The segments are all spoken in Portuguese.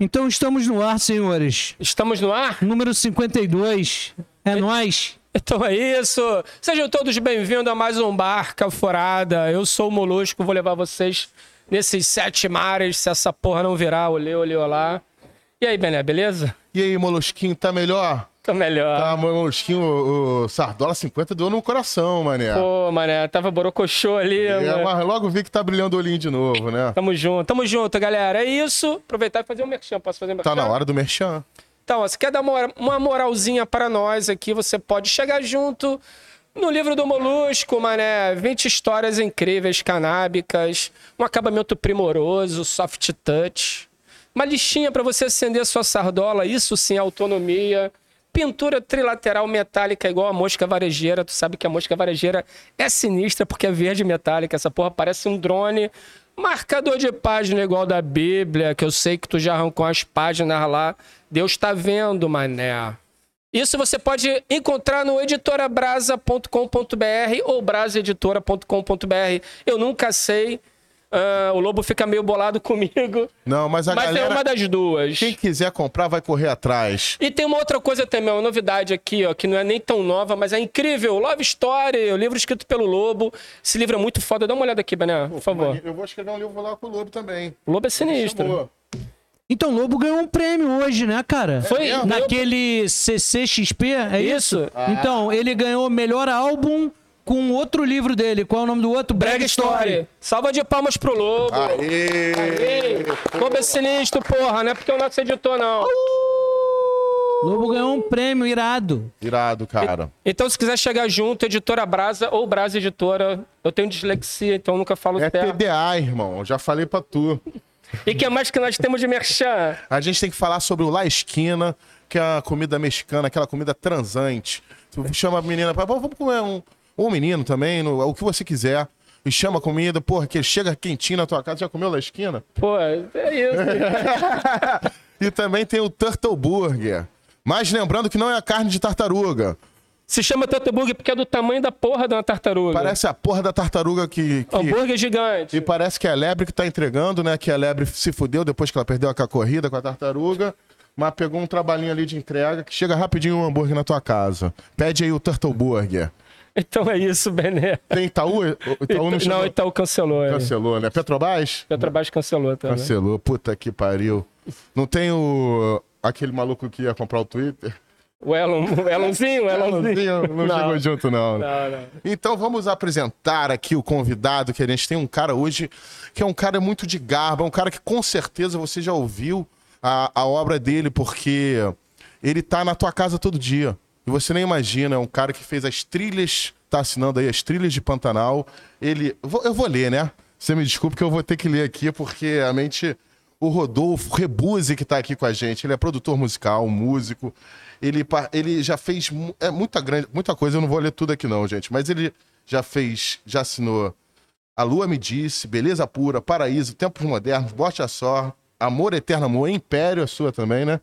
Então estamos no ar, senhores. Estamos no ar? Número 52. É nós. Então é isso. Sejam todos bem-vindos a mais um Barca Forada. Eu sou o Molusco, vou levar vocês nesses sete mares, se essa porra não virar, olê, olê, olá. E aí, Bené, beleza? E aí, Molusquinho, tá melhor? Tô melhor. Tá, Molusquinho, o, o Sardola 50 deu no coração, mané. Pô, mané, tava borocochô ali. É, mano. mas logo vi que tá brilhando o olhinho de novo, né? Tamo junto, tamo junto, galera. É isso. Aproveitar e fazer um merchan. Posso fazer um merchan? Tá na hora do merchan. Então, ó, se quer dar uma, uma moralzinha para nós aqui, você pode chegar junto no livro do Molusco, mané. 20 histórias incríveis, canábicas, um acabamento primoroso, soft touch. Uma listinha para você acender sua sardola, isso sim, é autonomia. Pintura trilateral metálica igual a mosca varejeira. Tu sabe que a mosca varejeira é sinistra porque é verde metálica. Essa porra parece um drone. Marcador de página igual da Bíblia, que eu sei que tu já arrancou as páginas lá. Deus tá vendo, mané. Isso você pode encontrar no editorabrasa.com.br ou brasaeditora.com.br. Eu nunca sei. Ah, o Lobo fica meio bolado comigo. Não, mas a mas galera... é uma das duas. Quem quiser comprar vai correr atrás. E tem uma outra coisa também, uma novidade aqui, ó, que não é nem tão nova, mas é incrível. Love Story, o livro escrito pelo Lobo. Esse livro é muito foda. Dá uma olhada aqui, Bené, por favor. Eu vou escrever um livro lá com o Lobo também. O Lobo é sinistro. Então, o Lobo ganhou um prêmio hoje, né, cara? Foi mesmo? Naquele CCXP, é isso? Isso. Então, ele ganhou o melhor álbum com outro livro dele. Qual é o nome do outro? Brag Story. Salva de palmas pro Lobo. Aê! Ei, Lobo é sinistro, porra. Não é porque é o nosso editor, não. Lobo ganhou um prêmio irado. Irado, cara. Então, se quiser chegar junto, Editora Brasa ou Brasa Editora. Eu tenho dislexia, então eu nunca falo É certo. TDA, irmão. Já falei pra tu. E o que mais que nós temos de merchan? A gente tem que falar sobre o La Esquina, que é a comida mexicana, aquela comida transante. Tu chama a menina pra. Vamos comer um. Ou menino também, no- o que você quiser. E chama a comida, porra, que chega quentinho na tua casa. Já comeu La Esquina? Pô, é isso. E também tem o Turtle Burger. Mas lembrando que não é a carne de tartaruga. Se chama Turtle porque é do tamanho da porra uma tartaruga. Parece a porra da tartaruga que. que- Hambúrguer gigante. E parece que é a lebre que tá entregando, né? Que a lebre se fudeu depois que ela perdeu a corrida com a tartaruga. Mas pegou um trabalhinho ali de entrega que chega rapidinho um hambúrguer na tua casa. Pede aí o Turtle Burger. Então é isso, Bené. Tem Itaú? Itaú não, não, chegou. Itaú cancelou. é. Cancelou, né? Petrobras? Petrobras cancelou também. Cancelou. Puta que pariu. Não tem o... Aquele maluco que ia comprar o Twitter? O Elon, o Elonzinho, o Elonzinho. Não, Não. chegou junto, não. Não, não. Então vamos apresentar aqui o convidado que a gente tem um cara hoje que é um cara muito de garba, um cara que com certeza você já ouviu a, a obra dele, porque ele tá na tua casa todo dia. E você nem imagina, é um cara que fez as trilhas, tá assinando aí as trilhas de Pantanal. Ele. Eu vou ler, né? Você me desculpe que eu vou ter que ler aqui, porque a mente. O Rodolfo Rebuse, que tá aqui com a gente, ele é produtor musical, músico. Ele, ele já fez é, muita, grande, muita coisa, eu não vou ler tudo aqui, não, gente. Mas ele já fez, já assinou A Lua Me Disse, Beleza Pura, Paraíso, Tempos Modernos, Bote a Só, Amor Eterno Amor, Império é sua também, né?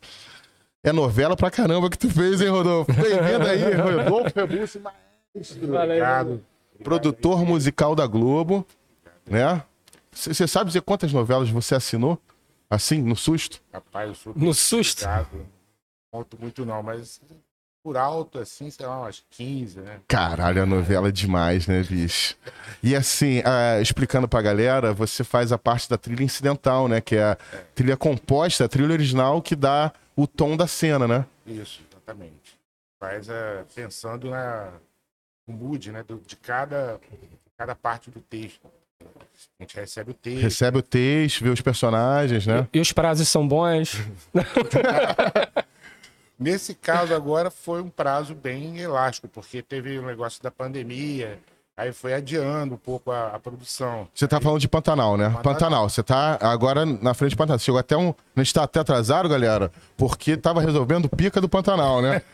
É novela pra caramba que tu fez, hein, Rodolfo? Bem-vindo aí, Rodolfo Rebuse, maestro. Valeu. Produtor musical da Globo, né? Você sabe dizer quantas novelas você assinou? Assim, no susto? Rapaz, eu sou No susto. Não conto muito não, mas por alto, assim, sei lá, umas 15, né? Caralho, a novela é demais, né, bicho? E assim, ah, explicando pra galera, você faz a parte da trilha incidental, né? Que é a trilha composta, a trilha original que dá o tom da cena, né? Isso, exatamente. Faz é, pensando na, no mood, né? do- de cada, cada parte do texto. A gente recebe o texto. Recebe o texto, vê os personagens, né? E os prazos são bons. Nesse caso agora foi um prazo bem elástico, porque teve o negócio da pandemia, aí foi adiando um pouco a, a produção. Você tá falando de Pantanal, né? Pantanal. Pantanal. Você tá agora na frente de Pantanal. Chegou até um. A gente tá até atrasado, galera, porque tava resolvendo pica do Pantanal, né?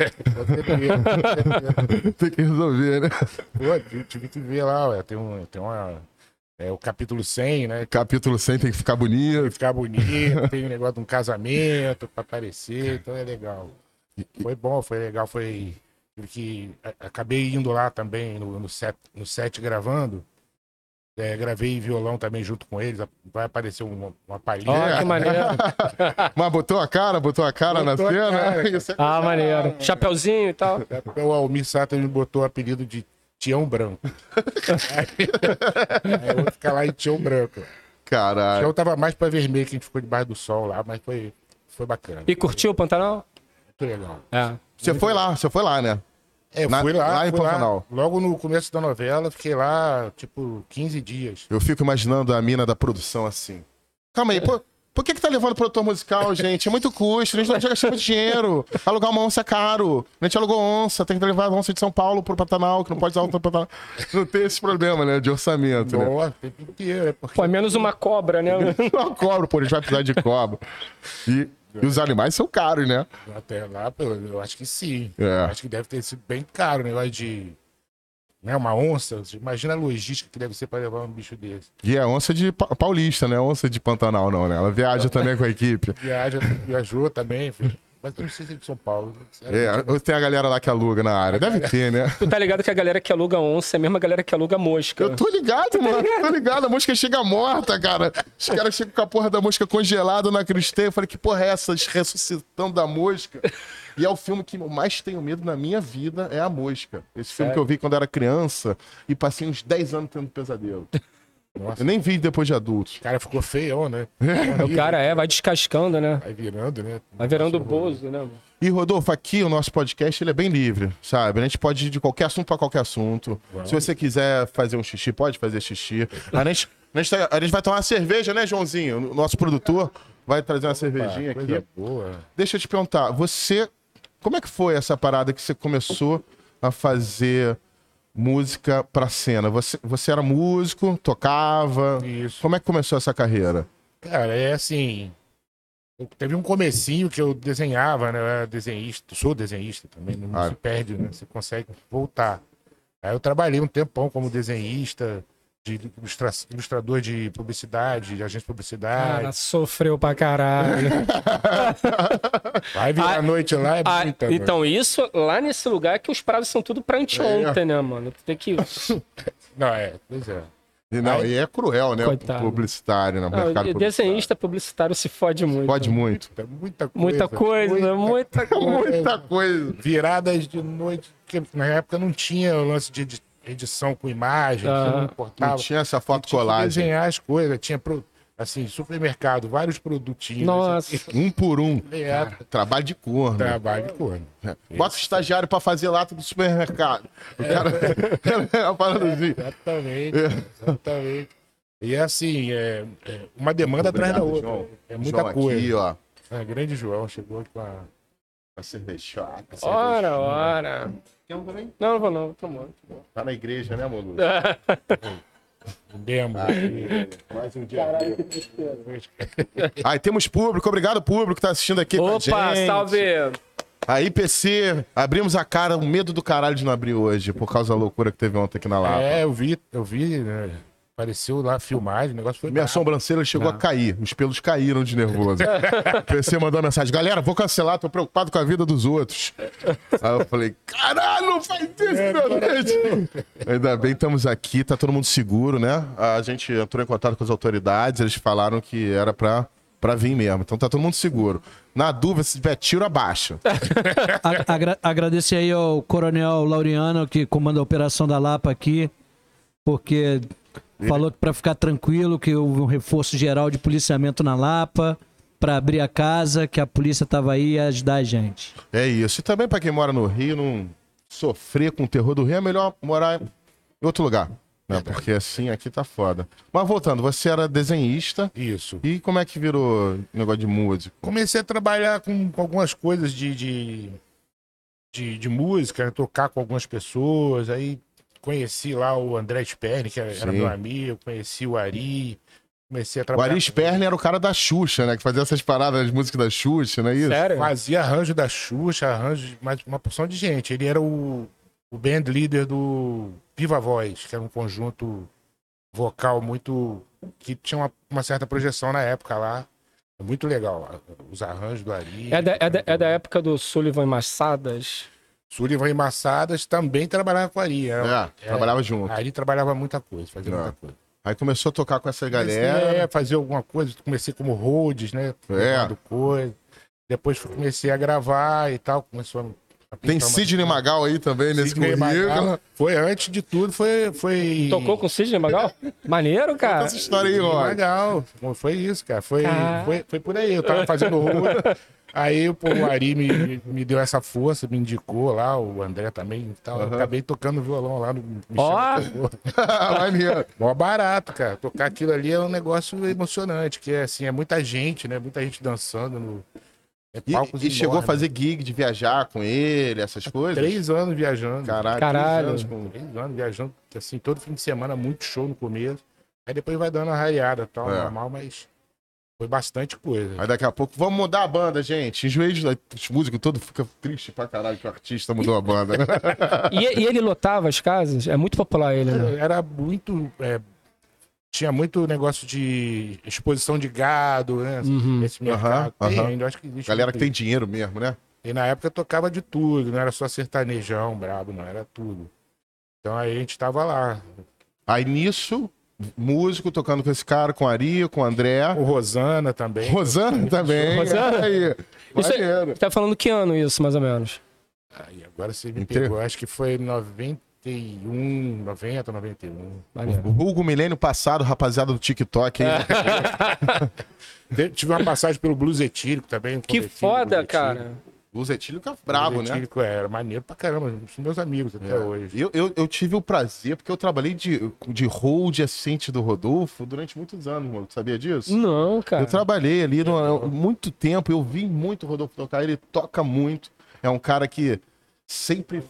Tem que resolver, né? Pô, tive- que ver lá, ué, tem, um, tem uma. É o capítulo 100, né? Capítulo 100 tem que ficar Tem que bonito. ficar bonito, tem o negócio de um casamento pra aparecer, então é legal. Foi bom, foi legal, foi. Tive que a- acabei indo lá também no, no, set, no set gravando. É, gravei violão também junto com eles. Vai aparecer uma, uma palhinha. Ó, que maneiro. Mas botou a cara, botou a cara Botou na cena? cara. Isso é Ah, maneiro. Chapeuzinho e tal. O Almir Sato me botou o apelido de Tião Branco. aí, aí eu vou ficar lá em Tião Branco. Caralho. Tião tava mais pra vermelho, que a gente ficou debaixo do sol lá, mas foi, foi bacana. E curtiu o Pantanal? Muito legal. É. Você foi lá, você foi lá, né? É, eu Na- fui lá, lá em fui Pantanal. logo no começo da novela, fiquei lá, tipo, 15 dias. Eu fico imaginando a mina da produção assim. Calma aí, pô. Por que, que tá levando produtor musical, gente? É muito custo, a gente não gasta muito dinheiro. Alugar uma onça é caro. A gente alugou onça, tem que levar a onça de São Paulo pro Pantanal, que não pode usar outra pro Pantanal. Não tem esse problema, né? De orçamento, né? Nossa, o tempo inteiro, é porque Pô, é menos uma cobra, né? Não cobra, pô, a gente vai precisar de cobra. E, e os animais são caros, né? até lá, eu acho que sim. É. Acho que deve ter sido bem caro o negócio de. Né, uma onça. Imagina a logística que deve ser pra levar um bicho desse. E é onça de pa- paulista, né? Onça de Pantanal, não, né? Ela viaja também com a equipe. Viaja, viajou também, filho. Mas eu não sei se é de São Paulo. É, tem a galera lá que aluga na área. Deve ter, né? Tu tá ligado que a galera que aluga onça é a mesma galera que aluga mosca. Eu tô ligado, mano. Tô ligado. A mosca chega morta, cara. Os caras chegam com a porra da mosca congelada na cristã. Eu falei, que porra é essa? Ressuscitando a mosca. E é o filme que eu mais tenho medo na minha vida, é A Mosca. Esse filme Sério? que eu vi quando era criança e passei uns 10 anos tendo pesadelo. Nossa. Eu nem vi depois de adultos. O cara ficou feião, né? O cara é, vai descascando, né? Vai virando, né? Vai virando bozo, né? E, Rodolfo, aqui o nosso podcast ele é bem livre, sabe? A gente pode ir de qualquer assunto para qualquer assunto. Se você quiser fazer um xixi, pode fazer xixi. A gente, a gente, tá- a gente vai tomar uma cerveja, né, Joãozinho? O nosso produtor vai trazer uma cervejinha aqui. Coisa boa. Deixa eu te perguntar, você. Como é que foi essa parada que você começou a fazer música pra cena? Você, você era músico, tocava? Isso. Como é que começou essa carreira? Cara, é assim. Teve um comecinho que eu desenhava, né? Eu era desenhista, sou desenhista também, não Ah. se perde, né? Você consegue voltar. Aí eu trabalhei um tempão como desenhista, de ilustra- ilustrador de publicidade, de agente de publicidade. Cara, sofreu pra caralho. Vai virar Ah, a noite lá, é Ah, muita noite. então, isso lá nesse lugar é que os prazos são tudo pra anteontem, né, mano? Tu tem que. Não, é, pois é. E, não, e é cruel, né? Coitado. O publicitário, né? O Não, publicitário. desenhista publicitário se fode muito. Pode muito. Muita, muita coisa. Muita coisa, muita coisa. Muita coisa. Viradas de noite, porque na época não tinha o lance de edi- edição com imagem, Ah. não Não importava. tinha essa foto Tinha colagem. desenhar as coisas, tinha pro- assim, supermercado, vários produtinhos. Nossa. assim, Um por um. é, Trabalho de corno. trabalho de corno. Bota o estagiário pra fazer lata do supermercado. O cara. É uma parada assim. Exatamente, exatamente. E é assim, é, é uma demanda atrás da outra. João. É muita João coisa. aqui, ó. É, grande João chegou com a. A cervejada. Ora, ora. Quer um também? Não, não vou não, tomou. Tá na igreja, né, Molu? Demo. Mais um dia. Aí temos público, obrigado público que tá assistindo aqui com a Opa, gente. salve! Aí, PC, abrimos a cara, o medo do caralho de não abrir hoje, por causa da loucura que teve ontem aqui na Lapa. É, eu vi, eu vi, né? Apareceu lá a filmagem, o negócio foi. Minha brabo. sobrancelha chegou a cair, os pelos caíram de nervoso. o PC mandou uma mensagem: galera, vou cancelar, tô preocupado com a vida dos outros. Aí eu falei: caralho, não faz isso, meu Deus. Ainda bem, estamos aqui, tá todo mundo seguro, né? A gente entrou em contato com as autoridades, eles falaram que era pra, pra vir mesmo. Então tá todo mundo seguro. Na dúvida, se tiver tiro, abaixa. A- agra- agradecer aí ao Coronel Laureano, que comanda a operação da Lapa aqui, porque falou que para ficar tranquilo, que houve um reforço geral de policiamento na Lapa, para abrir a casa, que a polícia tava aí e ajudar a gente. É isso. E também pra quem mora no Rio, não sofrer com o terror do Rio, é melhor morar em outro lugar. Né? Porque assim aqui tá foda. Mas voltando, você era desenhista. Isso. E como é que virou negócio de música? Comecei a trabalhar com, com algumas coisas de, de, de, de música, tocar com algumas pessoas. Aí conheci lá o André Sperni, que era, meu amigo, conheci o Ari. Comecei a O trabalhar. Ari Sperner era o cara da Xuxa, né? Que fazia essas paradas, as músicas da Xuxa, não é isso? Sério? Fazia arranjo da Xuxa, arranjo de mais uma porção de gente. Ele era o, o band leader do Viva Voz, que era um conjunto vocal muito. que tinha uma, uma certa projeção na época lá. Muito legal. Os arranjos do Ari. É da, é, da, é da época do Sullivan Massadas. Sullivan e Massadas também trabalhava com a Ari. É, Era- trabalhava junto. A Ari trabalhava muita coisa, fazia É. muita coisa. Aí começou a tocar com essa Comecei, galera. É, fazer alguma coisa. Comecei como Rhodes, né? É. coisa. Depois comecei a gravar e tal. Começou a. Tem uma- Sidney Magal aí também nesse Sidney currículo. Magal. Foi antes de tudo, foi. foi... Tocou com o Sidney Magal? Maneiro, cara. Essa história aí, ó. Magal. Foi isso, cara. Foi, Cara. foi, foi por aí. Eu tava fazendo rua. Aí pô, o Ari me, me deu essa força, me indicou lá, o André também e tal. Eu acabei tocando violão lá no Ó. Maneiro. Mó barato, cara. Tocar aquilo ali é um negócio emocionante, que é assim, é muita gente, né? Muita gente dançando no. É E, e chegou a fazer gig de viajar com ele, essas coisas? Três anos viajando. Caralho. Caralho. três anos Três anos viajando, assim, todo fim de semana, muito show no começo. Aí depois vai dando a rareada e tal, É. normal, mas foi bastante coisa. Aí daqui a pouco, vamos mudar a banda, gente. Enjoei de... Os músicos todos ficam tristes pra caralho que o artista mudou a banda. né? E, e ele lotava as casas? É muito popular ele, né? Era muito. é, tinha muito negócio de exposição de gado, né? Uhum. Esse mercado. Aham, Tem aham. ainda, acho que existe. Galera que tem dinheiro mesmo, né? E na época tocava de tudo, não era só sertanejão, brabo, não, era tudo. Então aí a gente tava lá. Aí nisso, músico tocando com esse cara, com a Ari, com o André. O Rosana também. Rosana também. Rosana? Aí. Isso é-. Tá falando que ano isso, mais ou menos? Aí agora você me Inteiro. pegou, acho que foi 91, 90, 91. Maneiro. O Hugo Milênio passado, rapaziada do TikTok aí. Te- Tive uma passagem pelo Blues Etílico também. um Que foda, cara. O Zetílio fica Etílico. brabo, né? Etílico, é, Era maneiro pra caramba, são meus amigos até hoje. Eu, eu, eu tive o prazer, porque eu trabalhei de, de hold assistente do Rodolfo durante muitos anos, mano. Tu sabia disso? Não, cara. Eu trabalhei ali no, muito tempo, eu vi muito o Rodolfo tocar, ele toca muito. É um cara que sempre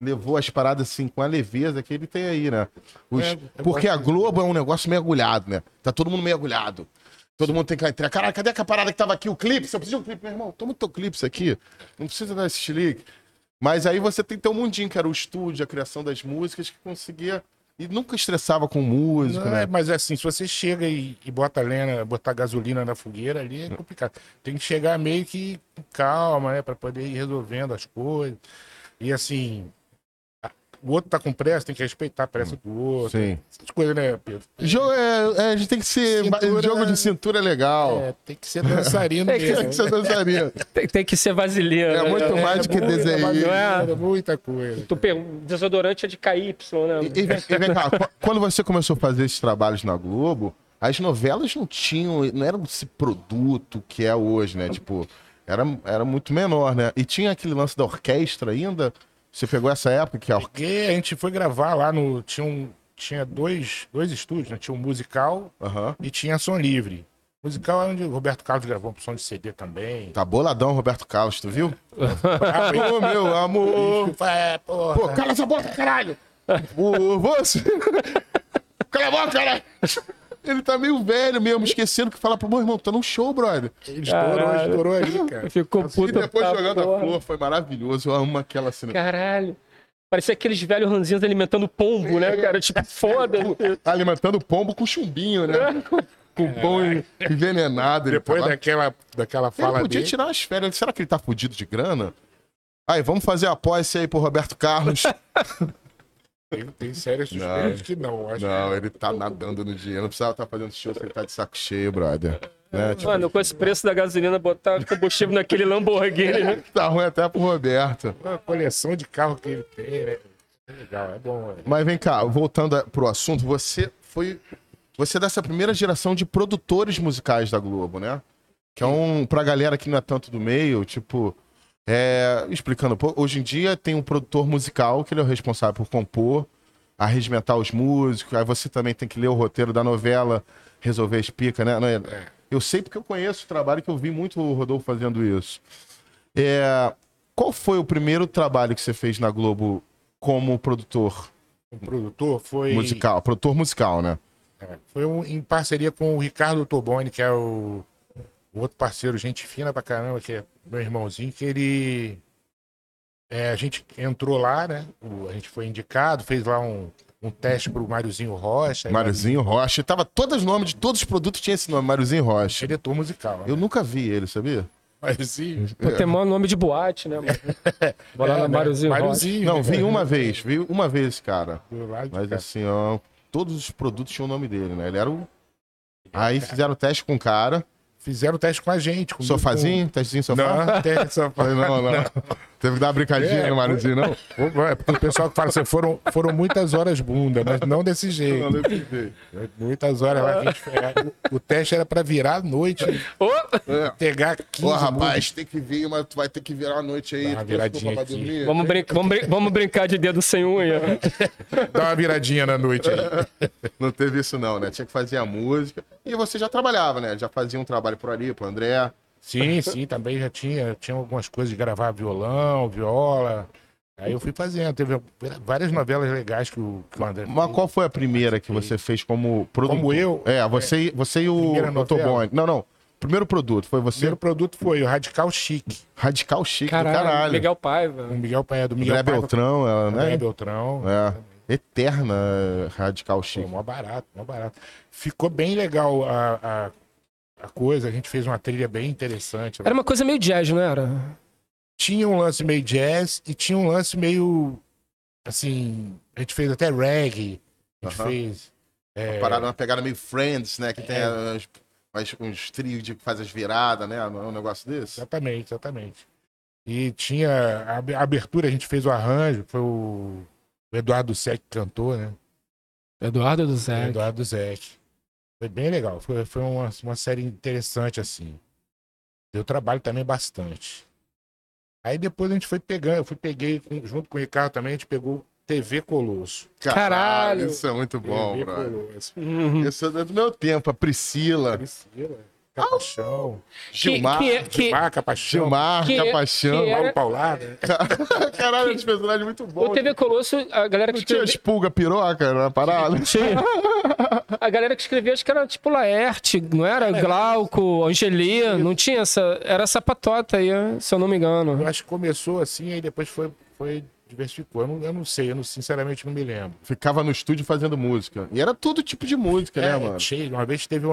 levou as paradas assim com a leveza que ele tem aí, né? Os- É, eu porque a Globo é um negócio meio agulhado, né? Tá todo mundo meio agulhado. Todo mundo tem que entrar. Caralho, cadê aquela parada que tava aqui? O clipe? Se eu preciso de um clipe, meu irmão, toma o teu clipe isso aqui. Não precisa dar esse chilique. Mas aí você tem teu mundinho, que era o estúdio, a criação das músicas, que conseguia. E nunca estressava com músico, Não, né? é, mas assim, se você chega e, e bota lenha, botar gasolina na fogueira ali, é complicado. Tem que chegar meio que com calma, né? Pra poder ir resolvendo as coisas. E assim, a- o outro tá com pressa, tem que respeitar a pressa do outro. Sim. Essas coisas, né, Pedro? Jogo é, é, a gente tem que ser. Cintura- Jogo de cintura é legal. É, tem que ser dançarino É que- Tem que ser dançarino. Tem, tem que ser vaselina. É né? muito mais do que desenho. Muita coisa. Tu per... Desodorante é de KY, né? E, e vem, e vem cá, qu- quando você começou a fazer esses trabalhos na Globo, as novelas não tinham, não era esse produto que é hoje, né? Tipo, era, era muito menor, né? E tinha aquele lance da orquestra ainda. Você pegou essa época que a. Porque a gente foi gravar lá no. Tinha, um, tinha dois, dois estúdios, né? Tinha um musical Aham. e tinha som livre. Musical é onde o Roberto Carlos gravou um som de CD também. Tá boladão, Roberto Carlos, tu viu? Ô, meu amor! É, porra. Pô, cala essa boca, caralho! O, você! cala a boca, caralho! Ele tá meio velho mesmo, esquecendo que fala pro meu irmão, tá num show, brother. Ele estourou, estourou ali, cara. Ficou E puto. depois tá, jogando porra. a flor, foi maravilhoso. Eu amo aquela cena. Caralho. Parecia aqueles velhos ranzinhos alimentando pombo, né, cara? Tipo, foda. alimentando pombo com chumbinho, né? Com, pão envenenado. Ele Depois lá. daquela, daquela Ele fala podia dele. tirar as férias. Será que ele tá fudido de grana? Aí, vamos fazer a posse aí pro Roberto Carlos. Tem, tem sérias suspeitas que não. Acho Não, ele tá nadando no dinheiro. Não precisava estar fazendo show se ele tá de saco cheio, brother. Né? Tipo, Mano, com esse preço da gasolina, botar combustível naquele Lamborghini, né? tá ruim até pro Roberto. que a coleção de carro que ele tem, né? É legal, é bom. é. Mas vem cá, voltando a- pro assunto, você foi. Você é dessa primeira geração de produtores musicais da Globo, né? Que é um. Pra galera que não é tanto do meio, tipo. É, explicando, hoje em dia tem um produtor musical que ele é o responsável por compor, arregimentar os músicos, aí você também tem que ler o roteiro da novela, resolver as picas, né? Não é- Eu sei porque eu conheço o trabalho, que eu vi muito o Rodolfo fazendo isso. É, qual foi o primeiro trabalho que você fez na Globo como produtor? O produtor foi. Musical, produtor musical, né? é, foi um- em parceria com o Ricardo Toboni, que é o, o outro parceiro, gente fina pra caramba, que é meu irmãozinho, que ele. é, a gente entrou lá, né? o- a gente foi indicado, fez lá um, um teste pro Máriozinho Rocha. Máriozinho Rocha. Tava todos os nomes de todos os produtos tinha esse nome, Máriozinho Rocha. Diretor musical. né? Eu nunca vi ele, sabia? Máriozinho. Pô, tem maior nome de boate, né? mano? Vou lá É, na né? Máriozinho Rocha. Não, vi uma vez, vi uma vez, cara. Lado de Mas cá. assim, ó, todos os produtos tinham o nome dele, né? Ele era o. Aí fizeram o teste com o cara. Fizeram o teste com a gente. Com, Sofazinho? Testezinho Com... sofá? Não, teste sofá. Falei, não, não. Teve que dar uma brincadinha É, no Maruzinho, não? É porque o pessoal que fala assim, foram, foram muitas horas bunda, mas não desse jeito. Não, desse jeito. Muitas horas gente. O, teste era pra virar à noite, Ô, É. pegar 15 Pô, rapaz, tem que vir, mas tu vai ter que virar a noite aí. Dá uma viradinha pra aqui. dormir? vamos, brin vamos, brin vamos brincar de dedo sem unha. Dá uma viradinha na noite aí. Não teve isso não, né? Tinha que fazer a música. E você já trabalhava, né? Já fazia um trabalho por ali, pro André. Sim, sim, também já tinha. Tinha algumas coisas de gravar violão, viola. Aí eu fui fazendo. Teve várias novelas legais que o, que o André Mas fez. qual foi a primeira que você fez como produtor? Como eu? É, você, e- você e o Dr. Bond. Não, não. Primeiro produto foi O você. primeiro produto foi o Radical Chique, Radical Chique Caralho, do caralho. Miguel Paiva. o Miguel Paia do Miguel André Paiva, Beltrão, ela, André né? Beltrão. É. Eterna Radical Pô, Chique. mó barato, mó barato. Ficou bem legal a, a, a coisa, a gente fez uma trilha bem interessante. Era uma coisa meio jazz, não era? Tinha um lance meio jazz e tinha um lance meio. Assim. A gente fez até reggae. A gente fez. é, Parada, uma pegada meio Friends, né? Que tem É. as- as- uns trios de que faz as viradas, né? Não é um negócio desse? Exatamente, exatamente. E tinha. A ab- a abertura, a gente fez o arranjo, foi o, o Eduardo Sec que cantou, né? Eduardo do Zé. Eduardo Zec. Foi bem legal. Foi, foi uma, uma série interessante, assim. Deu trabalho também bastante. Aí depois a gente foi pegando, eu fui peguei com- junto com o Ricardo também, a gente pegou TV Colosso. Caralho! Isso é muito bom, TV brother. Colosso. Uhum. Isso é do meu tempo. A Priscila, Priscila, Capachão, Gilmar, Que, que, que, Gilmar Capachão, Gilmar, que- Capaixão. que é- Paulo Paulada. Caralho, esse personagem muito bom. o TV Colosso, a galera que Não tinha espulga piroca na parada? Tinha. A galera que escrevia, acho que era tipo Laerte, não era? Glauco, Angelina, não tinha essa... Era essa patota aí, se eu não me engano. Eu acho que começou assim, aí depois foi, foi diversificou. Eu não, eu não sei, eu não, sinceramente não me lembro. Ficava no estúdio fazendo música. E era todo tipo de música, né, É, mano? cheio. Uma vez teve um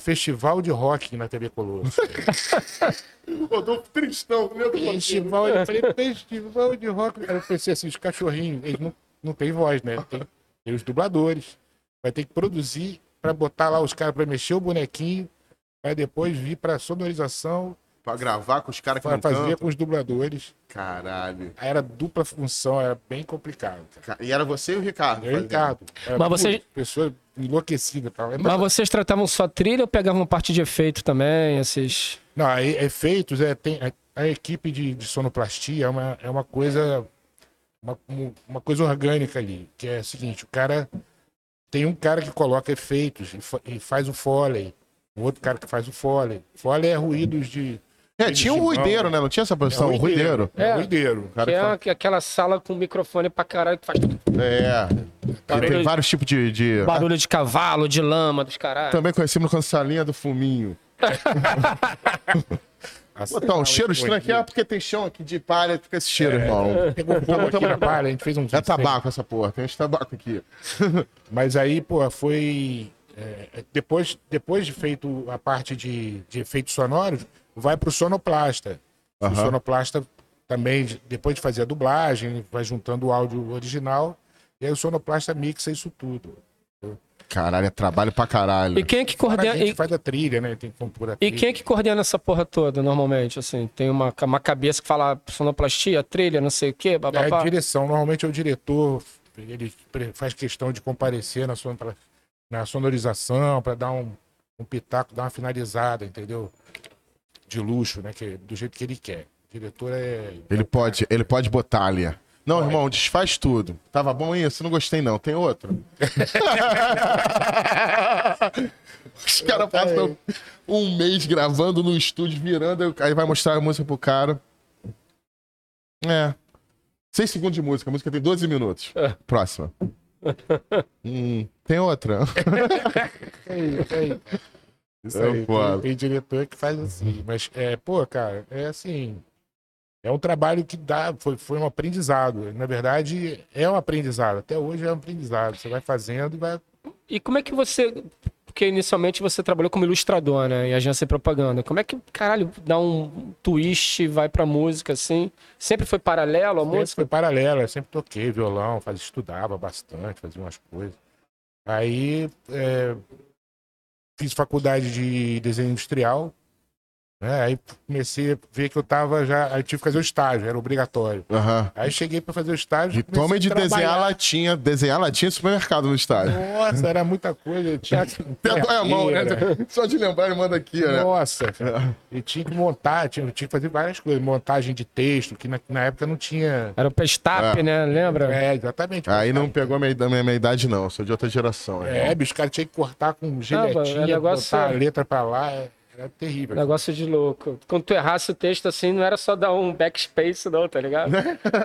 festival de rock na TV Colosso. Rodolfo Tristão, meu festival, eu falei, festival de rock. Eu pensei assim, os cachorrinhos, eles não, não têm voz, né? Tem, tem os dubladores. Vai ter que produzir pra botar lá os caras pra mexer o bonequinho, pra depois vir pra sonorização, Pra gravar com os caras que não fazer cantam. com os dubladores. Caralho. Aí era dupla função, era bem complicado. cara. E era você e o Ricardo. Eu e fazendo. Ricardo. Era Mas você- Pessoa enlouquecida. Tal. É Mas vocês tratavam só trilha ou pegavam parte de efeito também, esses... Não, aí, efeitos, é, tem, a, a equipe de, de sonoplastia é uma, é uma coisa uma, um- uma coisa orgânica ali, que é o seguinte, o cara tem um cara que coloca efeitos e, fa- e faz o foley, um outro cara que faz o foley. Foley é ruídos de É, tinha um ruideiro, né? Não tinha essa profissão? um ruideiro. É, É. ruideiro. Cara Que que fala- é aqu- aquela sala com microfone pra caralho que faz É. Que tem vários tipos de. de... barulho de cavalo, de lama, dos caralho. Também conhecido como salinha do fuminho. Botar um cheiro estranho aqui, ah, porque tem chão aqui de palha, fica esse cheiro, irmão. Pegou fogo aqui na palha, a gente fez um É tabaco essa porra, tem esse tabaco aqui. Mas aí, pô, foi. é, depois, depois de feito a parte de, de efeitos sonoros, vai pro sonoplasta. O Aham. sonoplasta também, depois de fazer a dublagem, vai juntando o áudio original, e aí o sonoplasta mixa isso tudo. Caralho, é trabalho pra caralho. E quem é que Fora a coordena... gente E, faz a trilha, né? Tem que compor a e trilha. quem é que coordena essa porra toda, normalmente, assim? Tem uma, uma cabeça que fala sonoplastia, trilha, não sei o quê, É a bababá. direção. Normalmente é o diretor, ele faz questão de comparecer na, son- pra- na sonorização para dar um, um pitaco, dar uma finalizada, entendeu? De luxo, né? Que, do jeito que ele quer. O diretor é. Ele pode, ele pode botar ali. Não, irmão, desfaz tudo. Tava bom isso? Não gostei, não. Tem outro? Os caras passam um mês gravando no estúdio, virando, aí vai mostrar a música pro cara. É. Seis segundos de música. A música tem 12 minutos. Próxima. Hum, tem outra. Isso, é aí, foda. tem, tem diretor que faz assim. Mas, é, pô, cara, é assim. É um trabalho que dá, foi, foi um aprendizado. Na verdade, é um aprendizado. Até hoje é um aprendizado. Você vai fazendo e vai. E como é que você. Porque inicialmente você trabalhou como ilustrador, né? Em agência de propaganda. Como é que, caralho, dá um twist e vai pra música, assim? Sempre foi paralelo a Sempre música? foi paralelo, eu sempre toquei violão, faz, estudava bastante, fazia umas coisas. Aí é, fiz faculdade de desenho industrial. Né? Aí comecei a ver que eu tava já. Aí tive que fazer o estágio, era obrigatório. Aham. Aí cheguei pra fazer o estágio. Diploma a de desenhar latinha. Desenhar latinha supermercado no estádio. Nossa, era muita coisa. Eu tinha Até dói a mão, né? Só de lembrar, ele manda aqui, né? Nossa, e tinha que montar, tinha, tinha que fazer várias coisas, montagem de texto, que na, na época não tinha. Era o Pestap, É. né? Lembra? É, exatamente. Aí não pegou a minha, da minha, minha idade, não. Eu sou de outra geração. É, bicho, os caras tinham que cortar com é giletinha, negócio botar a sério. letra pra lá, é- era terrível. Negócio de louco. Quando tu errasse o texto assim, não era só dar um backspace, não, tá ligado?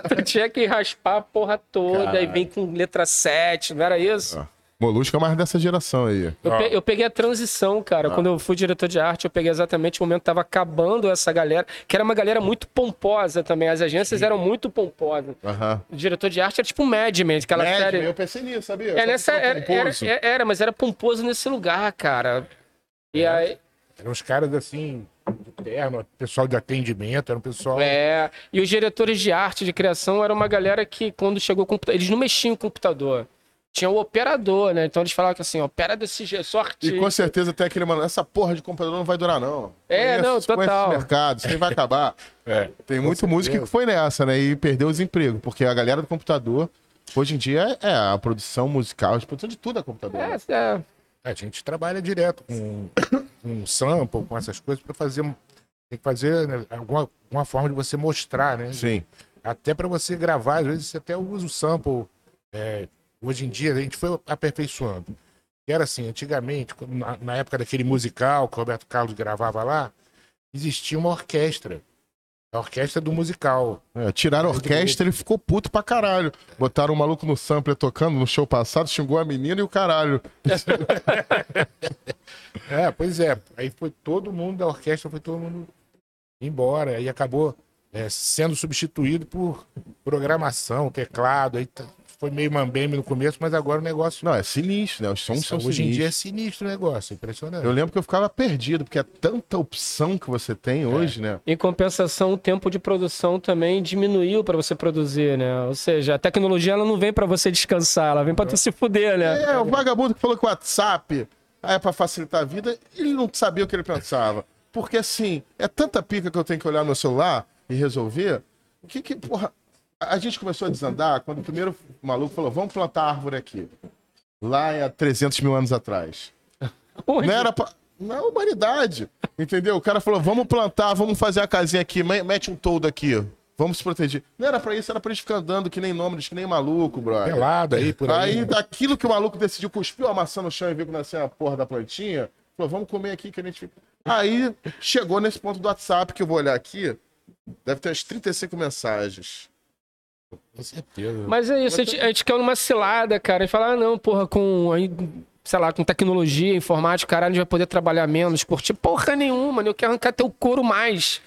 tu tinha que raspar a porra toda e vem com letra 7, não era isso? Ah. Molusco é mais dessa geração aí. Eu, pe- eu peguei a transição, cara. Quando eu fui diretor de arte, eu peguei exatamente o momento que tava acabando essa galera, que era uma galera muito pomposa também. As agências eram muito pomposas. O diretor de arte era tipo Mad Men, aquela série. Eu pensei nisso, sabia? É, nessa, era, era, pomposo. era, mas era pomposo nesse lugar, cara. E aí. Eram uns caras assim, de terno, pessoal de atendimento, era um pessoal. É, e os diretores de arte, de criação, era uma galera que, quando chegou o computador, eles não mexiam com o computador. Tinha o operador, né? Então eles falavam que assim, opera desse jeito, só E com certeza tem aquele mano, essa porra de computador não vai durar, não. É, não, conhece total. esse mercado, isso aí vai acabar. É. Tem muito músico que foi nessa, né? E perdeu os empregos, porque a galera do computador, hoje em dia, é a produção musical, a produção de tudo é computador. né? É, é. A gente trabalha direto com, com sample, com essas coisas, para fazer. um- Tem que fazer né, alguma, alguma forma de você mostrar, né? Sim. Até para você gravar, às vezes você até usa o sample. é, hoje em dia, a gente foi aperfeiçoando. E Era assim, antigamente, na, na época daquele musical que o Roberto Carlos gravava lá, existia uma orquestra. A orquestra do musical. É, tiraram a orquestra, ele ficou puto pra caralho. Botaram o maluco no sampler tocando no show passado, xingou a menina e o caralho. É, pois é. Aí foi todo mundo da orquestra, foi todo mundo embora. Aí acabou é, sendo substituído por programação, teclado. Aí tá- foi meio mambeme no começo, mas agora o negócio. Não, é sinistro, né? Os sons são hoje em dia é sinistros. sinistro o negócio, é impressionante. Eu lembro que eu ficava perdido, porque é tanta opção que você tem hoje, né? Em compensação, o tempo de produção também diminuiu para você produzir, né? Ou seja, a tecnologia ela não vem para você descansar, ela vem para tu se fuder, né? É, o vagabundo que falou que o WhatsApp aí é pra facilitar a vida, ele não sabia o que ele pensava. Porque assim, é tanta pica que eu tenho que olhar no celular e resolver. O que que, porra. A gente começou a desandar quando o primeiro maluco falou: vamos plantar árvore aqui. Lá há 300 mil anos atrás. Onde? Não era pra. Na humanidade. Entendeu? O cara falou: vamos plantar, vamos fazer a casinha aqui, me- mete um toldo aqui. Vamos se proteger. Não era pra isso, era pra gente ficar andando que nem nômades, que nem maluco, brother. Pelado aí por aí. Aí, daquilo que o maluco decidiu, cuspiu a maçã no chão e viu que nasceu a porra da plantinha, falou, vamos comer aqui que a gente... Aí, chegou nesse ponto do WhatsApp, que eu vou olhar aqui, deve ter umas 35 mensagens. Com certeza. Mas é isso, a gente, a gente quer uma cilada, cara. A gente fala, ah, não, porra, com. aí, Sei lá, com tecnologia, informática, caralho, a gente vai poder trabalhar menos, curtir porra nenhuma, né? Eu quero arrancar teu couro mais.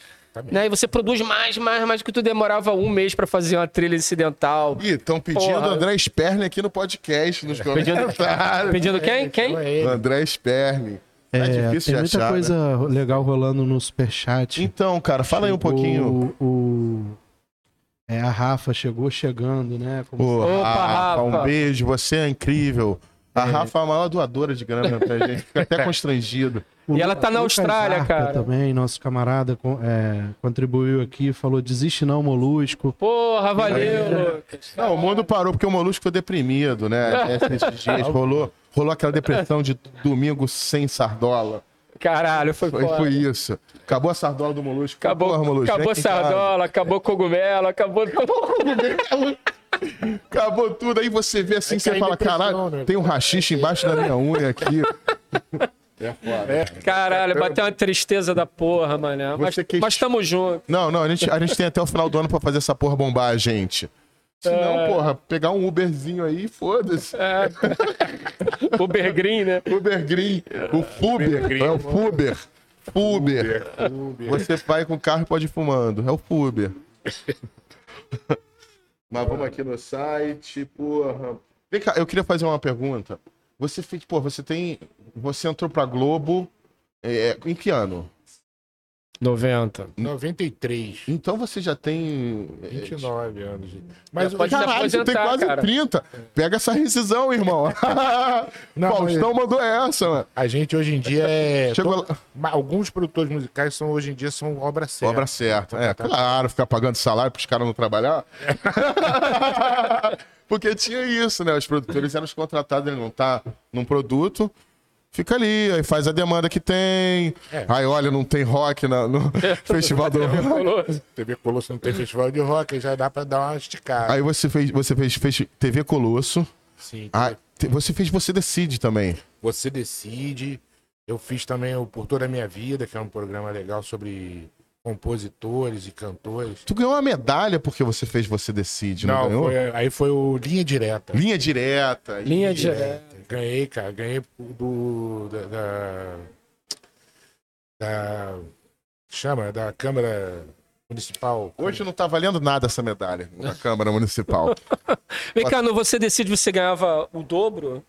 Né? E você produz mais, mais, mais do que tu demorava um mês pra fazer uma trilha incidental. Ih, estão pedindo Porra. André Sperling aqui no podcast, nos Pedindo, comentários. pedindo quem? Quem? Ele. André Sperling. É, É, difícil tem de muita achar, né? coisa legal rolando no superchat. Então, cara, fala aí um pouquinho. O, o- é, a Rafa chegou chegando, né? Como Pô, Opa, Rafa, um beijo, você é incrível. A Rafa é a maior doadora de grana pra gente, fica até constrangido. O E ela tá na Lucas Austrália, Arca cara. Também, nosso camarada é, contribuiu aqui, falou: desiste não, Molusco. Porra, valeu, Lucas. Não, o mundo parou porque o Molusco ficou deprimido, né? Esses dias rolou, rolou aquela depressão de domingo sem sardola. Caralho, foi, Foi, foda. foi isso. Acabou a sardola do Molusco. Acabou, Porra, Molusco, acabou casa. sardola, acabou cogumelo, acabou. Acabou tudo. Aí você vê assim, Aí você fala, caralho, né? tem um rachixe embaixo da minha unha aqui. É foda. Caralho, bateu uma tristeza da porra, mané. Mas, que- mas tamo junto. Não, não, a gente, a gente tem até o final do ano pra fazer essa porra bombar a gente. Se não, É. porra, pegar um Uberzinho aí, foda-se. É. Uber Green, né? Uber Green, o Fuber, é o Fuber. Fuber. Você vai com o carro e pode ir fumando. É o Fuber. Mas vamos aqui no site, porra. Vem cá, eu queria fazer uma pergunta. Você fez, pô, você tem. Você entrou pra Globo. é, em que ano? 90. 93. Então você já tem. 29 anos. Mas Já pode Caralho, você tem quase cara. 30. Pega essa rescisão, irmão. Não, Faustão mandou essa, mano. a gente hoje em dia é. Chegou to- Ma- Alguns produtores musicais são hoje em dia são obra certa. Obra certa. É, claro, ficar pagando salário pros caras não trabalhar. Porque tinha isso, né? Os produtores eram os contratados, ele não tá num produto, fica ali, aí faz a demanda que tem. É. Aí, olha, não tem rock na- no festival do rock. TV Colosso não tem festival de rock, aí já dá pra dar uma esticada. Aí você fez, você fez, fez TV Colosso. Sim. Ah, te- você fez Você Decide também. Você decide. Eu fiz também o Por Toda a Minha Vida, que é um programa legal sobre compositores e cantores. Tu ganhou uma medalha porque você fez Você Decide, não, Não, ganhou? foi- aí foi o Linha Direta. Linha direta. Linha direta. Ganhei, cara. Ganhei do. Da. da, da- chama, da Câmara Municipal. Hoje não tá valendo nada essa medalha na Câmara Municipal. Vem cá, no você decide você ganhava o dobro?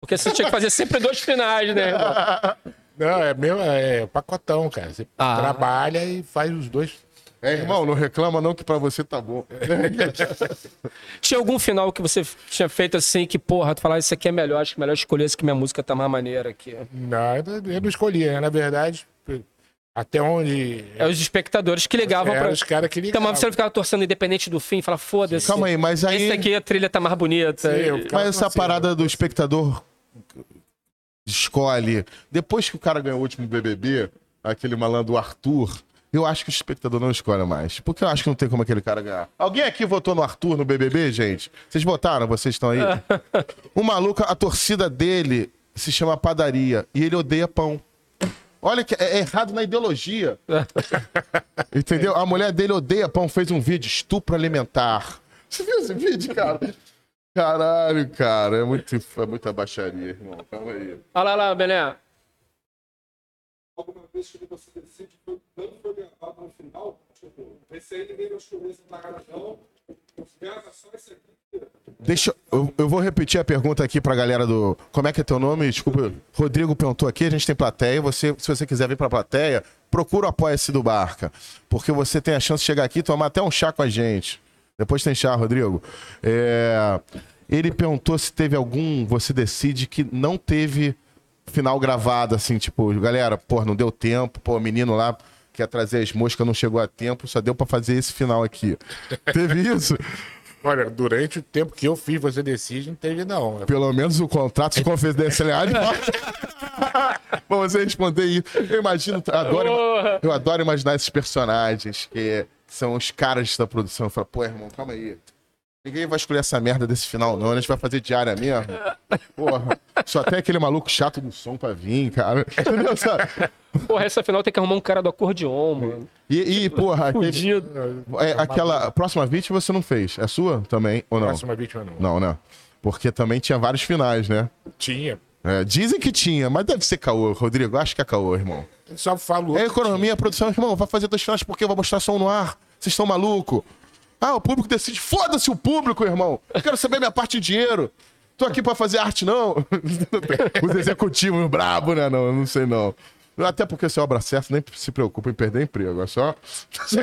Porque você tinha que fazer sempre dois finais, né, irmão? Não, é meu, é pacotão, cara. Você Ah. trabalha e faz os dois. É, irmão, não reclama não que pra você tá bom. Tinha algum final que você tinha feito assim que, porra, tu falava, isso aqui é melhor, acho que é melhor escolher esse que minha música tá mais maneira aqui. Não, eu não escolhi, né? Na verdade, até onde. É os espectadores que ligavam pra. os caras que Então, ligavam. mas você ficava torcendo independente do fim, fala, foda-se. Calma aí, mas aí. Esse aqui a trilha tá mais bonita. Sim, eu Mas essa torcendo. parada do espectador escolhe. Depois que o cara ganhou o último BBB, aquele malandro Arthur, eu acho que o espectador não escolhe mais. Porque eu acho que não tem como aquele cara ganhar. Alguém aqui votou no Arthur no BBB, gente? Vocês votaram? Vocês estão aí? o maluco, a torcida dele se chama padaria e ele odeia pão. Olha que é errado na ideologia. Entendeu? A mulher dele odeia pão, fez um vídeo, estupro alimentar. Você viu esse vídeo, cara? Caralho, cara, é, muito, é muita baixaria, irmão. Calma aí. Olha lá, lá, alguma vez que você decide que não foi gravado no final, tipo, esse aí ninguém escolher essa parada não, grava só esse aqui. Deixa eu, eu vou repetir a pergunta aqui pra galera do. Como é que é teu nome? Desculpa. Rodrigo perguntou aqui, a gente tem plateia. Você, se você quiser vir pra plateia, procura o Apoia-se do Barca. Porque você tem a chance de chegar aqui e tomar até um chá com a gente. Depois tem chá, Rodrigo. É, ele perguntou se teve algum. Você decide que não teve final gravado, assim, tipo, galera, pô, não deu tempo, pô, menino lá quer trazer as moscas, não chegou a tempo, só deu pra fazer esse final aqui. teve isso? Olha, durante o tempo que eu fiz Você Decide, não teve, não. Pelo menos o contrato de confidencialidade. pra você responder isso. Eu imagino, eu adoro, eu adoro imaginar esses personagens que são os caras da produção. Eu falo, pô, irmão, calma aí. Ninguém vai escolher essa merda desse final, não. A gente vai fazer diária mesmo. Porra. Só tem aquele maluco chato do som pra vir, cara. Entendeu? Sabe? Porra, essa final tem que arrumar um cara do acordeon, mano. E, e porra, aquele- é, aquela próxima vítima você não fez. É sua também ou não? Próxima vítima, não. Não, né? Porque também tinha vários finais, né? Tinha. É, dizem que tinha, mas deve ser caô, Rodrigo. Acho que é caô, irmão. Só falo. É economia, produção, irmão, vai fazer dois finais porque vai mostrar som no ar. Vocês estão maluco? Ah, o público decide. Foda-se o público, irmão. Eu quero saber minha parte de dinheiro. Tô aqui pra fazer arte, não. Os executivos brabo, né? Não, eu não sei, não. Até porque se é obra certa, nem se preocupa em perder emprego. É só.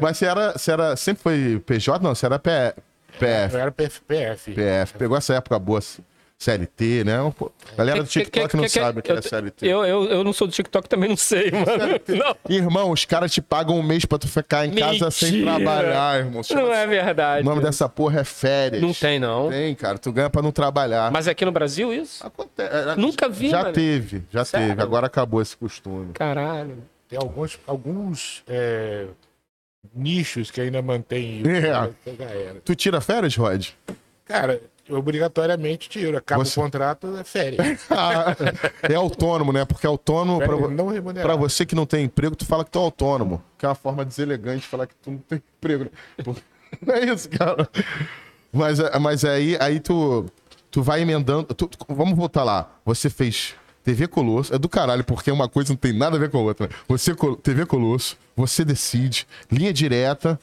Mas você era, você era. Sempre foi PJ? Não, você era P- PF. Eu era PFPF. PF. Pegou essa época boa. CLT, né? Pô, Galera do TikTok não sabe o que é CLT. Eu, eu, eu não sou do TikTok, também não sei, mano. Não, Irmão, os caras te pagam um mês pra tu ficar em casa sem Mentira. trabalhar, irmão. não é verdade. O nome dessa porra é férias. Não tem, não. Tem, cara. Tu ganha pra não trabalhar. Mas é aqui no Brasil isso? Acontece. Nunca vi, Já mano. teve, já Sério? teve. Agora acabou esse costume. Caralho. Tem alguns, alguns é, nichos que ainda mantém. É. Tu tira férias, Rod? Cara, obrigatoriamente tiro. Acaba Você- o contrato, é férias. Ah, é autônomo, né? Porque autônomo, remunerado. você que não tem emprego, tu fala que tu é autônomo. Que é uma forma deselegante de falar que tu não tem emprego. né? Não é isso, cara. Mas, é- mas aí, aí tu, tu vai emendando. tu- vamos voltar lá. Você fez TV Colosso. É do caralho, porque uma coisa não tem nada a ver com a outra. Você, TV Colosso, você decide, linha direta.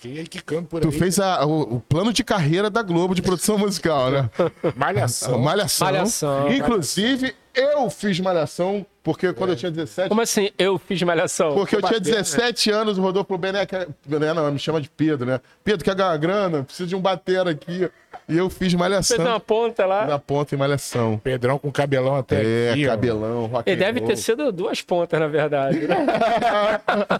Fiquei aí quicando por Tu aí. fez a- o, o plano de carreira da Globo de produção musical, né? Malhação. Malhação. Malhação. Inclusive, eu fiz Malhação Porque quando eu tinha 17. Como assim eu fiz malhação? Porque eu tinha bater, né? 17 anos, o Rodolfo Bené, quer... Bené não, me chama de Pedro, né? Pedro, quer ganhar grana? Precisa de um batera aqui. E eu fiz malhação. Fez uma ponta lá. Na ponta em malhação. Pedrão com cabelão até É, aqui, cabelão, rock Ele deve ter sido duas pontas, na verdade. né?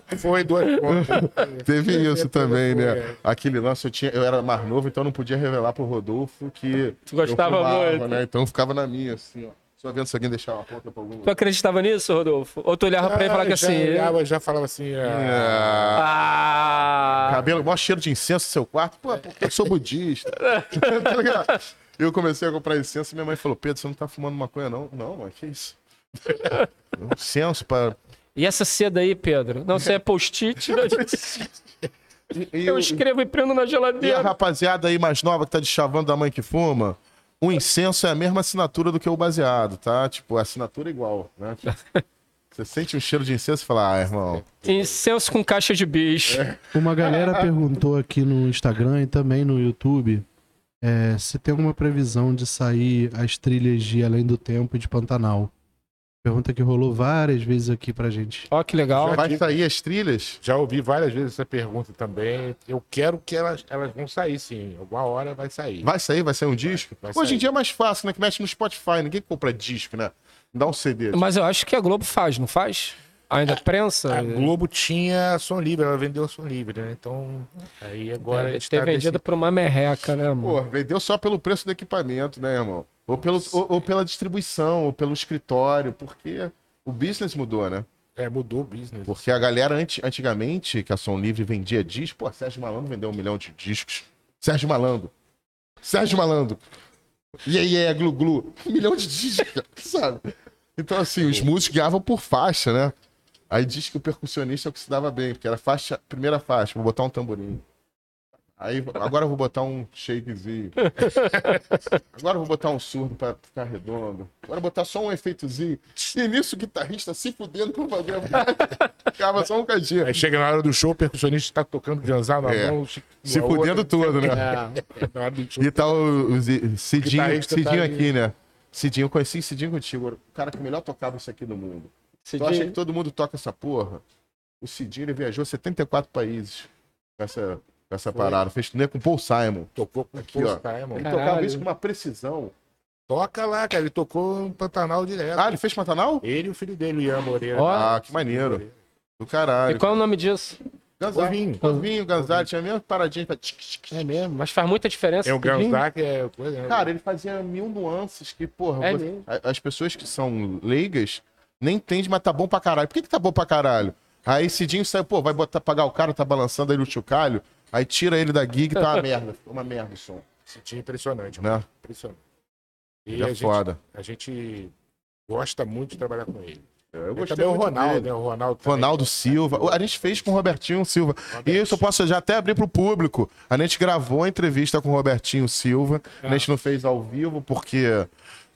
Foi duas pontas. Teve isso também, foi, né? é. Aquele lance, eu, tinha, eu era mais novo, então eu não podia revelar pro Rodolfo que. Tu gostava eu fumava, muito. Né? Então eu ficava na minha, assim, ó. Só vendo se alguém deixar uma ponta pra algum Tu acreditava nisso, Rodolfo? Ou tu olhava pra ele e falava que já, assim... olhava, já falava assim, ah, Ah... Cabelo, maior cheiro de incenso no seu quarto. Pô, porque eu sou budista. Tá ligado? eu comecei a comprar incenso e minha mãe falou: Pedro, você não tá fumando maconha, não? Não, mãe, que isso? Incenso pra. E essa seda aí, Pedro? Não, você é post-it? né? Eu o- escrevo e prendo na e a geladeira. rapaziada aí mais nova que tá de chavando da mãe que fuma, o incenso é a mesma assinatura do que o baseado, tá? Tipo, a assinatura é igual, né? Você sente um cheiro de incenso e fala, ah, irmão. Incenso com caixa de bicho. Uma galera perguntou aqui no Instagram e também no YouTube é, se tem alguma previsão de sair as trilhas de Além do Tempo e de Pantanal. Pergunta que rolou várias vezes aqui pra gente. Ó, que legal. Vai sair as trilhas? já ouvi várias vezes essa pergunta também. Eu quero que elas, elas vão sair, sim. Alguma hora vai sair. Vai sair, vai sair um disco? vai Hoje em sair. dia é mais fácil, né? Que mexe no Spotify, ninguém compra disco, né? Dá um CD. Mas eu acho que a Globo faz, não faz? Ainda prensa? A Globo tinha som livre, ela vendeu som livre, né? Então, aí agora a Deve gente ter tá vendido por uma merreca, né, Pô, amor? vendeu só pelo preço do equipamento, né, irmão? Ou, ou, ou pela distribuição, ou pelo escritório, porque o business mudou, né? É, mudou o business. Porque a galera anti- antigamente, que a Som Livre vendia disco, pô, Sérgio Malandro vendeu um milhão de discos. Sérgio Malandro. Sérgio Malandro. E aí, é, glu glu. Um milhão de discos, sabe? Então, assim, os músicos ganhavam por faixa, né? Aí diz que o percussionista é o que se dava bem, porque era faixa, primeira faixa, vou botar um tamborim. Aí, agora eu vou botar um shakezinho. Agora eu vou botar um surdo pra ficar redondo. Agora eu vou botar só um efeitozinho. E nisso o guitarrista se fudendo pra fazer a Ficava só um cadinho. Aí chega na hora do show, o percussionista tá tocando Janzar na É. mão. Se fudendo todo, né? É. Na hora do show. E tal o, o Zi- Cidinho, Cidinho tá ali. aqui, né? Cidinho, eu conheci Cidinho contigo. O cara que melhor tocava isso aqui no mundo. Tu acha que todo mundo toca essa porra? O Cidinho ele viajou 74 países com essa, com essa parada. Fez turnê com Paul Simon. Tocou com Aqui, o ó. Simon. Ele Caralho. tocava isso com uma precisão. Toca lá, cara. Ele tocou em Pantanal direto. Ah, ele fez Pantanal? Ele e o filho dele, o Ian Moreira. Ó. Ah, que maneiro. Do caralho. E qual é o nome disso? Ganzar. Ovinho. Ovinho, Ganzar. Tinha a mesma paradinha. pra. É mesmo, mas faz muita diferença. É o. Ganzar que é coisa. né? Cara, ele fazia mil nuances que, porra, É você- as pessoas que são leigas nem entendem, mas tá bom pra caralho. Por que, que tá bom pra caralho? Aí Cidinho saiu, pô, vai botar, pagar o cara, tá balançando aí no chocalho, aí tira ele da gig, tá uma merda. Uma merda o som, é impressionante, né? impressionante. E Ele a é gente, foda. a gente gosta muito de trabalhar com ele. Eu E gostei também o muito Ronaldo, né? O Ronaldo, também. Ronaldo Silva. A gente fez com o Robertinho Silva. E isso eu posso já até abrir pro público. A gente gravou a entrevista com o Robertinho Silva. A gente não fez ao vivo porque,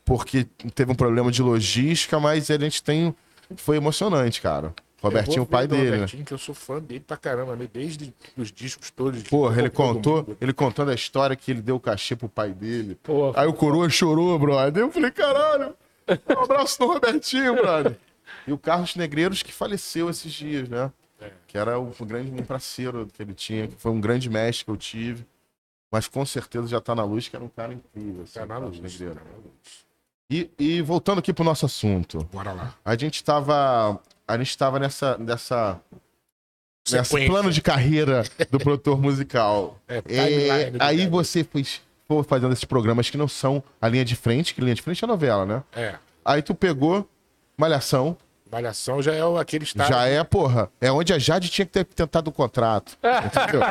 porque teve um problema de logística, mas a gente tem. Foi emocionante, cara. Robertinho, o pai dele, né? Robertinho, que eu sou fã dele pra caramba, né? desde os discos todos. de Porra, ele contou, ele contando a história que ele deu o cachê pro pai dele. Pô, Aí o coroa chorou, brother. Eu falei, caralho, um abraço do Robertinho, brother. E o Carlos Negreiros que faleceu esses dias, né? Que era o, grande parceiro que ele tinha, que foi um grande mestre que eu tive. Mas com certeza já tá na luz, que era um cara incrível. assim, Tá na luz, Negreiros. tá na luz. E, e voltando aqui pro nosso assunto. Bora lá. A gente tava. A gente tava nessa. nessa Nesse plano de carreira do produtor musical. É, É, aí você fez, foi fazendo esses programas que não são a linha de frente, que linha de frente é novela, né? É. Aí tu pegou Malhação, Malhação já é aquele estado. já é, porra, é onde a Jade tinha que ter tentado o contrato. Entendeu?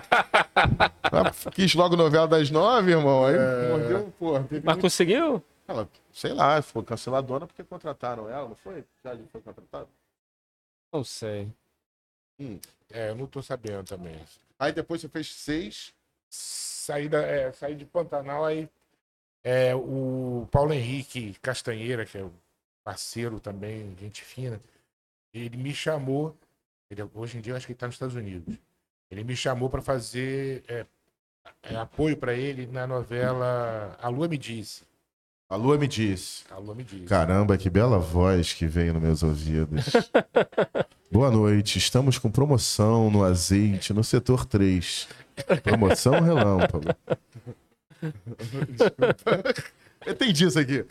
Quis logo novela das nove, irmão. Aí mordeu, porra. teve mas muito- conseguiu? Ela, sei lá, foi canceladona porque contrataram ela, não foi? Jade foi contratada? Não sei. É, eu não tô sabendo também. Aí depois você fez seis. Saí, da, é, saí de Pantanal, aí é, o Paulo Henrique Castanheira, que é o parceiro também, gente fina, ele me chamou, ele- hoje em dia eu acho que ele está nos Estados Unidos, ele me chamou para fazer é, é, apoio para ele na novela A Lua Me Disse. A Lua me disse. A Lua me diz. Caramba, que bela voz que veio nos meus ouvidos. Boa noite. Estamos com promoção no azeite no setor 3. Promoção relâmpago. Entendi isso aqui.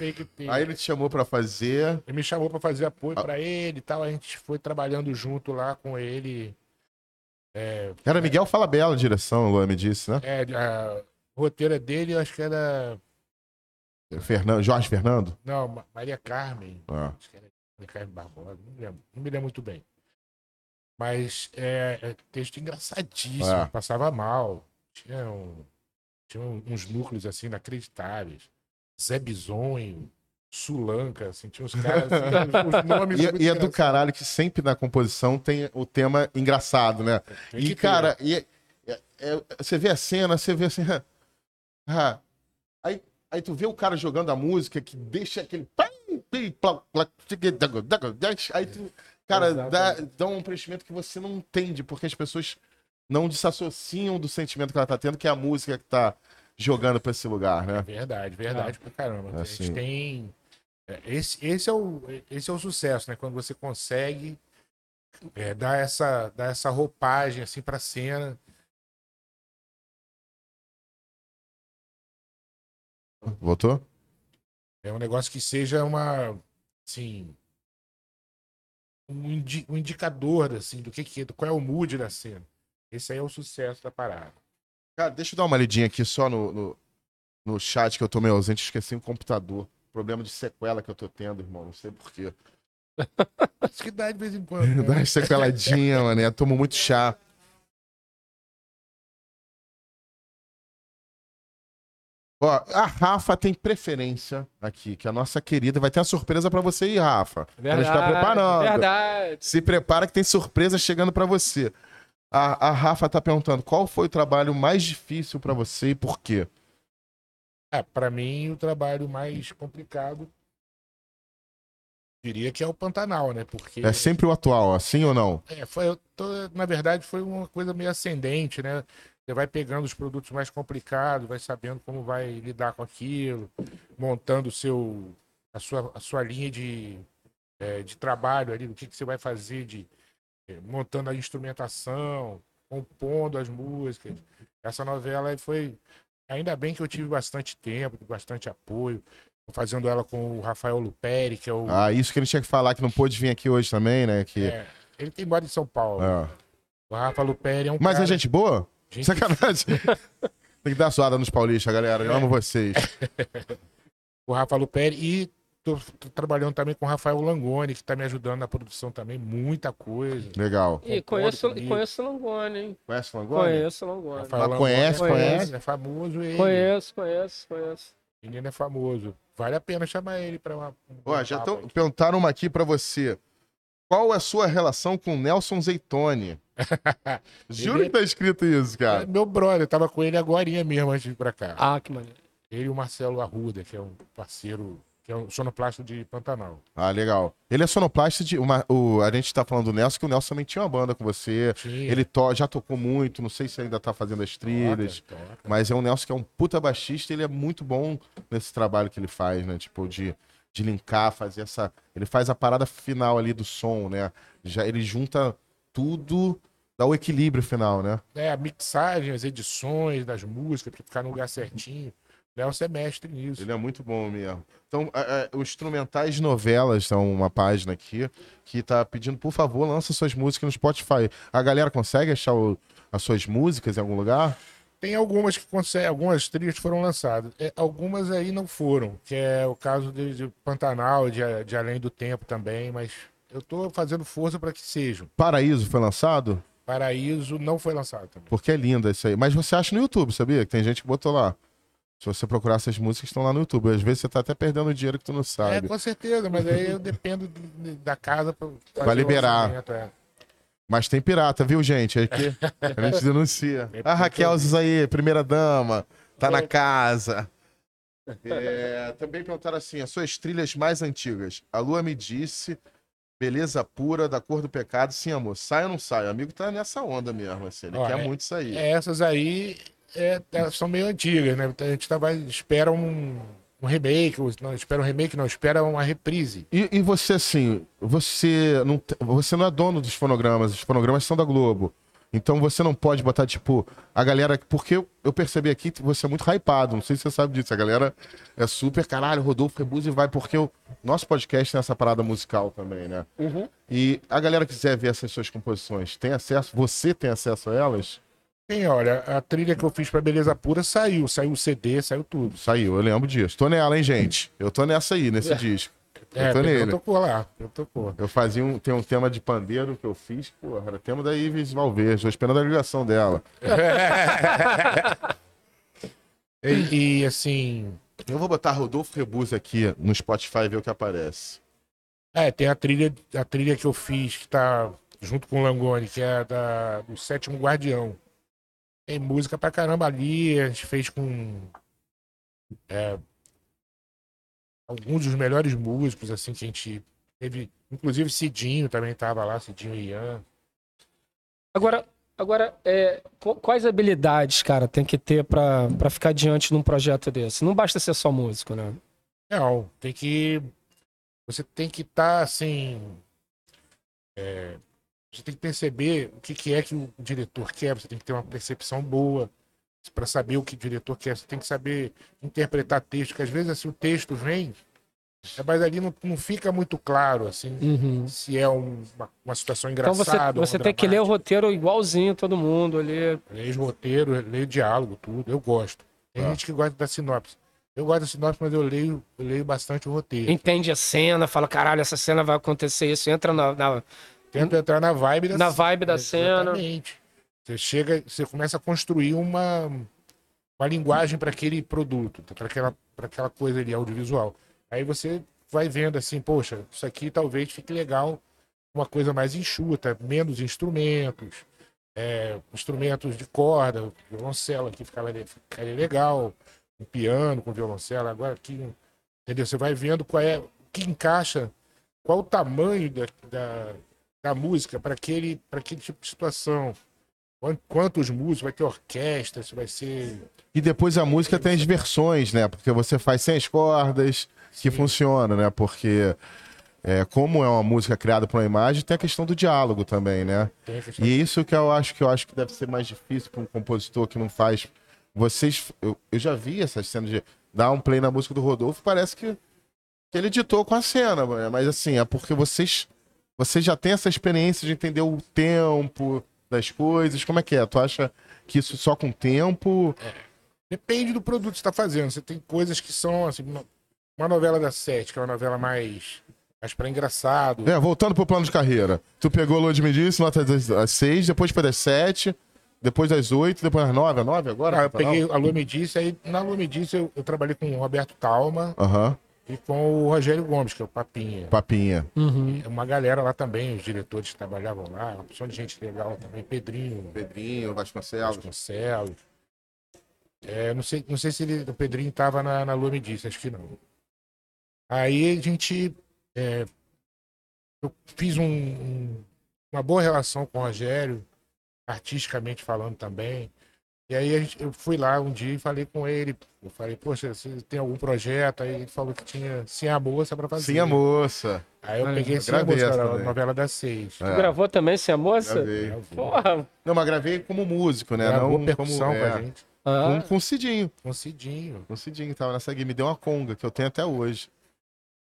Aí ele te chamou pra fazer. Ele me chamou pra fazer apoio Ah. pra ele e tal. A gente foi trabalhando junto lá com ele. É, Era Miguel Falabella a direção, a Lua me disse, né? é, a roteira dele, eu acho que era. Fernando, Jorge Fernando? Não, Ma- Maria Carmen. Ah. Acho que era Maria Carmen Barbosa. Não me lembro, não me lembro muito bem. Mas é, é texto engraçadíssimo. É. Passava mal. Tinha, um- tinha uns núcleos assim inacreditáveis. Zé Bisonho, Sulanca, assim, tinha uns caras. Assim, os nomes E, muito e é do caralho que sempre na composição tem o tema engraçado, né? E, cara, e, é- é- é- você vê a cena, você vê assim. ah, aí, tu vê o cara jogando a música que deixa aquele. Aí tu, cara, dá, dá um preenchimento que você não entende, porque as pessoas não desassociam do sentimento que ela tá tendo, que é a música que tá jogando pra esse lugar, né? Verdade, verdade pra caramba. A Assim. gente tem. é, Esse, esse, é o, esse é o sucesso, né? Quando você consegue é, dar, essa, dar essa roupagem assim pra cena. Voltou? É um negócio que seja uma. Assim. Um, indi- um indicador assim, do que, que qual é o mood da cena. Esse aí é o sucesso da parada. Cara, deixa eu dar uma lidinha aqui só no, no, no chat que eu tô meio ausente, esqueci o computador. Problema de sequela que eu tô tendo, irmão, não sei porquê. Acho que dá de vez em quando. né? Dá uma sequeladinha, mané. Tomo muito chá. Ó, a Rafa tem preferência aqui, que a nossa querida vai ter uma surpresa pra você aí, Rafa. a gente tá preparando. Verdade. Se prepara que tem surpresa chegando pra você. A, a Rafa tá perguntando qual foi o trabalho mais difícil pra você e por quê? É, para mim, o trabalho mais complicado diria que é o Pantanal, né? Porque É sempre o atual, assim ou não? é, foi, tô- na verdade foi uma coisa meio ascendente, né? Você vai pegando os produtos mais complicados, vai sabendo como vai lidar com aquilo, montando o seu a sua, a sua linha de, é, de trabalho ali, do que, que você vai fazer de é, montando a instrumentação, compondo as músicas. Essa novela foi ainda bem que eu tive bastante tempo, bastante apoio, fazendo ela com o Rafael Luperi, que é o Ah, isso que ele tinha que falar, que não pôde vir aqui hoje também, né? Que... é, ele tem mora em São Paulo. É. O Rafa Luperi é um Mas cara, é gente boa? Gente Sacanagem. Tem que dar zoada nos paulistas, galera. Eu amo vocês. o Rafa Luperi e tô, tô trabalhando também com o Rafael Langoni, que tá me ajudando na produção também, muita coisa. Legal. E conheço, comigo. conheço o Langoni, hein? Conhece o Langoni? Conheço o Langoni. Rafael conhece, Langoni é- conhece? É famoso ele. Conheço, conheço, conheço. O menino é famoso. Vale a pena chamar ele pra uma. um Ó, já tão, perguntaram uma aqui pra você. Qual é a sua relação com Nelson Zeitone? Juro Ele- que tá escrito isso, É cara. meu brother, eu tava com ele agora mesmo antes de ir pra cá. Ah, que maneiro. Ele e o Marcelo Arruda, que é um parceiro, que é um sonoplasta de Pantanal. Ah, legal. Ele é sonoplasta de. Uma, o, a gente tá falando do Nelson, que o Nelson também tinha uma banda com você. Tinha. Ele to, já tocou muito, não sei se ainda tá fazendo as trilhas. Toca, toca. Mas é um Nelson que é um puta baixista e ele é muito bom nesse trabalho que ele faz, né? Tipo, de, de linkar, fazer essa. Ele faz a parada final ali do som, né? Já, ele junta tudo, dá o equilíbrio final, né? É, a mixagem, as edições das músicas, pra ficar no lugar certinho. Léo, você é mestre nisso. Ele é muito bom mesmo. Então, os Instrumentais de Novelas são uma página aqui que tá pedindo, por favor, lança suas músicas no Spotify. A galera consegue achar o- as suas músicas em algum lugar? Tem algumas que conseguem, algumas trilhas foram lançadas. É, algumas aí não foram, que é o caso de, de Pantanal, de, de Além do Tempo também, mas eu tô fazendo força para que sejam. Paraíso foi lançado? Paraíso não foi lançado também. Porque é linda isso aí. Mas você acha no YouTube, sabia? Que tem gente que botou lá. Se você procurar essas músicas, estão lá no YouTube. Às vezes você tá até perdendo dinheiro que tu não É, sabe. com certeza, mas aí eu dependo de- da casa para Pra liberar. Mas tem pirata, viu, gente? É que a gente denuncia. A Raquel diz aí, primeira dama, tá na casa. É, também perguntaram assim: as suas trilhas mais antigas. A Lua me disse, beleza pura, da cor do pecado. Sim, amor, sai ou não sai? O amigo tá nessa onda mesmo, assim. Ele Ó, quer é- muito sair. Essas aí é, são meio antigas, né? A gente tá, vai, espera um, um remake, não espera um remake, não, espera uma reprise. E, e você, assim, você não, você não é dono dos fonogramas, os fonogramas são da Globo. Então você não pode botar, tipo, a galera. Porque eu, percebi aqui que você é muito hypado, não sei se você sabe disso. A galera é super, caralho, Rodolfo Rebus e vai, porque o nosso podcast tem essa parada musical também, né? E a galera quiser ver essas suas composições, tem acesso? Você tem acesso a elas? Tem, olha, a trilha que eu fiz pra Beleza Pura saiu, saiu o CD, saiu tudo. Saiu, eu lembro disso. Tô nela, hein, gente? Eu tô nessa aí, nesse disco. Eu É, tô eu nele. tocou lá, eu tocou. Eu fazia um. Tem um tema de pandeiro que eu fiz, porra, era tema da Ives Valverde, tô esperando a ligação dela. E, e, assim, Eu vou botar Rodolfo Rebus aqui no Spotify e ver o que aparece. é, tem a trilha, a trilha que eu fiz que tá junto com o Langoni, que é da, do Sétimo Guardião. Tem música pra caramba ali, a gente fez com é, alguns dos melhores músicos, assim, que a gente teve. Inclusive Cidinho também tava lá, Cidinho e Ian. Agora, agora é, qu- quais habilidades, cara, tem que ter pra, pra ficar diante de um projeto desse? Não basta ser só músico, né? Não, tem que. Você tem que estar assim. é, você tem que perceber o que, que é que o diretor quer, você tem que ter uma percepção boa para saber o que o diretor quer. Você tem que saber interpretar texto, porque às vezes assim, o texto vem, é, mas ali não, não fica muito claro assim, se é um- uma, uma situação Então você, engraçada. você tem que ler o roteiro igualzinho todo mundo ali. Leio roteiro, leio diálogo, tudo. Eu gosto. Tem Ah. gente que gosta da sinopse. Eu gosto da sinopse, mas eu leio, eu leio bastante o roteiro. Entende a cena, fala, caralho, essa cena vai acontecer isso, entra na. na- Tento entrar na vibe da Na vibe da cena. Exatamente. Você chega, você começa a construir uma, uma linguagem para aquele produto, para aquela, pra aquela coisa ali, audiovisual. Aí você vai vendo assim, poxa, isso aqui talvez fique legal, uma coisa mais enxuta, menos instrumentos, é, instrumentos de corda, violoncelo aqui ficaria, ficaria legal, um piano com violoncelo, agora aqui, entendeu? Você vai vendo qual é, o que encaixa, qual o tamanho da, da, da música para aquele, para aquele tipo de situação. Quan- Quantos músicos, vai ter orquestra, se vai ser. E depois a música tem as versões, né? Porque você faz sem as cordas, que funciona, né? Porque é, como é uma música criada por uma imagem, tem a questão do diálogo também, né? E isso que eu acho que eu acho que deve ser mais difícil para um compositor que não faz. Vocês, eu, eu já vi essas cenas de dar um play na música do Rodolfo, parece que, que ele editou com a cena, mas assim, é porque vocês vocês já têm essa experiência de entender o tempo das coisas. Como é que é? Tu acha que isso só com o tempo? Depende do produto que você está fazendo. Você tem coisas que são assim, uma, novela das sete, que é uma novela mais, mais para engraçado. É, voltando pro plano de carreira. Tu pegou Lua de Medici, nota das, das seis, depois foi das sete, depois das oito, depois das nove. É nove agora? Ah, eu peguei a Lua Me Disse, aí na Lua Me Disse eu, eu trabalhei com o Roberto Talma Aham, e com o Rogério Gomes, que é o Papinha. papinha. É Uma galera lá também, os diretores que trabalhavam lá, uma opção de gente legal também, Pedrinho, Pedrinho, Vasconcelos. Vasconcelos. É, não, sei, não sei se ele- o Pedrinho estava na, na Lua Me Disse, acho que não. Aí a gente. é, eu fiz um- um- uma boa relação com o Rogério, artisticamente falando também. E aí a gente- eu fui lá um dia e falei com ele. Eu falei, poxa, você tem algum projeto? Aí ele falou que tinha Sim a Moça para fazer. Sim, a moça. Aí eu Olha, peguei Sim a gravei Moça, cara, a novela das seis. É. Gravou também sem a moça? Gravei. Porra. Não, mas gravei como músico, né? Gravou Não percussão como. com É, a gente. Ah, com, com o Cidinho. Com o Cidinho. Com o Cidinho tava nessa guia. Me deu uma conga, que eu tenho até hoje.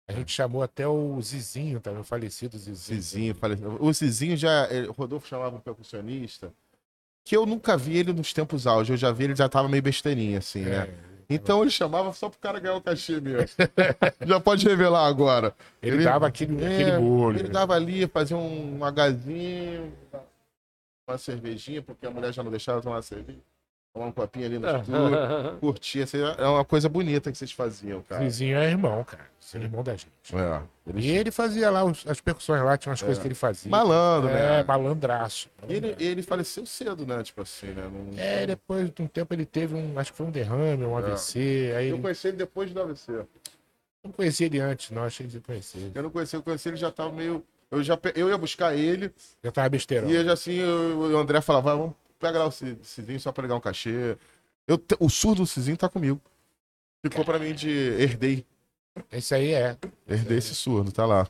A gente chamou até o Zizinho, também, o falecido Zizinho. Cizinho, falei. O Cizinho já. O Rodolfo chamava um percussionista. Que eu nunca vi ele nos tempos auge. Eu já vi ele já tava meio besteirinha, assim, né? É, Então ele chamava só pro cara ganhar o cachê mesmo. já pode revelar agora. ele, Ele- dava aquele, aquele É, molho. Ele né? dava ali, fazia um agazinho, uma cervejinha, porque a mulher já não deixava tomar cerveja. Tomar um copinho ali no estúdio, curtia. assim, É uma coisa bonita que vocês faziam, cara. Zizinho é irmão, cara. Esse é irmão da gente. É. E ele fazia lá os- as percussões lá, tinha umas coisas que ele fazia. Malandro, É, né? malandraço. E ele, ele faleceu cedo, né? Tipo assim, né? Não- É, depois de um tempo ele teve um, acho que foi um derrame, um AVC. Aí Eu ele, conheci ele depois do AVC. não conhecia ele antes, não, achei de conhecer. Eu não conheci, eu conheci ele já tava meio. Eu, já, pe- eu ia buscar ele, Já tava besteirão. e eu já assim, eu- o André falava, vamos pegar lá o Ci- Cizinho só pra ligar um cachê. Eu, te- o surdo do Cizinho tá comigo. Ficou pra mim de herdei. Esse aí é. Herdei esse surdo, tá lá.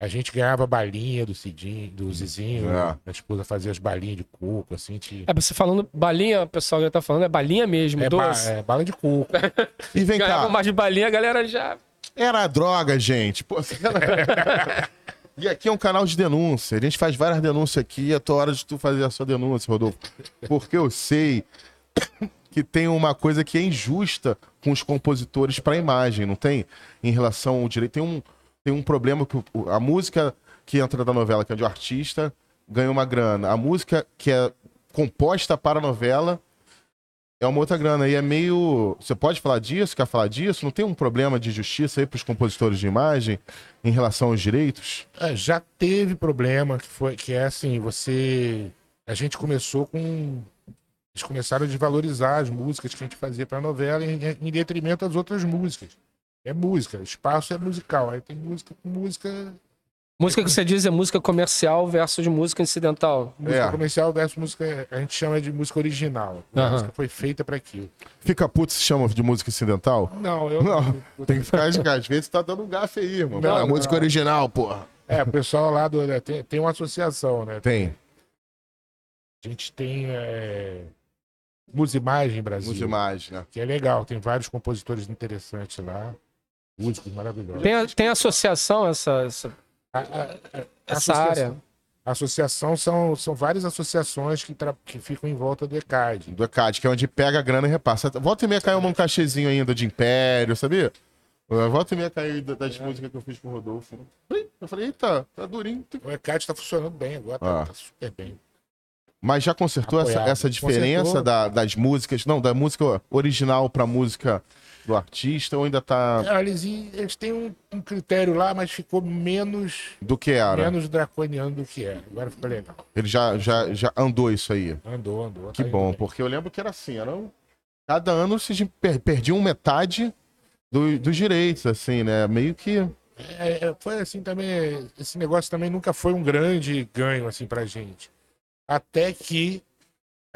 A gente ganhava balinha do Cidinho, do Zizinho. É. A esposa fazia as balinhas de coco, assim. Tinha... É, você falando balinha, o pessoal já tá falando, é balinha mesmo, É, ba- doce. é, bala de coco. E vem Ganhava cá, mais de balinha, a galera já... era droga, gente. Pô, e aqui é um canal de denúncia. A gente faz várias denúncias aqui. É a tua hora de tu fazer a sua denúncia, Rodolfo. Porque eu sei que tem uma coisa que é injusta com os compositores para a imagem, não tem? Em relação ao direito. Tem um, tem um problema que a música que entra da novela, que é de um artista, ganha uma grana. A música que é composta para a novela é uma outra grana. E é meio. Você pode falar disso? Quer falar disso? Não tem um problema de justiça aí para os compositores de imagem em relação aos direitos? É, já teve problema, que, foi, que é assim, você. A gente começou com. Eles começaram a desvalorizar as músicas que a gente fazia pra novela em, em detrimento das outras músicas. É música, espaço é musical. Aí tem música com música, Música que você diz é música comercial versus música incidental. música É. comercial versus música. A gente chama de música original. A Aham. música foi feita pra aquilo. Fica puto se chama de música incidental? Não, eu. Não, tem que ficar de Às vezes tá dando um gafe aí, irmão. Não, é não. música original, porra. É, o pessoal lá do. né, Tem, tem uma associação, né? Tem. A gente tem. É, Musimagem Brasil. Música imagem, né? Que é legal, tem vários compositores interessantes lá. Músicos maravilhosos. Tem, a- tem associação essa, essa, A, a- a- essa associação- área? Associação são, são várias associações que, tra- que ficam em volta do ECAD. Do ECAD, que é onde pega a grana e repassa. Volta e meia caiu um cachezinho ainda de Império, sabia? Volta e meia caiu da- das músicas que eu fiz com o Rodolfo. Eu falei, eita, tá durinho. O ECAD está funcionando bem agora, tá, Ah. tá super bem. Mas já consertou essa, Apoiado. essa diferença da- das músicas? Não, da música original pra música do artista ou ainda tá É, Eles, eles têm um, um critério lá, mas ficou menos, do que era? menos draconiano do que era. Agora ficou legal. Ele já, já, já andou isso aí. Andou, andou. Que tá bom, bem. porque eu lembro que era assim, era um- cada ano se per- perdiam metade do- dos direitos, assim, né? Meio que. É, é, foi assim também. Esse negócio também nunca foi um grande ganho assim pra gente. Até que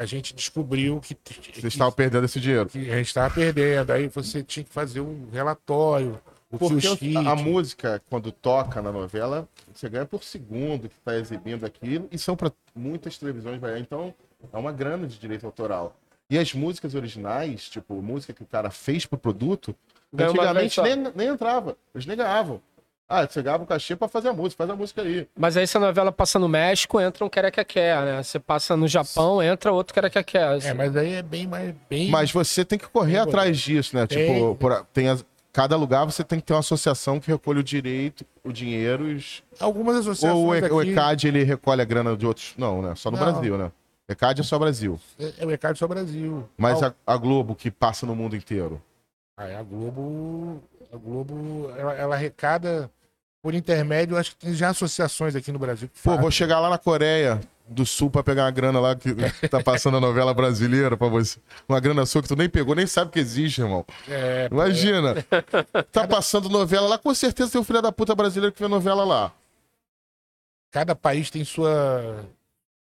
a gente descobriu que, Vocês estavam perdendo esse dinheiro. a gente estava perdendo. Aí você tinha que fazer um relatório, o Porque o- sheet. a música, quando toca na novela, você ganha por segundo que está exibindo aquilo, e são para muitas televisões, então é uma grana de direito autoral. E as músicas originais, tipo, música que o cara fez pro produto, Ganha uma antigamente nem, nem entrava, eles nem ganhavam. Ah, você ganhava um cachê para fazer a música, faz a música aí. Mas aí se a novela passa no México, entra um quer né? Você passa no Japão, entra outro quer É, mas aí é bem mais. Bem... Mas você tem que correr Tem atrás disso, né? Tem. Tipo, por- tem as- cada lugar você tem que ter uma associação que recolhe o direito, o dinheiro, os- Algumas associações. ou o, E- o aqui- ECAD ele recolhe a grana de outros. Não, né? Só no Não. Brasil, né? ECAD é só Brasil. É, é o ECAD só Brasil. Mas a, a Globo, que passa no mundo inteiro. Aí a Globo. A Globo, ela, ela arrecada por intermédio, acho que tem já associações aqui no Brasil. Pô, vou chegar lá na Coreia do Sul pra pegar uma grana lá que tá passando a novela brasileira pra você. Uma grana sua que tu nem pegou, nem sabe que existe, irmão. É, Imagina. Tá passando novela lá, com certeza tem um filho da puta brasileiro que vê novela lá. cada país tem sua,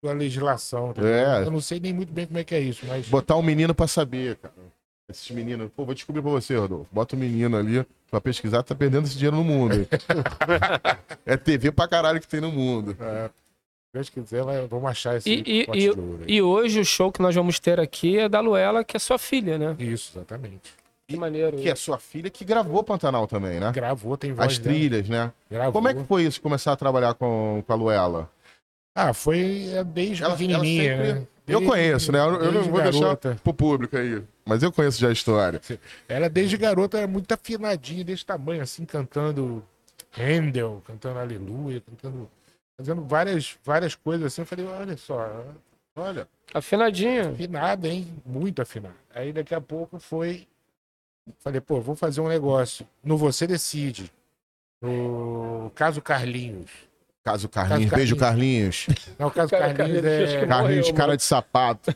sua legislação. entendeu? É. Eu não sei nem muito bem como é que é isso, mas. Botar um menino pra saber, cara. Esses meninos. Pô, vou descobrir pra você, Rodolfo. Bota um menino ali pra pesquisar, tá perdendo esse dinheiro no mundo. é TV pra caralho que tem no mundo. É, se Deus quiser, vai- vamos achar esse E, e, pote e, de ouro aí. e hoje o show que nós vamos ter aqui é da Luela, que é sua filha, né? Isso, exatamente. Que maneiro. Que é sua filha que gravou Pantanal também, né? Gravou, tem voz As dela. trilhas, né? Gravou. Como é que foi isso, começar a trabalhar com, com a Luela? Ah, foi é, desde Ela- ela sempre- né? Eu Desde- conheço, né? Eu, eu não vou garota. deixar pro público aí. Mas eu conheço já a história. Ela desde garota era muito afinadinha, desse tamanho, assim, cantando Handel, cantando Aleluia, cantando. Fazendo várias, várias coisas assim. Eu falei, olha só, Olha. Afinadinha. afinada, hein? Muito afinada. Aí daqui a pouco foi. Falei, pô, vou fazer um negócio. No Você Decide. No caso Carlinhos. Caso Carlinhos, Caso beijo Carlinhos. Não, o caso Carlinhos Carlinhos, é. Carlinhos, cara de sapato.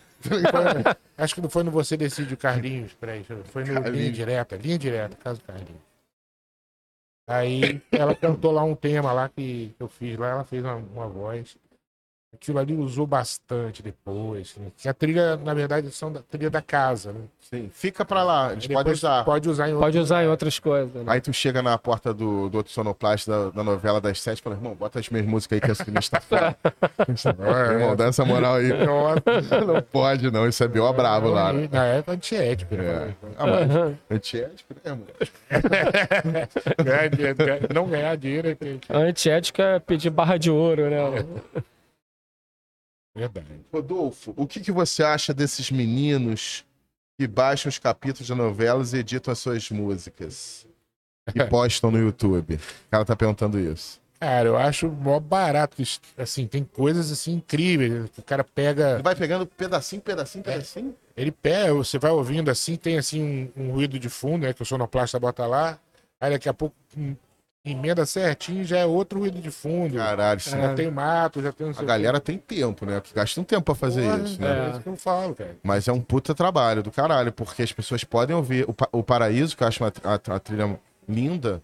Acho que não foi no Você Decide o Carlinhos, peraí. Foi no Carlinhos. Linha Direta, Linha Direta, caso Carlinhos. Aí ela cantou lá um tema lá que eu fiz lá, ela fez uma, uma voz. Aquilo ali usou bastante depois. né? Que a trilha, na verdade, são da trilha da casa, né? Sim. Fica pra lá, a gente Aí pode depois usar. Pode usar em Pode usar em outras coisas. né? Aí tu chega na porta do, do outro sonoplasta da, da novela das sete e fala, irmão, bota as minhas músicas aí que essa lista tá fora. É, irmão, dá essa moral aí. Não pode, não. Isso é B.O. bravo lá. né? Na época antiético. né? É. Ah, mas antiético, né, irmão? Não ganhar dinheiro é que- antiética é pedir barra de ouro, né? Verdade. Rodolfo, o que, que você acha desses meninos que baixam os capítulos de novelas e editam as suas músicas? E postam no YouTube. O cara tá perguntando isso. Cara, eu acho mó barato. Assim, tem coisas assim incríveis. O cara pega. Ele vai pegando pedacinho, pedacinho, pedacinho. Ele pega, você vai ouvindo assim, tem assim um, um ruído de fundo, né? Que o sonoplasta bota lá. Aí daqui a pouco emenda certinho, já é outro ruído de fundo. Caralho, Já tem mato, já tem A galera tem tempo, né? Gasta um tempo pra fazer Porra, isso, né? É isso que eu falo, cara. Mas é um puta trabalho do caralho, porque as pessoas podem ouvir o, o Paraíso, que eu acho uma, a, a trilha linda.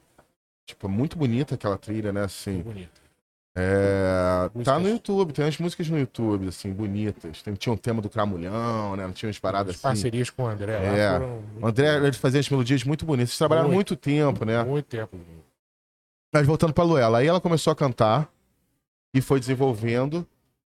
Tipo, muito bonita aquela trilha, né? Assim, Bonito. é, tá no YouTube, tem as músicas no YouTube, assim, bonitas. Tem, tinha um tema do Cramulhão, né? Tinha umas paradas As assim. parcerias com o André É. foram O André, ele fazia as melodias muito bonitas. Eles trabalharam Muito. muito tempo, né? muito tempo. Mas voltando pra Luela, aí ela começou a cantar e foi desenvolvendo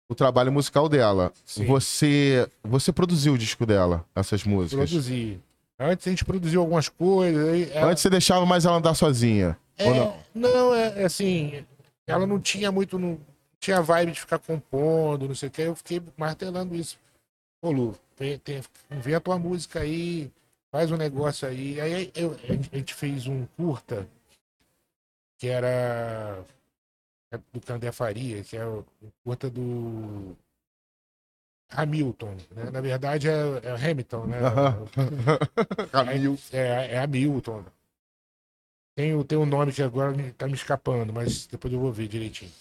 o trabalho musical dela. Sim. Você você produziu o disco dela, essas músicas. Produzir. Antes a gente produziu algumas coisas. Ela- Antes você deixava mais ela andar sozinha. É, Ou não? não, é, é assim, ela não tinha muito, não tinha vibe de ficar compondo, não sei o que, eu fiquei martelando isso. Ô Lu, tem, tem- inventa uma música aí, faz um negócio aí. Aí eu- a gente fez um curta, que era é do Candé Faria, que é curta do Hamilton, né? Na verdade é, é Hamilton, né? Camil. É, é Hamilton. Tem, o- tem um nome que agora me, tá me escapando, mas depois eu vou ver direitinho.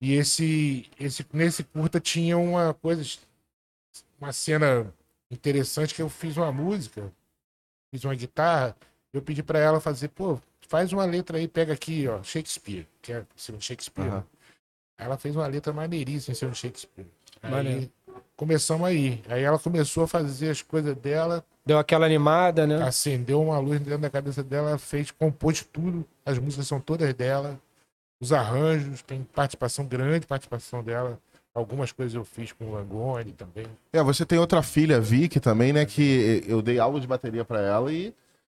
E esse, esse, nesse curta tinha uma coisa, uma cena interessante que eu fiz uma música, fiz uma guitarra, eu pedi pra ela fazer, pô, faz uma letra aí, pega aqui, ó, Shakespeare, que é ser um Shakespeare. Aham. Ela fez uma letra maneiríssima em ser um Shakespeare. Aí começamos aí. Aí ela começou a fazer as coisas dela, Deu aquela animada, né? acendeu uma luz dentro da cabeça dela, fez, compôs tudo, as músicas são todas dela, os arranjos, tem participação, grande participação dela. Algumas coisas eu fiz com o Langoni também. É, você tem outra filha, Vicky, também, né? Que eu dei aula de bateria pra ela e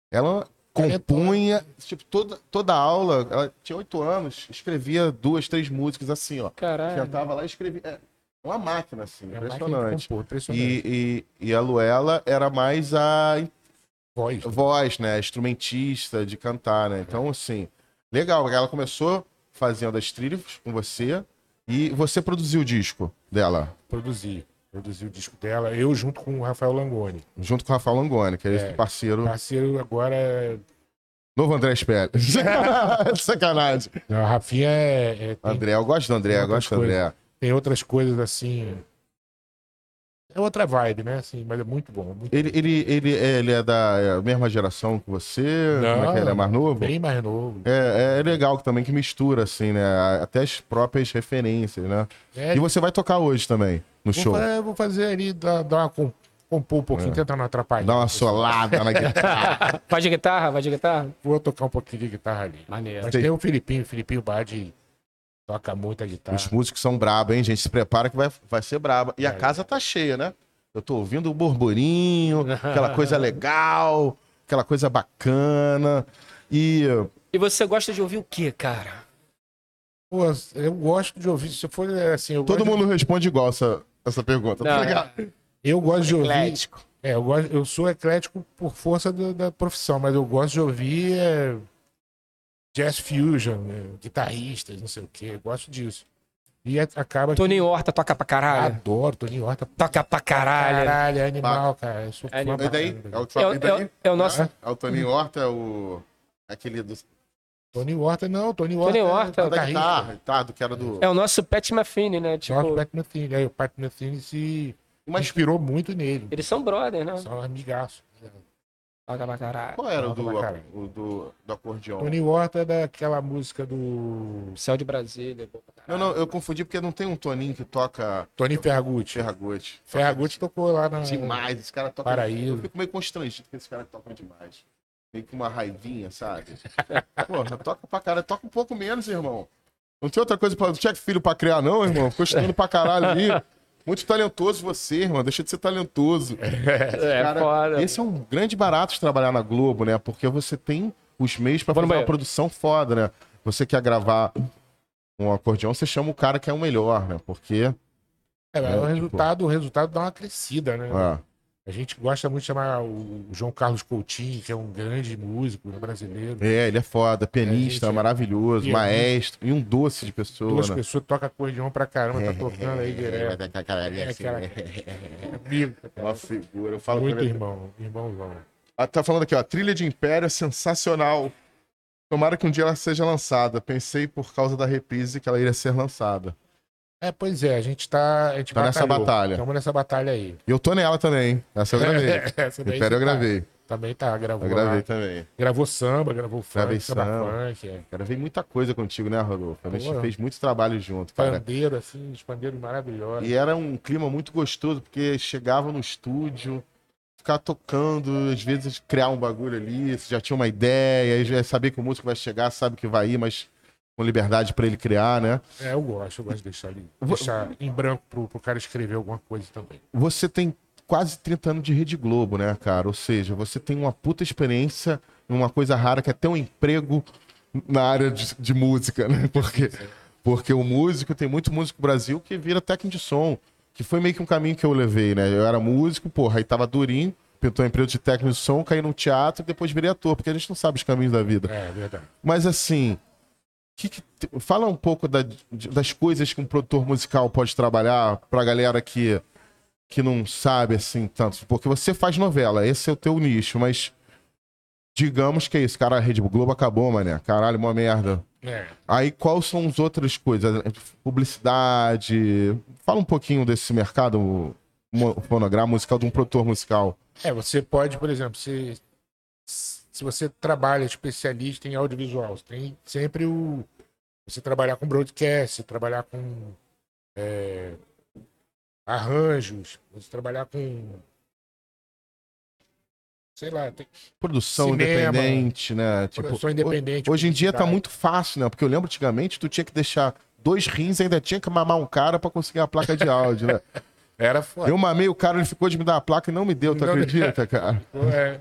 ela compunha, tipo, toda, toda aula, ela tinha oito anos, escrevia duas, três músicas assim, ó. Caralho. Sentava lá e escrevia. É uma máquina, assim, É impressionante. compor, impressionante. E, e, e a Luela era mais a Voz. voz, né? Instrumentista de cantar, né? Então, assim, legal. Ela começou fazendo as trilhas com você e você produziu o disco dela, Produzi. Produzi o disco dela, eu junto com o Rafael Langoni. junto com o Rafael Langoni, que é, esse É. parceiro. Parceiro agora é. Novo André Spelli. Sacanagem. Não, a Rafinha é. é- tem, André, eu gosto do André, eu gosto do André. tem outras coisas assim. É outra vibe, né? Assim, mas é muito bom. Muito Ele, ele, ele, ele é da é mesma geração que você? Como é que ele é mais novo? Bem mais novo. É, é legal que também que mistura, assim, né? Até as próprias referências, né? É, E você vai tocar hoje também, no vou, show. fa- vou fazer ali, dar, dar uma com- compor um pouquinho, É. tentar não atrapalhar. Dá uma solada na guitarra. Vai de guitarra? Vai de guitarra? Vou tocar um pouquinho de guitarra ali. Maneiro. Mas Sei. tem o Filipinho, o Filipinho Bade toca muita guitarra. Os músicos são brabos, hein, gente? Se prepara que vai, vai ser braba. E a É. casa tá cheia, né? Eu tô ouvindo o burburinho, aquela coisa legal, aquela coisa bacana. E E você gosta de ouvir o quê, cara? Pô, eu gosto de ouvir, se for assim, eu todo mundo responde igual essa, essa pergunta, tá Não, ligado? de, eu gosto de ouvir. Eclético. É, eu, gosto, eu sou eclético por força do- da profissão, mas eu gosto de ouvir é, jazz fusion, né, guitarristas, não sei o quê, eu gosto disso. E é- acaba que Toninho Horta toca pra caralho. adoro Toninho Horta. Toca pra caralho. Caralho, é animal, cara. Eu sou É animal. E daí? É o, É, o- daí? é o- é o nosso. É o Toninho Horta, é o. Aquele do. Toninho Horta, não, Toninho Horta. Toninho Horta é o da guitarra, tá? Do que era do. É o nosso Pat Metheny, né? Tipo, Nossa, o Pat Metheny. Aí o Pat Metheny se Mas inspirou muito nele. eles são brothers, né? São amigaços. Toca pra caralho. Qual era o do, o do, do acordeão? Tony Horta é daquela música do Céu de Brasília. Não, não, eu confundi porque não tem um Toninho que toca Tony Ferragutti. Ferragutti. Ferragutti tocou lá na. Demais, esse cara toca. Paraíso. Eu fico meio constrangido com esse cara que toca demais. Meio com uma raivinha, sabe? Porra, toca pra caralho, toca um pouco menos, irmão. Não tem outra coisa pra. Não tinha filho pra criar, não, irmão. Ficou estudando pra caralho ali. Muito talentoso você, irmão. Deixa de ser talentoso. É, Cara, foda. Esse é um grande barato de trabalhar na Globo, né? Porque você tem os meios no fazer uma banheiro. produção foda, né? Você quer gravar um acordeão, você chama o cara que é o melhor, né? Porque. É, mas É, o tipo- resultado, o resultado dá uma crescida, né? ó, A gente gosta muito de chamar o João Carlos Coutinho, que é um grande músico né, brasileiro. é, ele é foda, pianista, É, gente, maravilhoso, pianista. maestro e um doce de pessoa, Duas né? pessoas tocam acordeão pra caramba, tá tocando aí direto. É, caralho, É assim, aquela- né? Amigo, Uma figura. Eu falo muito pra ele- irmão, irmãozão. Ah, tá falando aqui, ó. Trilha de Império é sensacional. Tomara que um dia ela seja lançada. Pensei por causa da reprise que ela iria ser lançada. É, pois é, a gente tá. A gente Tá nessa batalha. Estamos nessa batalha aí. E eu tô nela também. Essa eu gravei. Essa daí Império eu tá. gravei. Também tá, gravou. Eu gravei lá. também. Gravou samba, gravou funk, Gravei samba samba. funk, é. Gravei muita coisa contigo, né, Rodolfo? A gente Boa. fez muito trabalho junto, cara. Pandeiro, assim, os pandeiros maravilhosos. E era um clima muito gostoso, porque chegava no estúdio, ficar tocando, às vezes criar um bagulho ali, você já tinha uma ideia, aí já saber que o músico vai chegar, sabe que vai ir, mas com liberdade pra ele criar, né? É, eu gosto, eu gosto de deixar ali. Vou- Deixar em branco pro, pro cara escrever alguma coisa também. Você tem quase 30 anos de Rede Globo, né, cara? Ou seja, você tem uma puta experiência em uma coisa rara que é ter um emprego na área de, de música, né? Porque, porque o músico, tem muito músico no Brasil que vira técnico de som, que foi meio que um caminho que eu levei, né? Eu era músico, porra, aí tava durinho, pintou um emprego de técnico de som, caí no teatro e depois virei ator, porque a gente não sabe os caminhos da vida. É, verdade. Mas assim, que que fala um pouco da- das coisas que um produtor musical pode trabalhar pra galera que, que não sabe assim tanto. Porque você faz novela, esse é o teu nicho, mas digamos que é isso, cara, a Rede Globo acabou, mané. Caralho, uma merda. É. Aí quais são as outras coisas? Publicidade. Fala um pouquinho desse mercado fonograma musical de um produtor musical. É, você pode, por exemplo, se, se você trabalha especialista em audiovisual, você tem sempre o. Você trabalhar com broadcast, trabalhar com é, arranjos, você trabalhar com. Sei lá, tem Produção Cinema, independente, né? Tipo, produção independente. Hoje em dia tá muito fácil, né? Porque eu lembro antigamente tu tinha que deixar dois rins e ainda tinha que mamar um cara pra conseguir a placa de áudio, né? Era foda. Eu mamei o cara, ele ficou de me dar a placa e não me deu, tu Não acredita, cara? É,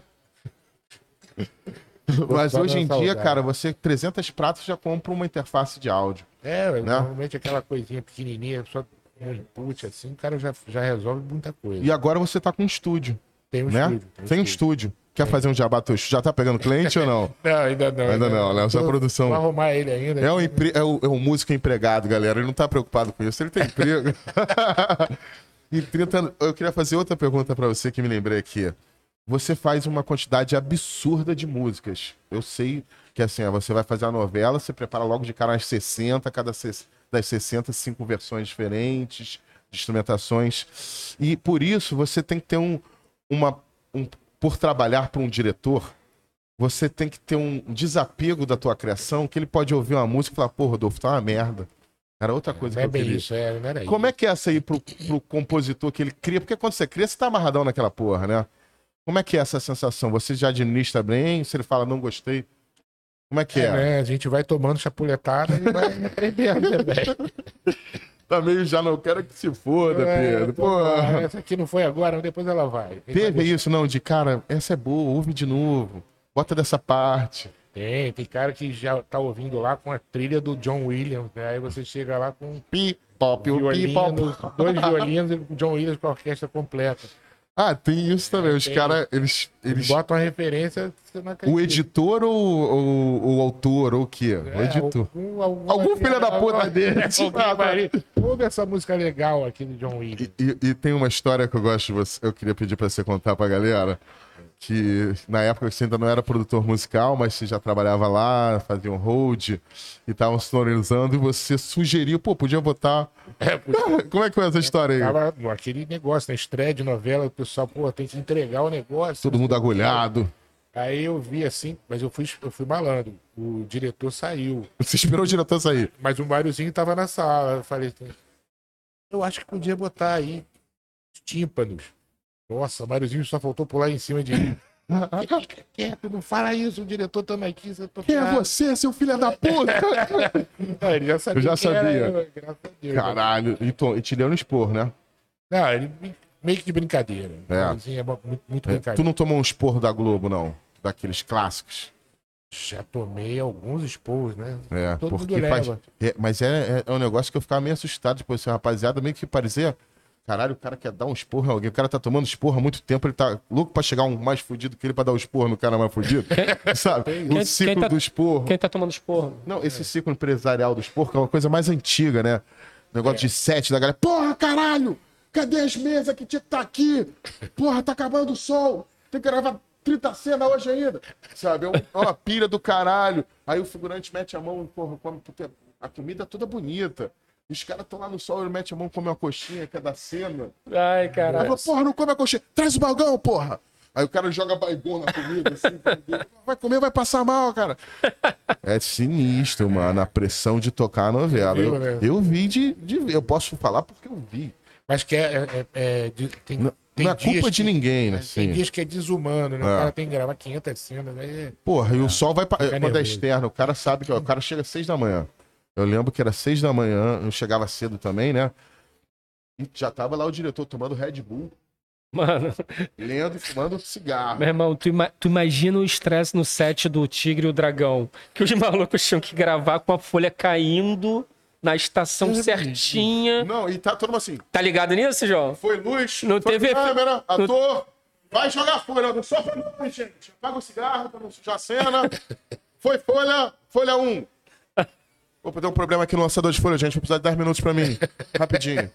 Mas hoje em dia, cara, você 300 pratos já compra uma interface de áudio. é Né? normalmente aquela coisinha pequenininha, só um input assim, o cara já, já resolve muita coisa. E agora você tá com um estúdio, tem um né? estúdio. Tem um estúdio. Quer fazer um jabá teu? Já tá pegando cliente ou não? Não, ainda não. Ainda não, né? Só Tô- produção. Vou arrumar ele ainda. É um, empre- é, o, é um músico empregado, galera. Ele não tá preocupado com isso. Ele tem emprego. e 30 anos. Eu queria fazer outra pergunta pra você que me lembrei aqui. Você faz uma quantidade absurda de músicas. Eu sei que assim, você vai fazer a novela, você prepara logo de cara as 60, cada das 60, cinco versões diferentes de instrumentações. E por isso você tem que ter um, uma. Um, por trabalhar para um diretor, você tem que ter um desapego da tua criação, que ele pode ouvir uma música e falar, pô, Rodolfo, tá uma merda. Era outra coisa Não que é eu queria. isso, é, não era Como é que é essa aí pro, pro compositor que ele cria? Porque quando você cria, você tá amarradão naquela porra, né? Como é que é essa sensação? Você já administra bem? Se ele fala, não gostei? Como é que É, é? né? A gente vai tomando chapuletada e vai aprendendo também. Tá meio já não quero que se foda, Pedro. pô, essa aqui não foi agora, depois ela vai. Ele vai Teve isso, não, de cara, essa é boa, ouve de novo. Bota dessa parte. Tem, tem cara que já tá ouvindo lá com a trilha do John Williams, né? Aí você chega lá com Pi, pop, o pi, violino, pop. dois violinos e o John Williams com a orquestra completa. Ah, tem isso também. Os Tem. caras, eles, Eles botam uma referência. O editor ou o, o autor ou o quê? O É, editor. Algum, algum, Algum filho da puta dele. Ouve essa música legal aqui do John Williams. E, e- e tem uma história que eu gosto de você, eu queria pedir pra você contar pra galera. Que na época você ainda não era produtor musical, mas você já trabalhava lá, fazia um hold e estavam sonorizando e você sugeriu, pô, podia botar. É, porque Como é que foi essa história aí? tava aquele negócio, na estreia de novela, o pessoal, pô, tem que entregar o negócio. Todo mundo agulhado. Aí eu vi assim, mas eu fui, eu fui malandro. O diretor saiu, Você esperou o diretor sair. mas o Máriozinho tava na sala. Eu falei, assim, eu acho que podia botar aí os tímpanos. Nossa, Máriozinho só faltou pular em cima de mim. Fica quieto, não fala isso, o diretor tá aqui. Você tá Quem é você, seu filho da puta? Ah, ele já sabia. Eu já era sabia. eu, graças a Deus. Caralho. E, te deu no expor, né? Não, ele meio que de brincadeira. É. Máriozinho é muito, muito Tu brincadeira. não tomou um esporro da Globo, não? Daqueles clássicos. Já tomei alguns esporros, né? É, Todo porque faz. é, mas é, é, é um negócio que eu ficava meio assustado. Tipo, esse rapaziada meio que parecia. Caralho, o cara quer dar um esporro em alguém. O cara tá tomando esporro há muito tempo, ele tá louco pra chegar um mais fudido que ele pra dar um esporro no cara mais fudido. Sabe? O Quem- ciclo quem tá- do esporro. Quem tá tomando esporro? Não, esse ciclo empresarial do esporro que é uma coisa mais antiga, né? Negócio de sete da galera. Porra, caralho! Cadê as mesas que tinha que estar aqui? Porra, tá acabando o sol. Tem que gravar 30 cenas hoje ainda. Sabe? É é uma pilha do caralho. Aí o figurante mete a mão, porra, come, porque a comida é toda bonita. Os caras estão lá no sol, ele mete a mão, come uma coxinha, que é da cena. Ai, caralho. fala, porra, não come a coxinha. Traz o balgão, porra. Aí o cara joga baigão na comida, assim. vai comer, vai passar mal, cara. É sinistro, mano, a pressão de tocar a novela. Eu, né? eu vi de, de eu posso falar porque eu vi. Mas que é. é- é- de- tem, Não, tem não é culpa de que- ninguém, né? Tem Assim. dias que é desumano, né? É. O cara tem que gravar 500 cenas. Aí... Porra, e o sol vai. pra- Quando é externo, o cara sabe que ó, o cara chega às seis da manhã. Eu lembro que era seis da manhã, eu chegava cedo também, né? E já tava lá o diretor tomando Red Bull, Mano, lendo e fumando cigarro. meu irmão, tu, ima- tu imagina o estresse no set do Tigre e o Dragão. Que os malucos tinham que gravar com a folha caindo na estação certinha. Não, e tá todo mundo assim. Tá ligado nisso, João? Foi luz, Não foi teve câmera, ator. Vai jogar folha, não só foi luz, gente. Apaga o cigarro pra não sujar a cena. Foi folha, folha 1. Opa, deu um problema aqui no lançador de folha, gente. Vou precisar de 10 minutos pra mim. Rapidinho.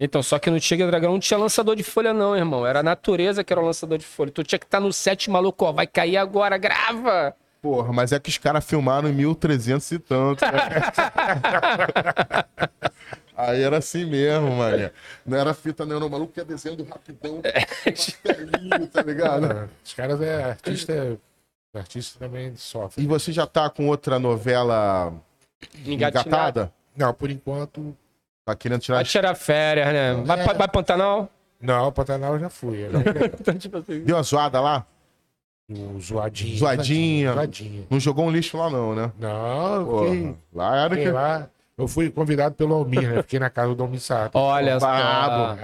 Então, só que no Tigre Dragão não tinha lançador de folha, não, irmão. Era a natureza que era o lançador de folha. Tu tinha que estar no set maluco, ó. Vai cair agora, grava! Porra, mas é que os caras filmaram em 1300 e tanto. né? Aí era assim mesmo, mano. Não era fita, não. Era o maluco que ia desenhando rapidão. martelinho, tá ligado? Os caras é artista. Artista também sofre. E você já tá com outra novela Engatinado. engatada? Não, por enquanto. Tá querendo tirar Vai tirar férias, né? Vai, É. vai, Pantanal? Não, Pantanal eu já fui. Eu- Tipo assim. Deu uma zoada lá? O zoadinho. Zoadinha. Zoadinha. Não jogou um lixo lá, não, né? Não, eu fiquei, Lá era fiquei que. lá. Eu fui convidado pelo Almir, né? Fiquei na casa do Almir Sato. Olha só.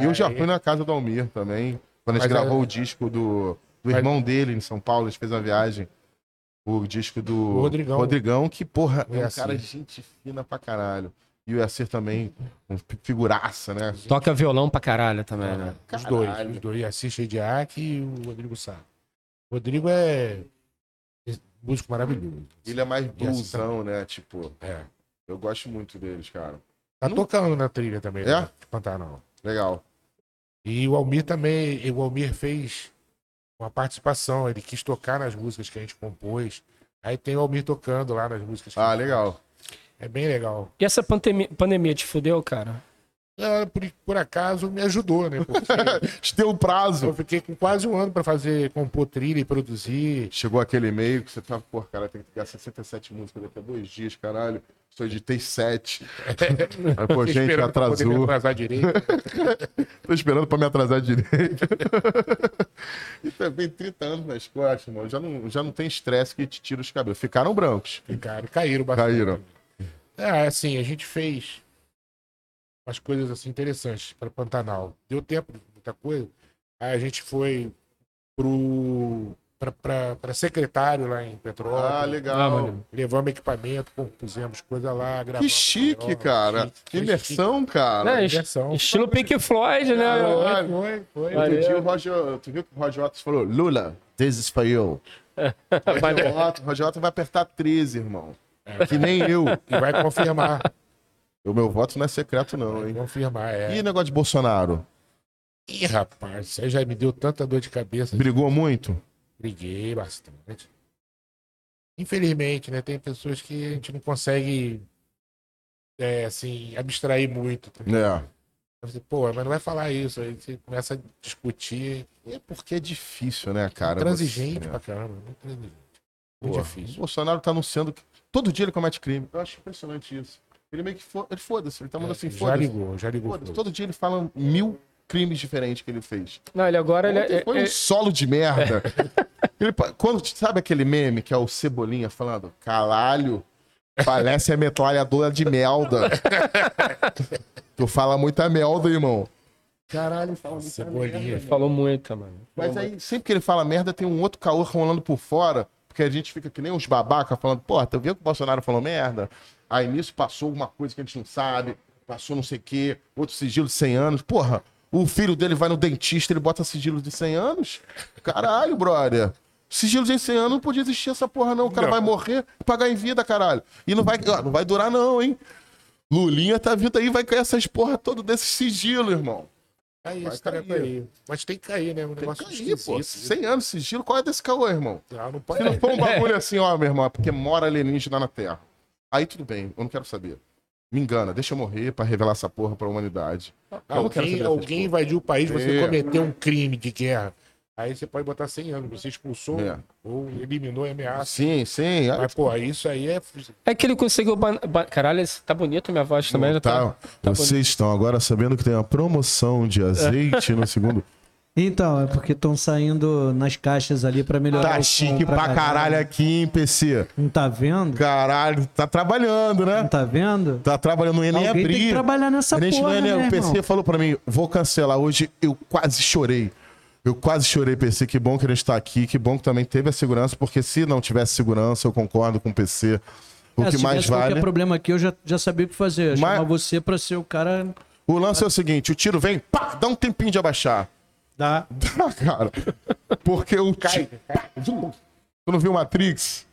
Eu já fui na casa do Almir também. Quando a gente Mas gravou é- o disco do, do Mas- irmão dele em São Paulo, a gente fez uma viagem. O disco do O Rodrigão. Rodrigão, que, porra, é um Yacir. cara gente fina pra caralho. E o Yacir também, um fi- figuraça, né? Toca violão pra caralho também, né? Os dois, Caralho. os dois. Assis Ediak e o Rodrigo Sá. O Rodrigo é músico maravilhoso. Ele é mais Yacir bluesão, né? Tipo, É. eu gosto muito deles, cara. Tá Não- tocando na trilha também, É? né? de Pantanal. Legal. E o Almir também, o Almir fez uma participação, ele quis tocar nas músicas que a gente compôs. Aí tem o Almir tocando lá nas músicas. que Ah, a gente legal. É bem legal. E essa pandemia, pandemia te fudeu, cara? Ela, por, por acaso, me ajudou, né? Porque Te deu um prazo. eu fiquei com quase um ano pra fazer, compor trilha e produzir. Chegou aquele e-mail que você tava, pô, cara, tem que pegar 67 músicas daqui a dois dias, caralho. Só editei 7. Aí, pô, gente, esperando pra poder me atrasou. atrasar direito. Tô esperando pra me atrasar direito. e também 30 anos nas costas, mano. Já não, já não tem estresse que te tira os cabelos. Ficaram brancos. Ficaram, caíram bastante. Caíram. É, assim, a gente fez umas coisas assim interessantes para Pantanal. Deu tempo muita coisa. Aí a gente foi pro para secretário lá em Petrópolis. Ah, Ah, legal. mano. Levamos equipamento, compusemos coisa lá, que gravamos. chique, negócio, cara. chique, Que imersão, cara. Né, Imersão. Estilo Pink Floyd, né? Chique. Foi, foi. Outro dia o Roger, tu viu que o Roger Waters falou, Lula, this is for you. Roger Waters, Roger Waters vai apertar 13, irmão. Que nem eu. E vai confirmar. O meu voto não é secreto, não, Vai hein? confirmar, é. E negócio de Bolsonaro? Ih, rapaz, isso aí já me deu tanta dor de cabeça. Brigou muito? Briguei bastante. Infelizmente, né? Tem pessoas que a gente não consegue, é, assim, abstrair muito. tá? É. Você, pô, mas não vai falar isso. Aí você começa a discutir. É porque é difícil, né, cara? Transigente Você- pra caramba. Muito transigente. Muito Porra, difícil. O Bolsonaro tá anunciando que todo dia ele comete crime. Eu acho impressionante isso. Ele meio que fo... ele foda-se, ele tá mandando assim, já foda-se. ligou, já ligou. Foda-se. Todo dia ele fala mil crimes diferentes que ele fez. Não, ele agora ele, Ontem é, foi é- um solo de merda. Ele quando, sabe aquele meme que é o Cebolinha falando, caralho, parece a metralhadora de melda. tu fala muita melda, irmão. Caralho, fala muita Cebolinha. merda. falou muito, mano. Mas aí, sempre que ele fala merda, tem um outro caô rolando por fora, porque a gente fica que nem uns babaca falando, porra, tu viu que o Bolsonaro falou merda? Aí nisso passou alguma coisa que a gente não sabe, passou não sei o quê, outro sigilo de 100 anos. Porra, o filho dele vai no dentista, ele bota sigilo de 100 anos? Caralho, brother. Sigilo de 100 anos não podia existir essa porra, não. O cara Não. vai morrer e pagar em vida, caralho. E não vai, ó, não vai durar, não, hein? Lulinha tá vindo aí, vai cair essas porra todas desse sigilo, irmão. Aí, Vai cara cair. cair. Mas tem que cair, né? Um Tem que cair, pô. esquisito. 100 anos de sigilo, qual é desse caô, irmão? Não, não pode. Se não for um bagulho assim, ó, meu irmão, é porque mora alienígena na Terra. Aí tudo bem, eu não quero saber. Me engana, deixa eu morrer pra revelar essa porra pra humanidade. Eu não quero Alguém, alguém invadiu o país, você É. cometeu um crime de guerra. Aí você pode botar 100 anos. Você expulsou É. ou eliminou a ameaça. Sim, sim. Mas, pô, isso aí é. É que ele conseguiu. ban- ban- Caralho, tá bonito minha voz também. né? Tá, tá vocês estão agora sabendo que tem uma promoção de azeite no segundo. Então, é porque estão saindo nas caixas ali pra melhorar. Tá chique pra caralho aqui, hein, PC? Não tá vendo? Caralho, tá trabalhando, né? Não tá vendo? Tá trabalhando, não ia nem Alguém tem que abrir. trabalhar nessa porra, não ia nem- né, o PC irmão? falou pra mim, vou cancelar hoje. Eu quase chorei. Eu quase chorei, PC. Que bom que a gente tá aqui. Que bom que também teve a segurança, porque se não tivesse segurança, eu concordo com o PC. O É, que se mais tivesse qualquer vale. problema aqui, eu já, já sabia o que fazer. Mas- Chamar você pra ser o cara O lance é o seguinte: o tiro vem, pá, dá um tempinho de abaixar. Da. Dá, cara. Porque o Cai. Tu não viu Matrix?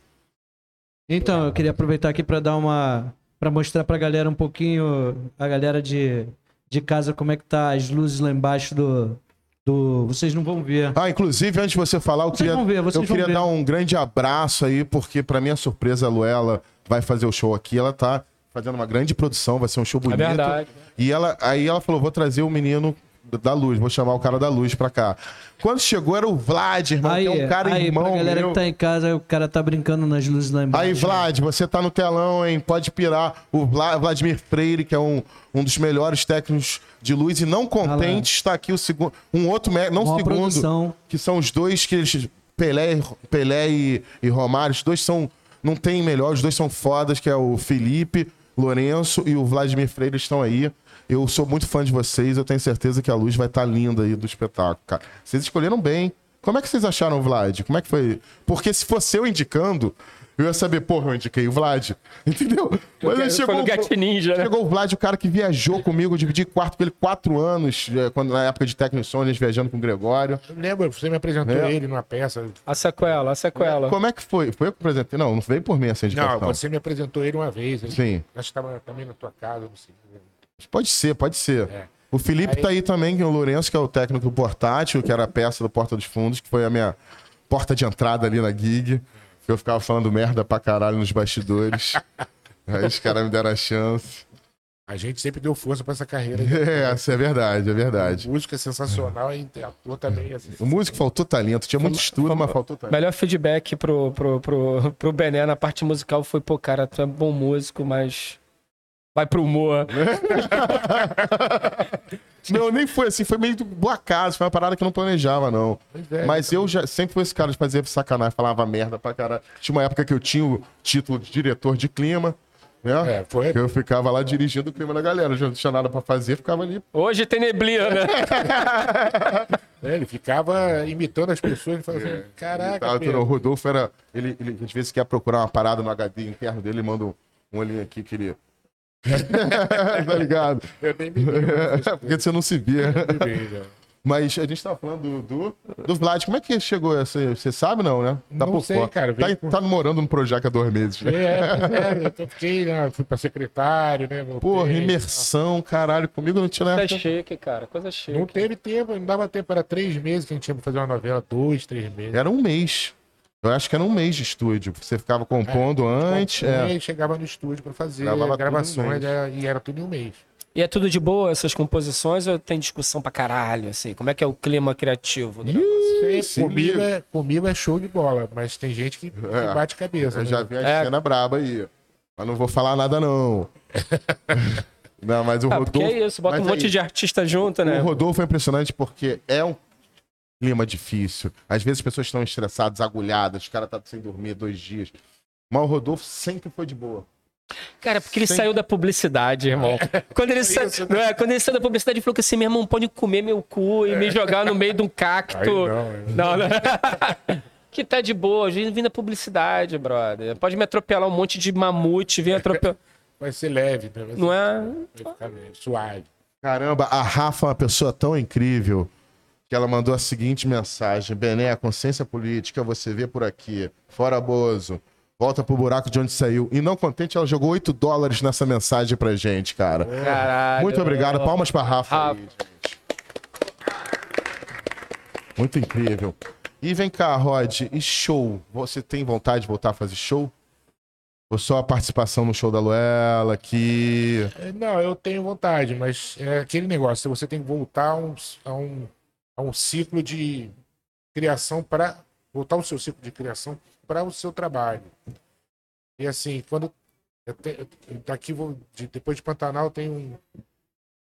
Então, eu queria aproveitar aqui pra dar uma. pra mostrar pra galera um pouquinho, a galera de, de casa, como é que tá as luzes lá embaixo do. do... Vocês não vão ver. Ah, inclusive, antes de você falar, eu Vocês queria, vão ver, eu queria dar um grande abraço aí, porque pra minha surpresa, a Luela vai fazer o show aqui. Ela tá fazendo uma grande produção, vai ser um show É bonito. verdade. E ela, aí ela falou: vou trazer o menino da luz, vou chamar o cara da luz pra cá. Quando chegou era o Vlad, irmão, Aí, que é um cara aí irmão pra galera meu. que tá em casa, o cara tá brincando nas luzes lá embaixo. Aí, Vlad, você tá no telão, hein? Pode pirar. O Vla- Vladimir Freire, que é um, um dos melhores técnicos de luz, e não contente, está aqui o segundo. Um outro, não o Uma segundo, produção. que são os dois que eles. Pelé, Pelé e, e Romário, os dois são. Não tem melhor, os dois são fodas, que é o Felipe Lourenço e o Vladimir Freire estão aí. Eu sou muito fã de vocês, eu tenho certeza que a luz vai estar linda aí do espetáculo, cara. Vocês escolheram bem. Como é que vocês acharam o Vlad? Como é que foi? Porque se fosse eu indicando, eu ia saber, porra, eu indiquei o Vlad. Entendeu? Mas aí Foi no o- Get Ninja, né? Chegou o Vlad, o cara que viajou comigo, eu dividi quarto com ele quatro anos, eh, quando, na época de Tecno Sonics, viajando com o Gregório. Eu lembro, você me apresentou É. ele numa peça. A sequela, a sequela. Como é que foi? Foi eu que apresentei? Não, não veio por mim essa indicação. Não, você me apresentou ele uma vez. Ele, Sim. Acho que estava também na tua casa, não sei. Pode ser, pode ser. É. O Felipe Aí- tá aí também, que é o Lourenço, que é o técnico do portátil, que era a peça do Porta dos Fundos, que foi a minha porta de entrada ali na gig. que Eu ficava falando merda pra caralho nos bastidores. aí os caras me deram a chance. A gente sempre deu força pra essa carreira. É, isso é verdade, é verdade. O músico é sensacional e ator também. Assim. O músico faltou talento, tinha muito estudo, mas faltou talento. Melhor feedback pro, pro, pro, pro Bené na parte musical foi, pô, cara, tu é bom músico, mas vai pro humor. Não, nem foi assim, foi meio do acaso, foi uma parada que eu não planejava, não. É, Mas eu já sempre fui esse cara de fazer sacanagem, falava merda pra caralho. Tinha uma época que eu tinha o título de diretor de clima, né? É, foi. Que eu ficava lá dirigindo o clima da galera. Eu já não tinha nada pra fazer, ficava ali. Hoje tem neblina, né? É, ele ficava imitando as pessoas e falava assim: caraca, Tava, Pedro, o Rodolfo era. Ele, ele às vezes quer procurar uma parada no HD interno dele, ele manda um, um olhinho aqui que ele. tá ligado? eu nem me lembro É, porque você não se via. né? Mas a gente tava falando do, do, do Vlad. Como é que chegou? Você, você sabe, não, né? Tá Não por sei, fora. cara, Tá, por- tá morando no Projac há dois meses. né? É, é, eu fiquei, né, fui pra secretário, né? voltei. Porra, imersão, caralho. Comigo não tinha Coisa época. chique, cara, coisa chique. Não teve tempo, não dava tempo, era três meses que a gente tinha pra fazer uma novela, dois, três meses. Era um mês. Eu acho que era um mês de estúdio. Você ficava compondo antes. E É. aí chegava no estúdio pra fazer Gravava gravações era- e era tudo em um mês. E é tudo de boa essas composições ou tem discussão pra caralho, assim? Como é que é o clima criativo? do negócio? Sim, comigo, é, comigo é show de bola, mas tem gente que, que É. bate cabeça. Eu né? já vi a É. cena braba aí. Mas não vou falar nada, não. não, mas o Ah, Rodolfo. porque é isso, bota um monte aí, de artista junto, né? O Rodolfo é impressionante porque é um clima difícil. Às vezes as pessoas estão estressadas, agulhadas, os caras estão sem dormir dois dias. Mas o Rodolfo sempre foi de boa. Cara, porque ele Sem- saiu da publicidade, irmão. Quando ele, sa... não é? Quando ele saiu da publicidade, ele falou que assim, meu irmão, pode comer meu cu e me jogar no meio de um cacto. Aí não, é. Não, não. que tá de boa, a gente vem da publicidade, brother. Pode me atropelar um monte de mamute, vem atropelar. Vai ser leve, né? Vai, ser- Não é? vai ficar suave. Caramba, a Rafa é uma pessoa tão incrível que ela mandou a seguinte mensagem: Bené, a consciência política você vê por aqui. Fora Bozo. Volta pro buraco de onde saiu. E não contente, ela jogou 8 dólares nessa mensagem pra gente, cara. Caralho. Muito obrigado. Palmas pra Rafa. Rafa. aí, gente. Muito incrível. E vem cá, Rod, e show? Você tem vontade de voltar a fazer show? Ou só a participação no show da Luela, que. É, Não, eu tenho vontade, mas é aquele negócio, você tem que voltar a um, a um, a um ciclo de criação para voltar o seu ciclo de criação para o seu trabalho. E assim, quando eu te- eu- daqui vou de- depois de Pantanal tem um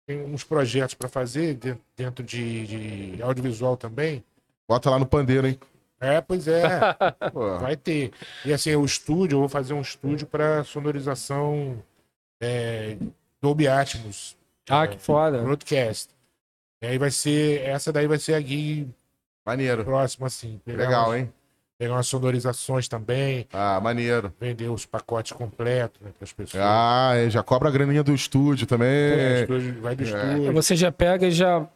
tem uns projetos para fazer de- dentro de, de audiovisual também. Bota lá no pandeiro, hein? É, pois é. Vai ter. E assim, o estúdio, eu vou fazer um estúdio para sonorização é, Dolby Atmos. Ah, que foda. Broadcast. E aí vai ser. Essa daí vai ser a gig maneiro. próxima, assim. Pegar Legal, umas- hein? Pegar umas sonorizações também, Ah, maneiro. vender os pacotes completos né, para as pessoas. Ah, é, já cobra a graninha do estúdio É, também. estúdio- vai do estúdio. Você já pega e já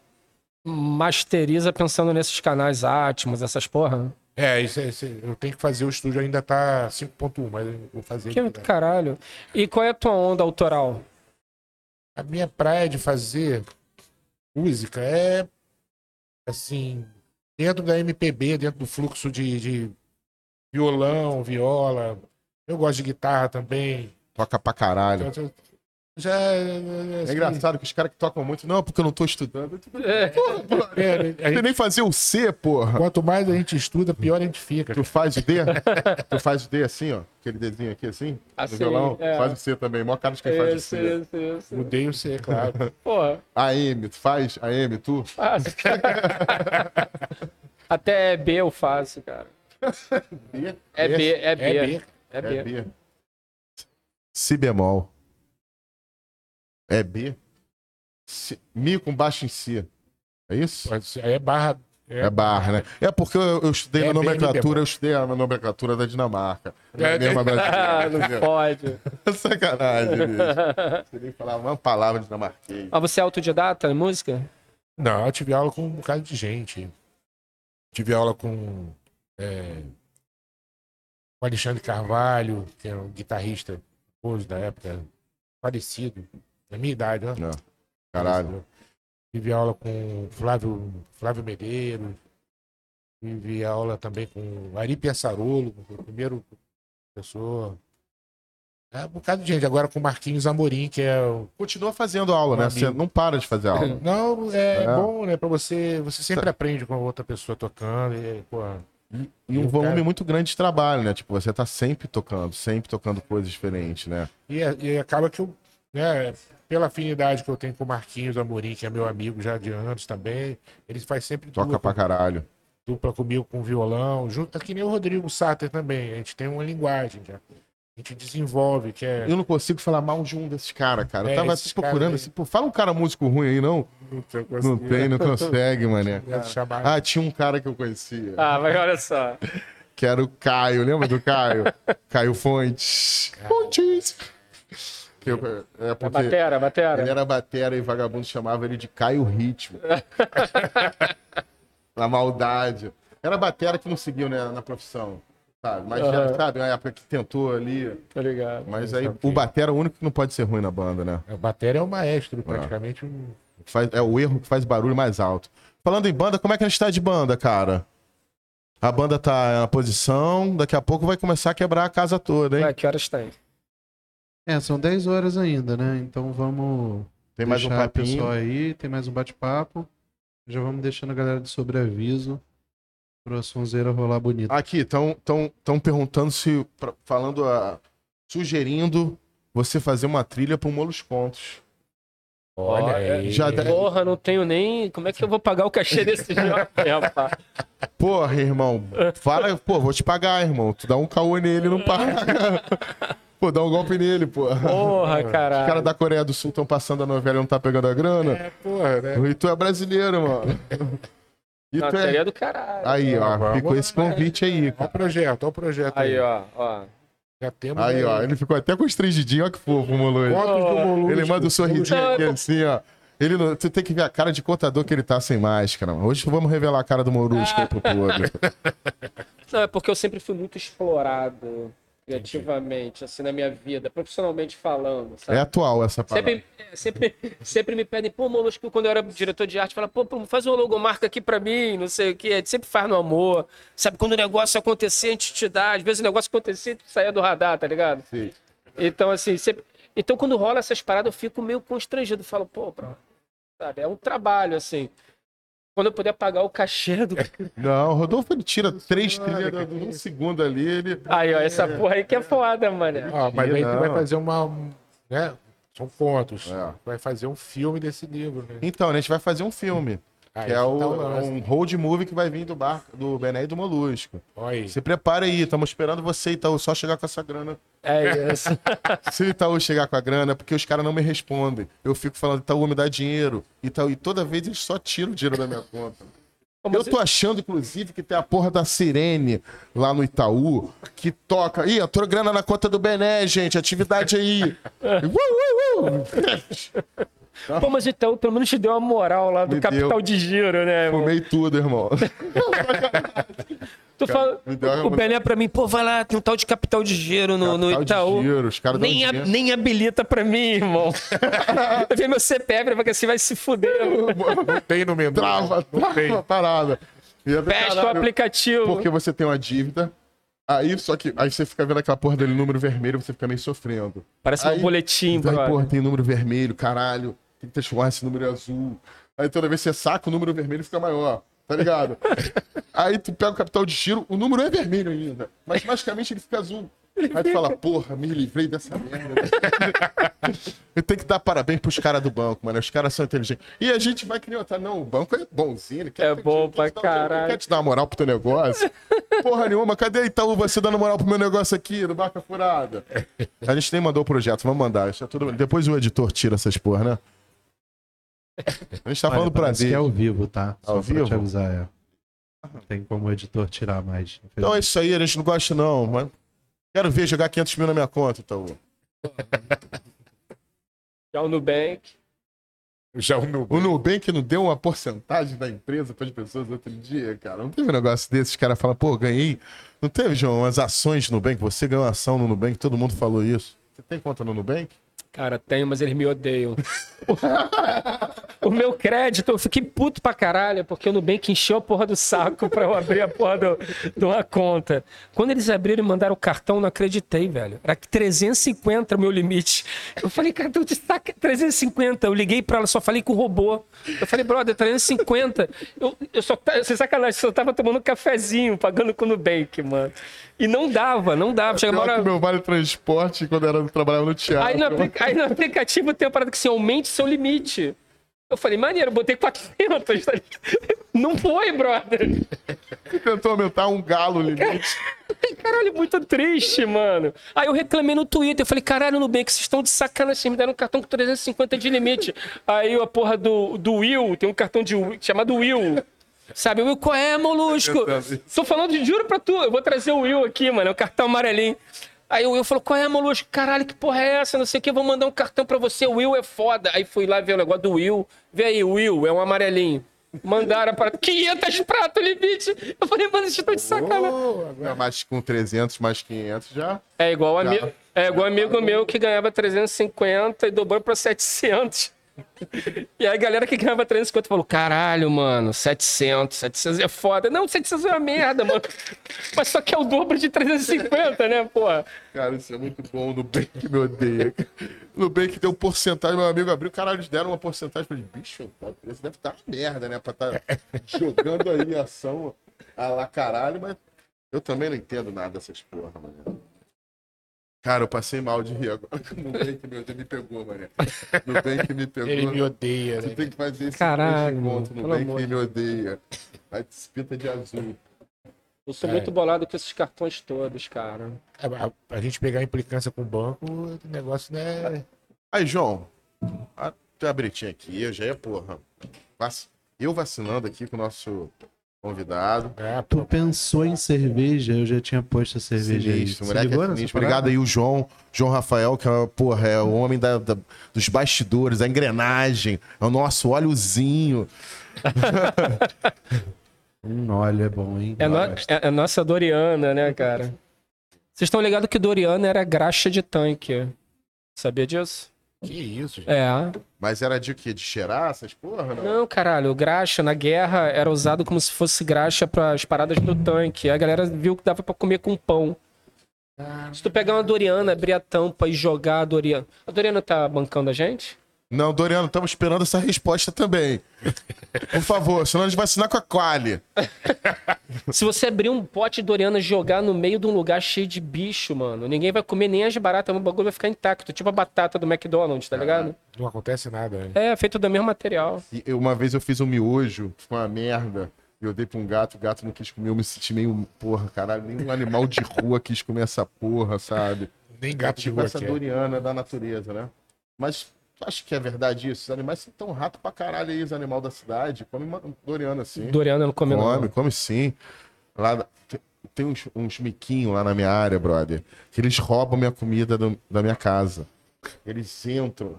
masteriza pensando nesses canais Atmos, essas porra. né? É, isso, é- isso é- eu tenho que fazer o estúdio ainda tá 5.1, mas eu vou fazer. Que caralho. E qual é a tua onda autoral? A minha praia de fazer música é assim, dentro da MPB, dentro do fluxo de, de violão, viola. Eu gosto de guitarra também. Toca pra caralho. Eu- eu- Já É assim, engraçado que os caras que tocam muito, não, porque eu não tô estudando. É. é, a Você gente- nem fazer o C, porra. quanto mais a gente estuda, pior a gente fica. Tu faz o D? tu faz o D assim, ó. Aquele desenho aqui assim. Assim, no violão. é. Faz o C também. Mó cara de quem faz o C. isso, isso. Mudei o C, claro. Porra, A M, tu faz? A M, tu? fácil. Até B eu faço, cara. B? É B, é B. É B. É É B. B. Si bemol. É B? Si- Mi com baixo em Si. É isso? Pode ser. Aí é barra. É barra, né? É porque eu, eu estudei É a bem nomenclatura, eu estudei a nomenclatura da Dinamarca. Não É, é mesmo Ah, brasileira. não pode. Sacanagem, bicho. Você nem falar uma palavra dinamarquês. Mas você é autodidata em música? Não, eu tive aula com um bocado de gente. Tive aula com é, o Alexandre Carvalho, que era um guitarrista famoso da época, falecido, da minha idade, ó. Não. Caralho. Tive aula com Flávio, Flávio Medeiros. Tive aula também com Ari Piaçarolo, o primeiro professor. É um bocado de gente. Agora com Marquinhos Amorim, que é o Continua fazendo aula, Um né? Você amigo. não para de fazer aula. Não, é, É. bom, né? Pra você. Você sempre aprende com a outra pessoa tocando. E, pô, E um o volume cara- muito grande de trabalho, né? Tipo, você tá sempre tocando, sempre tocando coisas diferentes, né? e, e acaba que eu, né, pela afinidade que eu tenho com o Marquinhos Amorim, que é meu amigo já de anos também, ele faz sempre Toca dupla, pra caralho. dupla comigo com violão, junto, que nem o Rodrigo Sater também. A gente tem uma linguagem, já. A gente desenvolve, que é. Eu não consigo falar mal de um desses caras, cara. Eu É, tava esses procurando caras aí. assim, pô, fala um cara músico ruim aí, não? Não tem, não consegue, mané. Ah, tinha um cara que eu conhecia, Ah, mas olha só. que era o Caio, lembra do Caio? Caio Fontes. Fontes! Que eu- é A porque batera, batera. ele era batera e vagabundo chamava ele de Caio Ritmo. na maldade. Era batera que não seguiu né, na profissão, sabe? Mas, já, Aham. sabe, na época que tentou ali. Tá ligado. Mas aí Ok. o batera é o único que não pode ser ruim na banda, né? A bateria é o maestro, praticamente. um- Faz- é o erro que faz barulho mais alto. Falando em banda, como é que a gente tá de banda, cara? A banda tá na posição, daqui a pouco vai começar a quebrar a casa toda, hein? Ué, que horas tem? É, são 10 horas ainda, né? Então vamos Tem mais um deixar o papinho. pessoal aí, tem mais um bate-papo. Já vamos deixando a galera de sobreaviso pra sonzeira rolar bonito. Aqui, estão perguntando se. falando a. sugerindo você fazer uma trilha pro Molos Contos. Olha aí. Já deve- Porra, não tenho nem. Como é que eu vou pagar o cachê desse jovem, rapaz? Porra, irmão. Fala, pô, vou te pagar, irmão. Tu dá um caô nele, não paga. Pô, dá um golpe nele, pô. Porra, Os caralho. caras da Coreia do Sul estão passando a novela e não tá pegando a grana. É, porra, né? E tu é brasileiro, mano. E Não, tu seria é... do caralho. Aí, ó. Vamos Ficou lá, esse convite aí, Olha o projeto, olha o projeto aí. Aí, ó, ó. Já temos Aí, ó. Ele ficou até constrangidinho. Olha que fofo, Molusco. Ele manda um sorrisinho aqui assim, ó. Ele não... Você tem que ver a cara de contador que ele tá sem máscara. mano. Hoje vamos revelar a cara do Molusco aí pro público. Não, é porque eu sempre fui muito explorado criativamente, assim, na minha vida, profissionalmente falando, sabe? É atual essa parada. Sempre, é, sempre, sempre me pedem, pô, Molusco, quando eu era diretor de arte, fala, pô, pô, faz uma logomarca aqui pra mim, não sei o quê. A gente sempre faz no amor. Sabe, quando o negócio acontecer, a gente te dá. Às vezes o negócio acontecer, tu saia do radar, tá ligado? Sim. Então, assim, sempre... Então, quando rola essas paradas, eu fico meio constrangido. Falo, pô, bro, sabe, é um trabalho, assim. Quando eu puder pagar o cachê do. Não, o Rodolfo ele tira três trilhas de um segundo ali, ele. Aí, ó, essa porra aí que é foda, mano. Ó, mas aí tu vai fazer uma. Né? São pontos. É. Vai fazer um filme desse livro, né? Então, a gente vai fazer um filme. Aí Que é tá o, lance. um road movie que vai vir do barco do Bené e do Molusco. Aí. Se prepara aí, estamos esperando você, Itaú, só chegar com essa grana. É isso. Se o Itaú chegar com a grana, é porque os caras não me respondem. Eu fico falando, Itaú, me dá dinheiro. Itaú, e toda vez eles só tiram o dinheiro da minha conta. Como Eu tô achando, inclusive, que tem a porra da Sirene lá no Itaú, que toca. Ih, eu tô grana na conta do Bené, gente. Atividade aí. Uh, uh, uh. Pô, mas então, pelo menos te deu uma moral lá do Me capital deu. de giro, né? irmão? Fumei tudo, irmão. Tu fala, uma o Bené pra mim, pô, vai lá, tem um tal de capital de giro no, no Capital de Itaú. giro, os caras nem, a- dinheiro. nem habilita pra mim, irmão. Eu vi meu CPF, porque assim vai se fuder. Não tem no menu. Trava, Não tem. trava a parada. Fecha o aplicativo. Porque você tem uma dívida. Aí, só que aí você fica vendo aquela porra dele número vermelho, você fica meio sofrendo. Parece Aí- um boletim, Aí, brother. porra, tem número vermelho, caralho. Tem que transformar esse número em azul. Aí toda vez que você saca, o número vermelho fica maior. Tá ligado? aí tu pega o capital de giro, o número é vermelho ainda. Mas magicamente ele fica azul. Aí tu fala, porra, me livrei dessa merda. Eu tenho que dar parabéns pros caras do banco, mano. Os caras são inteligentes. E a gente vai outra. Não, o banco é bonzinho. ele quer É bom quer pra dar- caralho. Quer te dar uma moral pro teu negócio? Porra nenhuma. Cadê Itaú você dando moral pro meu negócio aqui, do Barca Furada? A gente nem mandou o projeto, vamos mandar. Isso é tudo... Depois o editor tira essas porra, né? A gente tá falando pra é ao vivo, tá? Só Ao pra vivo? te avisar, é. Não tem como o editor tirar mais. Então é isso aí, a gente não gosta não, mano. Quero ver jogar 500 mil na minha conta, Itaú. Já o Nubank. Já o Nubank. O Nubank não deu uma porcentagem da empresa para as pessoas outro dia, cara. Não teve um negócio desse, os caras falam, pô, ganhei. Não teve, João, umas ações no Nubank? Você ganhou ação no Nubank, todo mundo falou isso. Você tem conta no Nubank? Cara, tenho, mas eles me odeiam. o meu crédito, eu fiquei puto pra caralho, porque o Nubank encheu a porra do saco pra eu abrir a porra de uma conta. Quando eles abriram e mandaram o cartão, não acreditei, velho. Era 350 o meu limite. Eu falei, cara, tu saca 350. Eu liguei pra ela, só falei com o robô. Eu falei, brother, 350. Eu, eu só, tá- sem sacanagem, só tava tomando um cafezinho, pagando com o Nubank, mano. E não dava, não dava. Chega uma hora... que meu vale transporte quando era trabalhava no teatro. Aí no, aplica- aí no aplicativo tem a parada que assim, aumente seu limite. Eu falei, maneiro, eu botei 400. tá? Não foi, brother. Você tentou aumentar um galo o limite. Caralho, muito triste, mano. Aí eu reclamei no Twitter. Eu falei, caralho, Nubank, vocês estão de sacanagem. Vocês me deram um cartão com 350 de limite. Aí a porra do, do Will, tem um cartão de chamado Will. Sabe, Will, qual é, molusco? Tô falando de juro pra tu. Eu vou trazer o Will aqui, mano. É o cartão amarelinho. Aí o Will falou, qual é, molusco? Caralho, que porra é essa? Não sei o que, vou mandar um cartão pra você. O Will é foda. Aí fui lá ver o negócio do Will. Vê aí, o Will, é um amarelinho. Mandaram para 500 pratos limite. Eu falei, mano, vocês estão de sacanagem. Não, mas com 300 mais 500 já. É igual, Já. ami é igual amigo meu que ganhava 350 e dobrou pra 700. E aí a galera que ganhava 350 falou: caralho, mano, 700, 700 é foda. Não, 700 é uma merda, mano. Mas só que é o dobro de 350, né, pô? Cara, isso é muito bom. No que me odeia. Tem um porcentagem, meu amigo abriu, caralho, eles deram uma porcentagem. Falei, bicho, esse deve estar uma merda, né? Pra estar jogando aí ação a lá caralho, mas eu também não entendo nada dessas porra, mano. Cara, eu passei mal de rir agora. No bem que me odeia, me pegou, mané. No bem que me pegou. Ele me odeia, Tu né? tem que fazer esse Caralho, encontro pelo bem amor que me odeia. Aí te pinta de azul. Eu sou É. muito bolado com esses cartões todos, cara. A, a- a gente pegar implicância com o banco, o negócio não é. Aí, João, a, tem a bretinha aqui, eu já ia, porra. vac- Eu vacinando aqui com o nosso convidado. é Tu pensou em cerveja, eu já tinha posto a cerveja aí. Sinistro, Se moleque ligou é sinistro. Obrigado aí, o João, João Rafael, que é, porra, é o homem da, da- dos bastidores, a engrenagem, é o nosso óleozinho. Hum, óleo é bom, hein? É, no- é- é nossa Doriana, né, cara? Vocês estão ligados que Doriana era graxa de tanque. Sabia disso? Que isso, gente. É. Mas era de quê? De cheirar essas porra? Não? Não, caralho, o graxa na guerra era usado como se fosse graxa para as paradas do tanque. A galera viu que dava pra comer com pão. Se tu pegar uma Doriana, abrir a tampa e jogar a Doriana. A Doriana tá bancando a gente? Não, Doriano, estamos esperando essa resposta também. Por favor, senão a gente vai assinar com a Quali. Se você abrir um pote de Doriana e jogar no meio de um lugar cheio de bicho, mano, ninguém vai comer nem as baratas, o bagulho vai ficar intacto. Tipo a batata do McDonald's, tá ligado? Não acontece nada, né? É, feito do mesmo material. E eu- uma vez eu fiz um miojo, foi uma merda. Eu dei pra um gato, o gato não quis comer, eu me senti meio, porra, caralho, nenhum animal de rua quis comer essa porra, sabe? Nem gato de Tipo rua essa doriana da natureza, né? Mas acho que é verdade isso. Os animais são tão rato pra caralho aí, os animais da cidade. Come uma doriana assim. Doriana não come, Come, não. come sim. Lá, tem- uns, uns miquinhos lá na minha área, brother, que eles roubam minha comida do- da minha casa. Eles entram,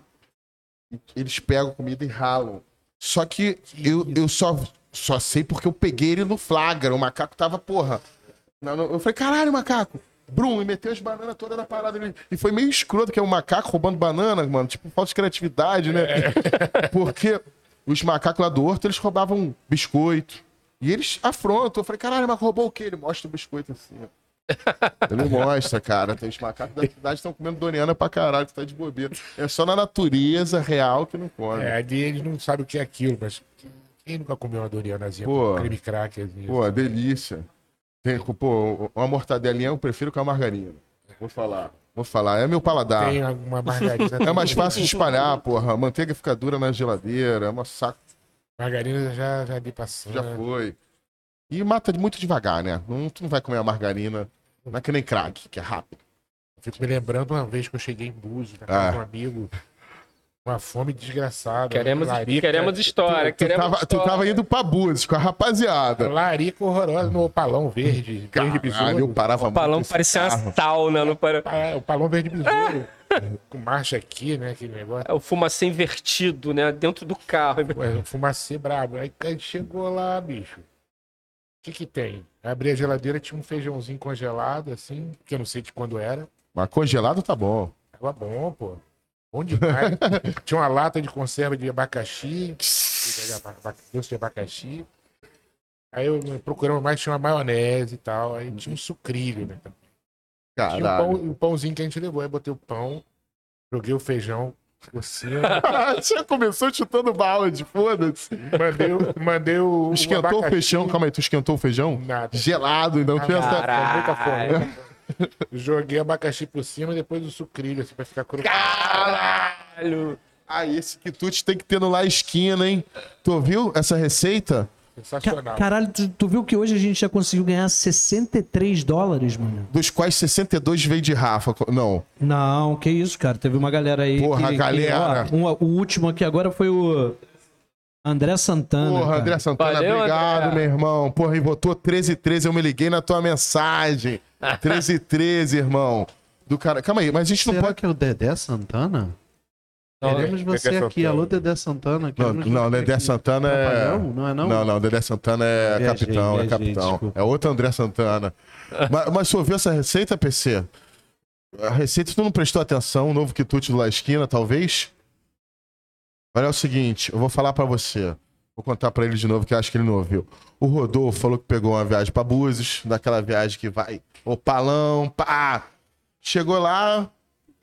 eles pegam comida e ralam. Só que eu, eu só, só sei porque eu peguei ele no flagra. O macaco tava, porra. Eu falei, caralho, macaco. Brum, e meteu as bananas todas na parada dele. E foi meio escroto, que é um macaco roubando banana, mano. Tipo, falta de criatividade, né? Porque os macacos lá do horto, eles roubavam biscoito. E eles afrontam. Eu falei, caralho, mas roubou o quê? Ele mostra o biscoito assim. ó. Ele mostra, cara. Tem os macacos da cidade que estão comendo doriana pra caralho, que tá de bobeira. É só na natureza real que não come. É, ali eles não sabem o que é aquilo, mas quem nunca comeu uma Dorianazinha Pô. com creme crackerzinho? Pô, delícia. Tem, pô, uma mortadelinha eu prefiro com a margarina. Vou falar. Vou falar. É meu paladar. Tem uma margarina. É mais fácil de espalhar, porra. A manteiga fica dura na geladeira. É uma saco. Margarina já, já dei passando. Já foi. E mata muito devagar, né? Não, tu não vai comer a margarina. Não é que nem crack, que é rápido. Fico me lembrando uma vez que eu cheguei em Búzios, na Ah. de um amigo, uma fome desgraçada. Queremos, larica, queremos história. Tu queremos tava, tu história. tava indo pra Búzios com a rapaziada. Larica horrorosa no opalão verde. verde Caralho, eu besouro. parava O palão muito esse parecia uma carro. sauna. Não para... Ah, O palão verde besouro. com marcha aqui, né? Aquele negócio. É o fumacê invertido, né? Dentro do carro. Ué, um fumacê brabo. Aí a gente chegou lá, bicho. O que que tem? Abri a geladeira, tinha um feijãozinho congelado, assim, que eu não sei de quando era. Mas congelado tá bom. Tava bom, pô. Bom demais. tinha uma lata de conserva de abacaxi. Doce de abacaxi. Aí eu procurando mais, tinha uma maionese e tal. Aí tinha um sucrilho, né? Tinha o, pão, pãozinho que a gente levou. Aí botei o pão, joguei o feijão cima, Já começou chutando balde, foda-se. mandei, o- mandei o. Esquentou o feijão? Calma aí, tu esquentou o feijão? Nada. Gelado, então tinha essa... Caralho. Muita fome. Joguei abacaxi por cima e depois o sucrilho, assim, pra ficar crocante. Caralho. Ah, esse quitute tem que ter no lá esquina, hein? Tu ouviu essa receita? Ca- Sensacional. Caralho, tu, tu viu que hoje a gente já conseguiu ganhar 63 dólares, mano? Dos quais 62 veio de Rafa. Não. Não, que isso, cara. Teve uma galera aí. Porra, que, galera. Que, ó, um- o último aqui agora foi o André Santana. Porra, cara. André Santana, Valeu, obrigado, André. meu irmão. Porra, e votou 13 13 eu me liguei na tua mensagem. 13 13 irmão. Do cara. Calma aí, mas a gente não Será pode. que é o Dedé Santana? Não, Queremos Dedé você aqui. Santana. Alô, Dedé Santana. Não, queremos não, Dedé aqui. Santana é. Trapalhão? Não é não? Não, não, Dedé Santana é Viajei, capitão, é viajei, capitão. desculpa. É outro André Santana. mas, mas você ouviu essa receita, PC? A receita tu não prestou atenção, o novo quitute La Esquina, talvez? Olha é o seguinte, eu vou falar pra você. Vou contar pra ele de novo, que eu acho que ele não ouviu. O Rodolfo falou que pegou uma viagem pra Búzios, daquela viagem que vai, o palão, pá. Chegou lá,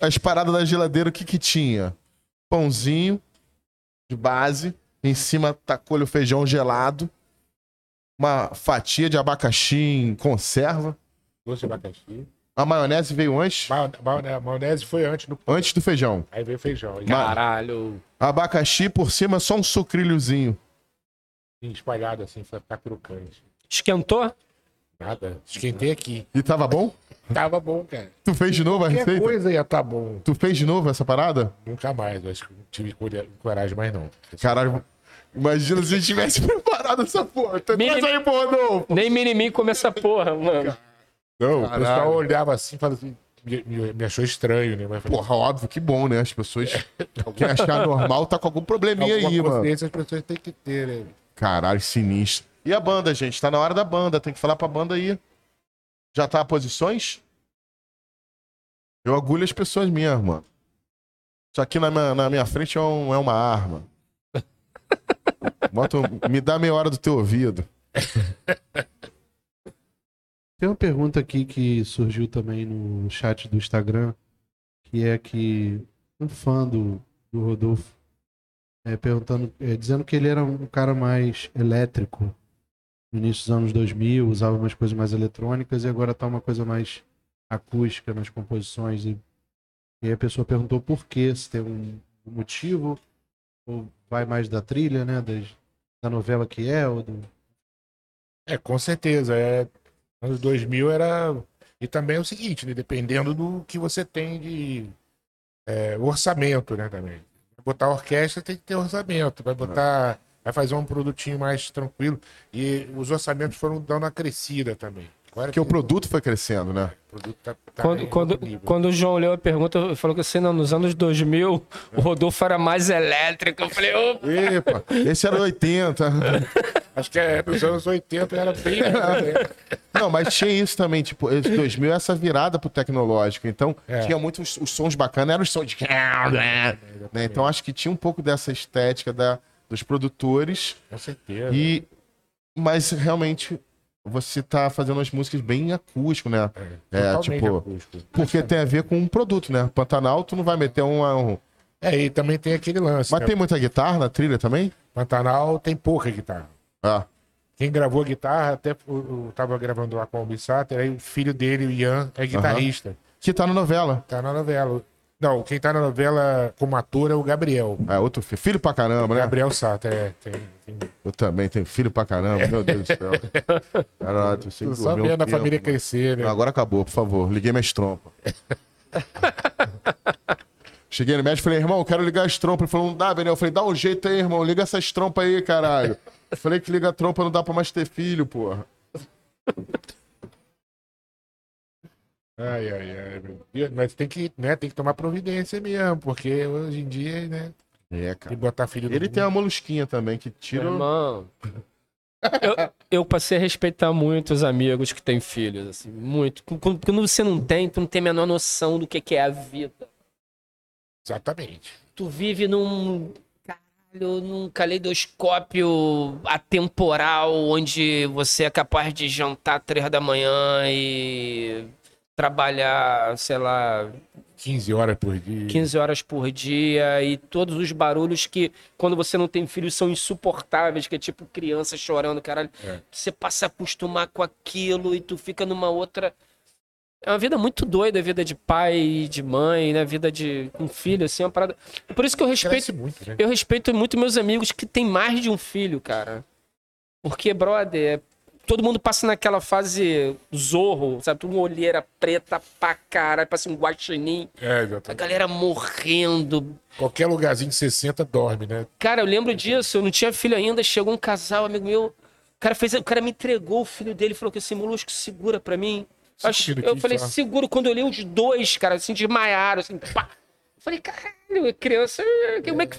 as paradas da geladeira, o que que tinha? Pãozinho de base, em cima tacou o feijão gelado, uma fatia de abacaxi em conserva, Doce de abacaxi. A maionese veio antes, Ma- ma- maionese foi antes do. antes do feijão. Aí veio feijão. E Caralho. Abacaxi por cima, só um sucrilhozinho. espalhado assim, pra ficar crocante. Esquentou? Nada. Esquentei aqui. E tava bom? Tava bom, cara. Tu fez de novo a receita? coisa ia tá bom. Tu fez de novo essa parada? Nunca mais. eu Acho que não tive coragem mais, não. Caralho, imagina se a gente tivesse preparado essa porra. Traz Mini- aí, porra, não. Nem mini come essa porra, mano. Não, O pessoal olhava assim e falava assim, me, me- me achou estranho, né? Mas falei, Porra, óbvio, que bom, né? As pessoas quem achar normal tá com algum probleminha alguma aí, mano. as pessoas têm que ter, né? Caralho, sinistro. E a banda, gente? Tá na hora da banda. Tem que falar pra banda aí. Já tá a posições? Eu agulho as pessoas mesmo, mano. Isso aqui na minha, na minha frente é, um- é uma arma. Bota, me dá meia hora do teu ouvido. Tem uma pergunta aqui que surgiu também no chat do Instagram, que é que um fã do, do Rodolfo é, perguntando, é, dizendo que ele era um cara mais elétrico no início dos anos 2000, usava umas coisas mais eletrônicas e agora tá uma coisa mais acústica nas composições. E, e aí a pessoa perguntou por quê, se tem um, um motivo, ou vai mais da trilha, né, das, da novela que é, ou do... É, com certeza. É, anos 2000 era. E também é o seguinte, né? Dependendo do que você tem de é, orçamento, né? Também. Vai botar orquestra tem que ter orçamento. Vai botar. Vai fazer um produtinho mais tranquilo. E os orçamentos foram dando uma crescida também. Agora Porque o produto foi crescendo, né? o produto tá, tá Quando, quando, quando o João leu a pergunta, falou que assim, não, nos anos 2000, o Rodolfo era mais elétrico. Eu falei, opa, Epa, esse era 80. Acho que é, nos anos 80 era bem. né? Não, mas tinha isso também, tipo, esse 2000 é essa virada pro tecnológico. Então, É. tinha muitos os sons bacanas, eram os sons de. Né? Então, acho que tinha um pouco dessa estética da, dos produtores. Com certeza. E, mas realmente, você tá fazendo as músicas bem acústico, né? É, Totalmente tipo, acústico. porque tem a ver com um produto, né? Pantanal, tu não vai meter um. um... É, e também tem aquele lance. Mas né? tem muita guitarra na trilha também? Pantanal tem pouca guitarra. Ah, Quem gravou a guitarra, até eu tava gravando lá com o Bissater, aí o filho dele, o Ian, é guitarrista. que tá na novela. Tá na novela. Não, quem tá na novela como ator é o Gabriel. É, outro filho. Filho pra caramba, né? Gabriel Sato, é. Tem, tem... Eu também tenho filho pra caramba, meu Deus do céu. Caralho, tu sempre Só vendo a família mano. crescer, né? Não, agora acabou, por favor. Liguei minhas trompas. Cheguei no médico e falei, irmão, eu quero ligar as trompas. Ele falou, não dá, Benel. Eu falei, dá um jeito aí, irmão. Liga essas trompas aí, caralho. Eu falei que liga a trompa não dá pra mais ter filho, porra. Ai, ai, ai. meu Deus. Mas tem que, né, tem que tomar providência mesmo, porque hoje em dia, né, É, tem cara. que botar filho do Ele tem uma molusquinha também que tira. o- irmão. Eu, eu passei a respeitar muito os amigos que têm filhos, assim, muito. Quando, quando você não tem, tu não tem a menor noção do que, que é a vida. Exatamente. Tu vive num. Caralho, num caleidoscópio atemporal onde você é capaz de jantar três da manhã e trabalhar, sei lá, 15 horas por dia. 15 horas por dia e todos os barulhos que, quando você não tem filhos, são insuportáveis, que é tipo criança chorando, caralho. É. Você passa a acostumar com aquilo e tu fica numa outra. É uma vida muito doida, a vida de pai e de mãe, né? Vida de um filho, assim, é uma parada. É por isso que eu respeito. muito, né? Eu respeito muito meus amigos que têm mais de um filho, cara. Porque, brother, todo mundo passa naquela fase zorro, sabe? Tudo uma olheira preta pra caralho, parece um guaxinim. É, A exatamente. galera morrendo. Qualquer lugarzinho de 60 dorme, né? Cara, eu lembro disso, eu não tinha filho ainda, chegou um casal, amigo meu. O cara, fez, o cara me entregou o filho dele, falou que esse molusco segura pra mim. Acho- eu falei, só. seguro. Quando eu olhei os dois, cara, assim, desmaiaram, assim, pá. Eu falei, caralho, criança, como é que.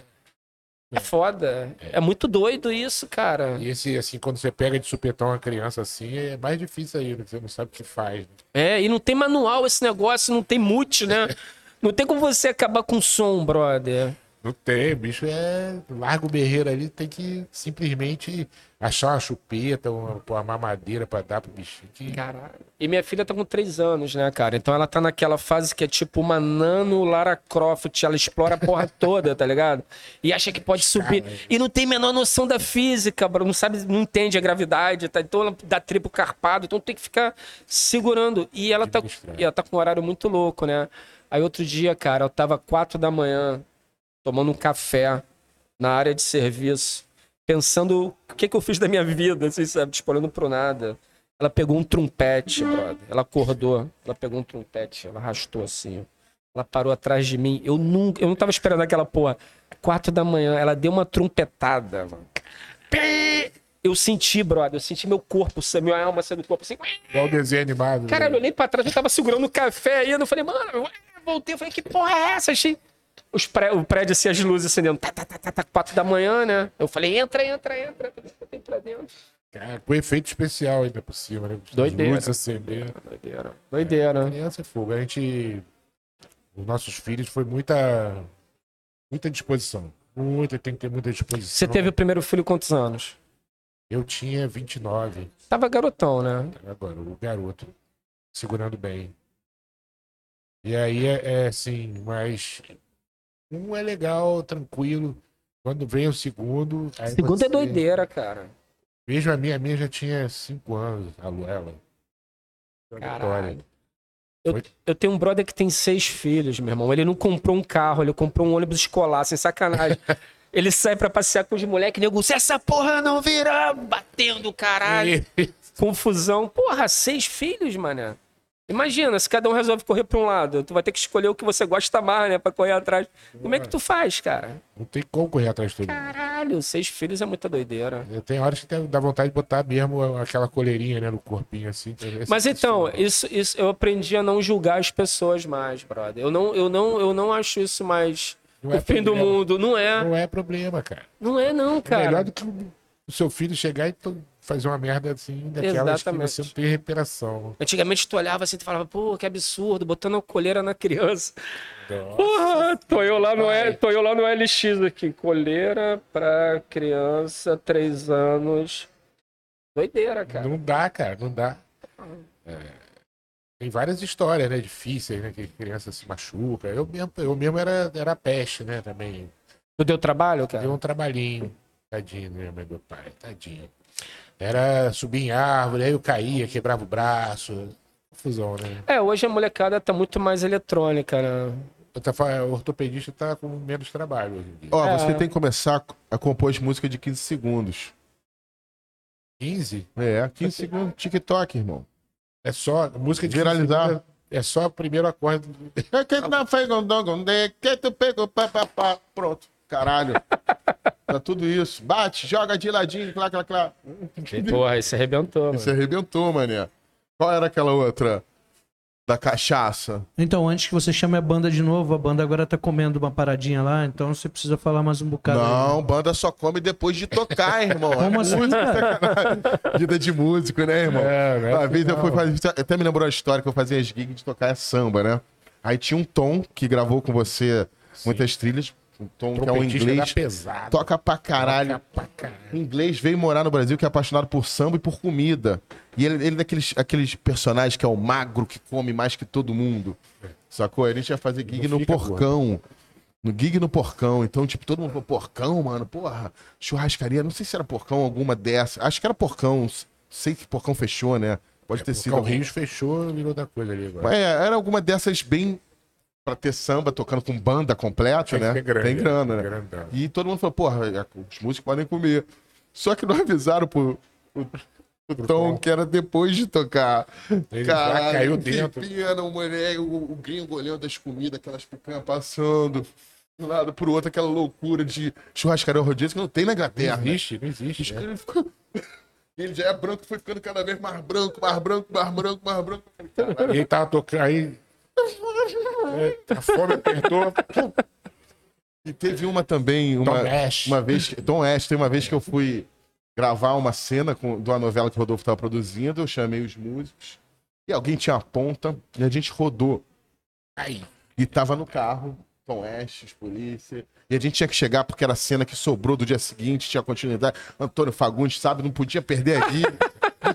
É foda. É muito doido isso, cara. E esse, assim, quando você pega de supetão uma criança assim, é mais difícil porque você não sabe o que faz. né? É, e não tem manual esse negócio, não tem mute, né? Não tem como você acabar com som, brother. Não tem, o bicho é. Larga o berreiro ali, tem que simplesmente achar uma chupeta, uma, uma mamadeira pra dar pro bichinho. Que... Caralho. E minha filha tá com 3 anos, né, cara? Então ela tá naquela fase que é tipo uma nano Lara Croft. Ela explora a porra toda, tá ligado? E acha que pode subir. E não tem a menor noção da física, bro. Não sabe, não entende a gravidade. Tá? Então ela dá triplo carpado. Então tem que ficar segurando. E ela tá, e ela tá com um horário muito louco, né? Aí outro dia, cara, eu tava 4 da manhã tomando um café na área de serviço, pensando o que, que eu fiz da minha vida, assim, sabe? Tipo, olhando pro nada. Ela pegou um trompete, brother. Ela acordou, ela pegou um trompete, ela arrastou assim. Ela parou atrás de mim. Eu nunca, eu não tava esperando aquela porra. Quatro da manhã, ela deu uma trompetada, mano. Eu senti, brother, eu senti meu corpo, minha alma saindo do corpo assim. Igual o desenho animado. Caralho, eu né? olhei pra trás, eu tava segurando o café ainda. Eu falei, mano, eu voltei. Eu falei, que porra é essa? Achei. Os pré, o prédio assim, as luzes acendendo. Tá, tá, tá, tá, tá, quatro da manhã, né? Eu falei, entra, entra, entra. Botei pra dentro. Cara, com efeito especial ainda por cima, né? Doideira. luzes acender. Doideira. Doideira. Criança é fogo. A gente. Os nossos filhos foi muita. Muita disposição. Muita, tem que ter muita disposição. Você teve o primeiro filho quantos anos? Eu tinha 29. Tava garotão, né? Agora, o garoto. Segurando bem. E aí é, é assim, mas. Um é legal, tranquilo. Quando vem o segundo. Segundo você- é doideira, cara. Mesmo a minha, a minha já tinha 5 anos, a Luela. Caralho. Eu, eu tenho um brother que tem seis filhos, meu irmão. Ele não comprou um carro, ele comprou um ônibus escolar, sem sacanagem. Ele sai pra passear com os moleques, nego, se essa porra não virar, batendo caralho. Confusão. Porra, seis filhos, mané. Imagina, se cada um resolve correr pra um lado, tu vai ter que escolher o que você gosta mais, né, pra correr atrás. Como é que tu faz, cara? Não tem como correr atrás de mundo. Caralho, seis filhos é muita doideira. Eu tenho horas que tem- dá vontade de botar mesmo aquela coleirinha, né, no corpinho assim. Mas então, isso, isso eu aprendi a não julgar as pessoas mais, brother. Eu não, eu não, eu não acho isso mais Não o é fim do problema. mundo. Não é. Não é problema, cara. Não é, não, É cara. melhor do que o seu filho chegar e fazer uma merda assim, daquelas Exatamente. que você não tem reparação. Antigamente tu olhava assim e falava, pô, que absurdo, botando a coleira na criança. Porra, tô eu lá no, L- tô eu lá no LX aqui. Coleira pra criança, três anos. Doideira, cara. Não dá, cara, não dá. É, Tem várias histórias, né, difíceis, né, que criança se machuca. Eu mesmo, eu mesmo era, era peste, né, também. Tu deu trabalho, cara? Deu um trabalhinho. Tadinho, né, meu pai, tadinho. Era subir em árvore, aí eu caía, quebrava o braço. Confusão, né? É, hoje a molecada tá muito mais eletrônica, né? Tá O ortopedista tá com menos trabalho hoje em dia. Ó, É. você tem que começar a compor as músicas de 15 segundos. 15? É, 15 segundos TikTok, irmão. É só música de Viralizar. 15 segundos, É só o primeiro acorde. É que tu pegou. Pronto, caralho. Tá tudo isso. Bate, joga de ladinho, clá, clá, clá. Porra, isso arrebentou, Você mano. arrebentou, mané. Qual era aquela outra? Da cachaça. Então, antes que você chame a banda de novo, a banda agora tá comendo uma paradinha lá, então você precisa falar mais um bocado. aí. Não, banda só come depois de tocar, irmão. Como É assim, música. Vida de músico, né, irmão? É, não é Uma vez eu fui fazer. Até me lembrou a história que eu fazia as gigs de tocar samba, né? Aí tinha um Tom que gravou com você muitas trilhas. Um Tom que é um inglês. da pesada. Toca pra caralho. Toca pra caralho. O inglês veio morar no Brasil que é apaixonado por samba e por comida. E ele, ele é daqueles aqueles personagens que é o magro que come mais que todo mundo. Sacou? A gente ia fazer gig no porcão. No gig no porcão. Então, tipo, todo mundo falou, porcão, mano, porra, churrascaria. Não sei se era porcão alguma dessa. Acho que era porcão. Sei que porcão fechou, né? Pode ter sido. O Rios fechou, virou da coisa ali agora. É, era alguma dessas bem pra ter samba tocando com banda completa, Tem né? ter grana, Tem grana, né? grandão. E todo mundo falou, porra, é, os músicos podem comer. Só que não avisaram pro, pro, pro Tom que era depois de tocar. Ele Caralho, caiu dentro. pena, o moleque, o, o gringo olhando as comidas, aquelas picanhas passando de um lado pro outro, aquela loucura de churrascaria rodízio que não tem na Não Inglaterra. né? existe, não existe. né? Ele ficou- Ele já é branco, foi ficando cada vez mais branco, mais branco, mais branco, mais branco. Caralho. Ele tava tocando aí. É, a fome apertou. E teve uma também, uma, Tom Ash. uma vez, Tom Ash, tem uma vez que eu fui gravar uma cena com, de uma novela que o Rodolfo estava produzindo, eu chamei os músicos, e alguém tinha a ponta, e a gente rodou. Aí. E tava no carro, Tom Estes, polícia. E a gente tinha que chegar porque era a cena que sobrou do dia seguinte, tinha continuidade. Antônio Fagundes, sabe, não podia perder aqui.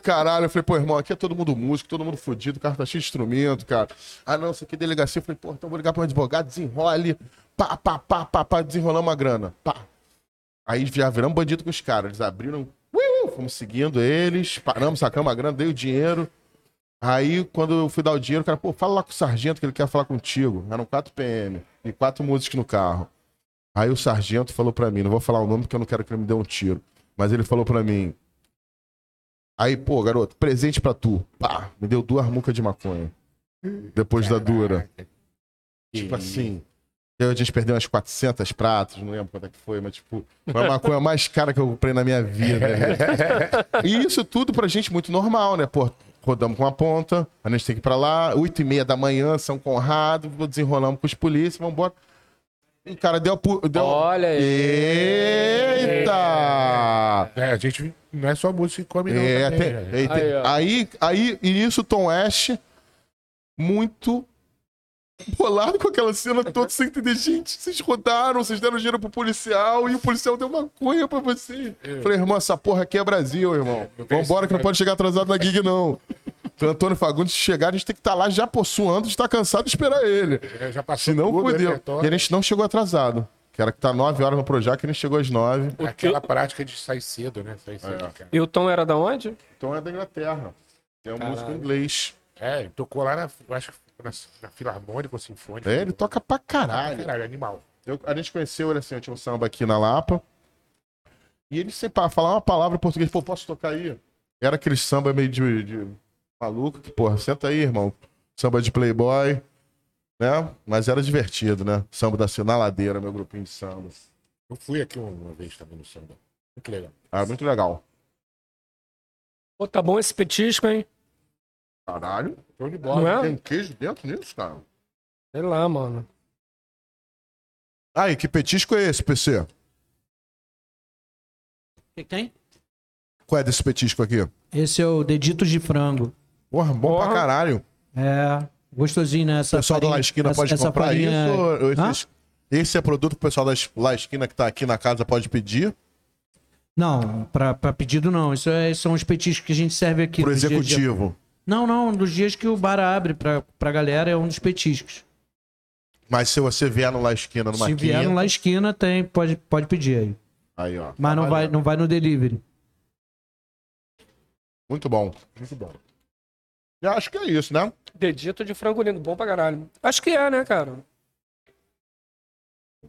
Caralho, eu falei, pô, irmão, aqui é todo mundo músico, todo mundo fudido, o cara tá cheio de instrumento, cara. Ah, não, isso aqui é delegacia. Eu falei, pô, então vou ligar pra um advogado, desenrole. Pá, pá, pá, pá, pá, desenrolamos uma grana. Pá. Aí já viramos bandido com os caras. Eles abriram, uh, fomos seguindo eles, paramos, sacamos a grana, dei o dinheiro. Aí, quando eu fui dar o dinheiro, o cara, pô, fala lá com o sargento que ele quer falar contigo. Eram 4 PM e quatro músicos no carro. Aí o sargento falou pra mim, não vou falar o nome porque eu não quero que ele me dê um tiro. Mas ele falou pra mim. Aí, pô, garoto, presente pra tu. Pá, me deu duas mucas de maconha. Depois da dura. Tipo assim. A gente perdeu umas 400 pratos, não lembro quanto é que foi, mas tipo, foi a maconha mais cara que eu comprei na minha vida. né? E isso tudo pra gente muito normal, né? Pô, rodamos com a ponta, a gente tem que ir pra lá, 8 e meia da manhã, São Conrado, desenrolamos com os polícias, vamos embora. O cara deu... pu- deu... Olha aí. Eita! É, a gente não é só música que come, não. É, também, tem- né? é, tem- Aí, ó. aí, aí, e isso, Tom West, muito bolado com aquela cena toda, sem entender, gente, vocês rodaram, vocês deram dinheiro pro policial e o policial deu maconha pra você. Falei, irmão, essa porra aqui é Brasil, irmão. Vambora que não pode chegar atrasado na gig, não. Então, Antônio Fagundes chegar, a gente tem que estar lá já possuando, de estar cansado e esperar ele. É, já passou Senão tudo, fodeu. repertório. E a gente não chegou atrasado. Que era que tá 9 horas no Projac, a gente chegou às 9. Aquela prática de sair cedo, né? Sair É. cedo, cara. E o Tom era da onde? Então é da Inglaterra. É um Caralho. músico inglês. É, ele tocou lá na, eu acho, na, na Filarmônica ou Sinfônica. É, ele toca pra caralho. Caralho, animal. Eu- a gente conheceu ele assim, eu tinha um samba aqui na Lapa. E ele sempre falava uma palavra em português, pô, posso tocar aí? Era aquele samba meio de, de maluco, que, porra, senta aí, irmão. Samba de playboy, né? Mas era divertido, né? Samba da na ladeira, meu grupinho de samba. Eu fui aqui uma vez também no samba. Muito legal. Ah, muito legal. Pô, tá bom esse petisco, hein? Caralho. Show de Não bola. é? Tem queijo dentro nisso, cara? Sei lá, mano. Aí, que petisco é esse, PC? O que que tem? Qual é desse petisco aqui? Esse é o Deditos de Frango. Porra, bom pra Porra. caralho. É, gostosinho, né? O Essa pessoal da La farinha- Esquina essa- pode essa comprar farinha- isso? Ou esses- esse é produto que o pessoal da La Esquina que tá aqui na casa pode pedir Não, pra, pra pedido não. Isso é- são os petiscos que a gente serve aqui. pro executivo. Não, não, dos dias que o bar abre pra, pra galera é um dos petiscos. Mas se você vier no La Esquina numa Se vier quinta, no La Esquina, tem, pode, pode pedir aí. aí ó. Mas tá não vai, valendo. não vai no delivery. Muito bom, muito bom. Eu acho que é isso, né? Dedito de frango lindo, bom pra caralho. Acho que é, né, cara?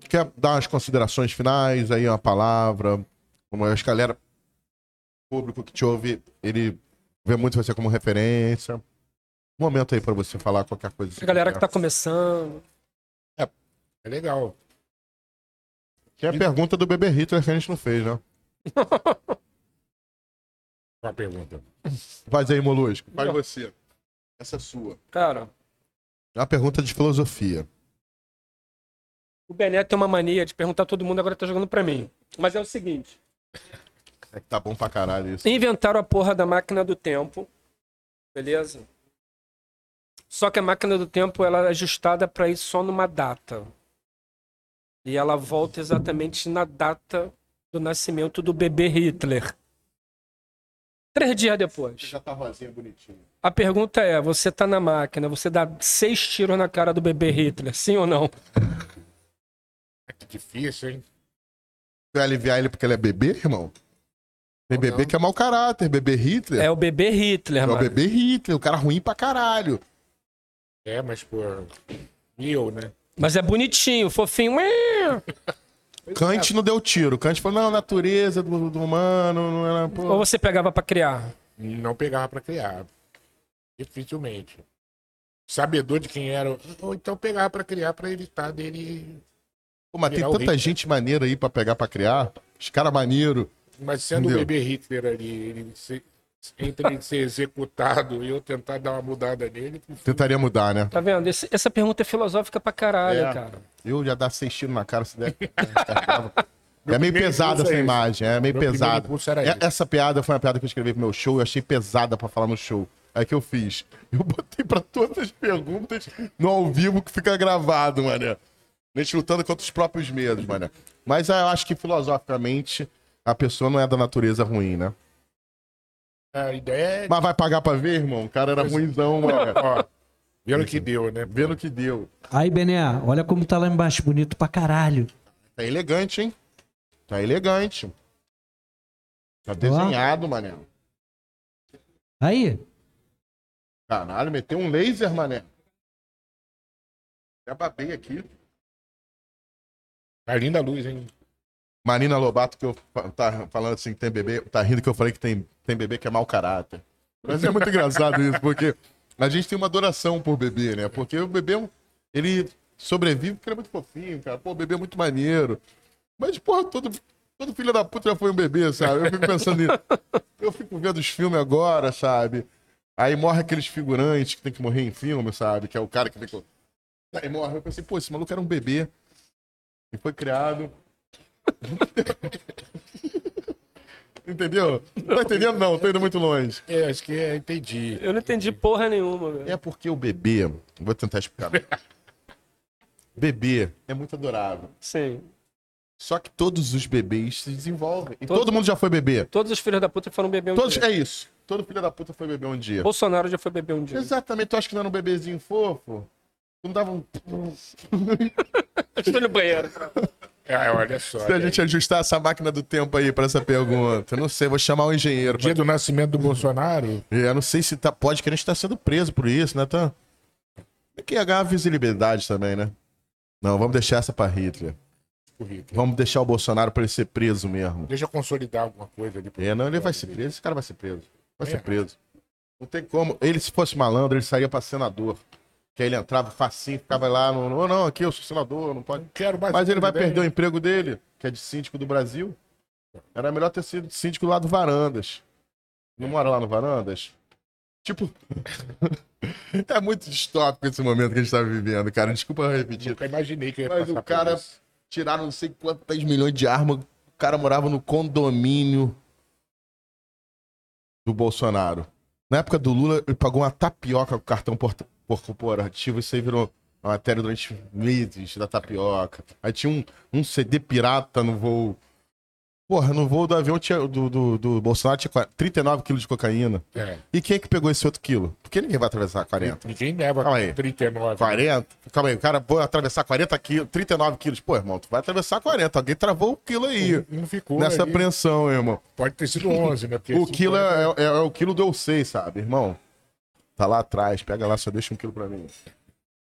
Quer dar umas considerações finais aí, uma palavra? Como acho que a galera, o público que te ouve, ele vê muito você como referência. Um momento aí pra você falar qualquer coisa. A galera que tá começando. É legal. Tem a pergunta do bebê Hitler que a gente não fez, né? Uma pergunta. Faz aí, Molusco. Faz Não. você. Essa é sua. Cara, É uma pergunta de filosofia. o Bené tem uma mania de perguntar a todo mundo, agora tá jogando pra mim. Mas é o seguinte: É que tá bom pra caralho isso. inventaram a porra da máquina do tempo. Beleza? Só que a máquina do tempo ela é ajustada pra ir só numa data. E ela volta exatamente na data do nascimento do bebê Hitler. Três dias depois. Já tá rosinha bonitinho. A pergunta é: você tá na máquina, você dá seis tiros na cara do bebê Hitler, sim ou não? Que difícil, hein? Você vai aliviar ele porque ele é bebê, irmão? Tem bebê não. que é mau caráter, bebê Hitler. É o bebê Hitler, É o mano. bebê Hitler, o cara ruim pra caralho. É, mas, pô. E eu, né? Mas é bonitinho, fofinho. Kant não deu tiro. Kant falou, não, natureza do, do humano, não era. Pô. Ou você pegava pra criar? Não pegava pra criar. Dificilmente. Sabedor de quem era. Ou então pegava pra criar pra evitar dele. Pô, mas tem tanta Hitler. gente maneira aí pra pegar pra criar. Os caras maneiro. Mas sendo Entendeu? o bebê Hitler ali, ele se- entre ele ser executado e eu tentar dar uma mudada nele. Tentaria mudar, né? Tá vendo? Esse- essa pergunta é filosófica pra caralho, É. cara. Eu já dar seis tiros na cara se der. É meio pesada essa é imagem, é meio Meu pesada. É-. Essa piada foi uma piada que eu escrevi pro meu show e eu achei pesada pra falar no show. Aí que eu fiz. Eu botei pra todas as perguntas no ao vivo que fica gravado, mané. A gente lutando contra os próprios medos, mano. Mas eu acho que filosoficamente a pessoa não é da natureza ruim, né? A ideia é. Mas vai pagar pra ver, irmão? O cara era ruimzão, mano. Ó, vendo que deu, né? Vendo o que deu. Aí, Bené, olha como tá lá embaixo, bonito pra caralho. Tá elegante, hein? Tá elegante. Tá desenhado, mané. Aí, Caralho, meteu um laser, mané. Já babei aqui. Tá linda a luz, hein? Marina Lobato, que eu tá falando assim que tem bebê, tá rindo que eu falei que tem, tem bebê que é mau caráter. Mas é muito engraçado isso, porque a gente tem uma adoração por bebê, né? Porque o bebê, é ele sobrevive porque ele é muito fofinho, cara. Pô, o bebê é muito maneiro. Mas, porra, todo, todo filho da puta já foi um bebê, sabe? Eu fico pensando nisso. Eu fico vendo os filmes agora, sabe? Aí morre aqueles figurantes que tem que morrer em filme, sabe? Que é o cara que fica. Aí morre. Eu pensei, pô, esse maluco era um bebê. E foi criado. Entendeu? Não tá entendendo, não, tô indo muito longe. É, acho que é, entendi. Eu não entendi porra nenhuma, velho. É porque o bebê. Vou tentar explicar. Bebê é muito adorável. Sim. Só que todos os bebês se desenvolvem. E Todos- todo mundo já foi bebê. Todos os filhos da puta foram beber um Todos, dia. é isso. Todo filho da puta foi bebê um dia. Bolsonaro já foi beber um dia. Exatamente. Tu acha que não era um bebezinho fofo? Tu não dava um. Foi no banheiro. Ah, olha só. Se a gente ajustar essa máquina do tempo aí pra essa pergunta. Não sei, vou chamar o engenheiro. Dia do nascimento do Bolsonaro, É, eu não sei se tá, pode que a gente tá sendo preso por isso, né? Tá... Tem que ganhar visibilidade também, né? Não, vamos deixar essa pra Hitler. currículo. Vamos deixar o Bolsonaro pra ele ser preso mesmo. Deixa eu consolidar alguma coisa ali. É, não, ele vai ser preso. Esse cara vai ser preso. Vai É. ser preso. Não tem como. Ele, se fosse malandro, ele saía pra senador. Que aí ele entrava facinho, ficava lá no. Não, não, aqui eu sou senador, não pode. Quero mais Mas ele vai perder o emprego dele, que é de síndico do Brasil. Era melhor ter sido síndico lá do Varandas. Não mora lá no Varandas? Tipo. é muito distópico esse momento que a gente tá vivendo, cara. Desculpa eu repetir. Nunca imaginei que eu ia Mas o cara tiraram não sei quantas milhões de armas. O cara morava no condomínio do Bolsonaro. Na época do Lula, ele pagou uma tapioca com cartão corporativo. Isso aí virou uma matéria durante meses da tapioca. Aí tinha um, um CD pirata no voo. Porra, no voo do avião tinha, do, do, do Bolsonaro tinha qua- 39 quilos de cocaína. É. E quem é que pegou esse outro quilo? Porque ninguém vai atravessar 40. Ninguém leva Calma aí. 39. 40? Calma aí, o cara vai atravessar 40 quilos, 39 quilos. Pô, irmão, tu vai atravessar 40. Alguém travou o quilo aí. Não ficou Nessa ali. apreensão, irmão. Pode ter sido 11, né? Porque O 50 quilo é, é- é o quilo do eu sei, sabe, irmão? Tá lá atrás, pega lá, só deixa um quilo pra mim.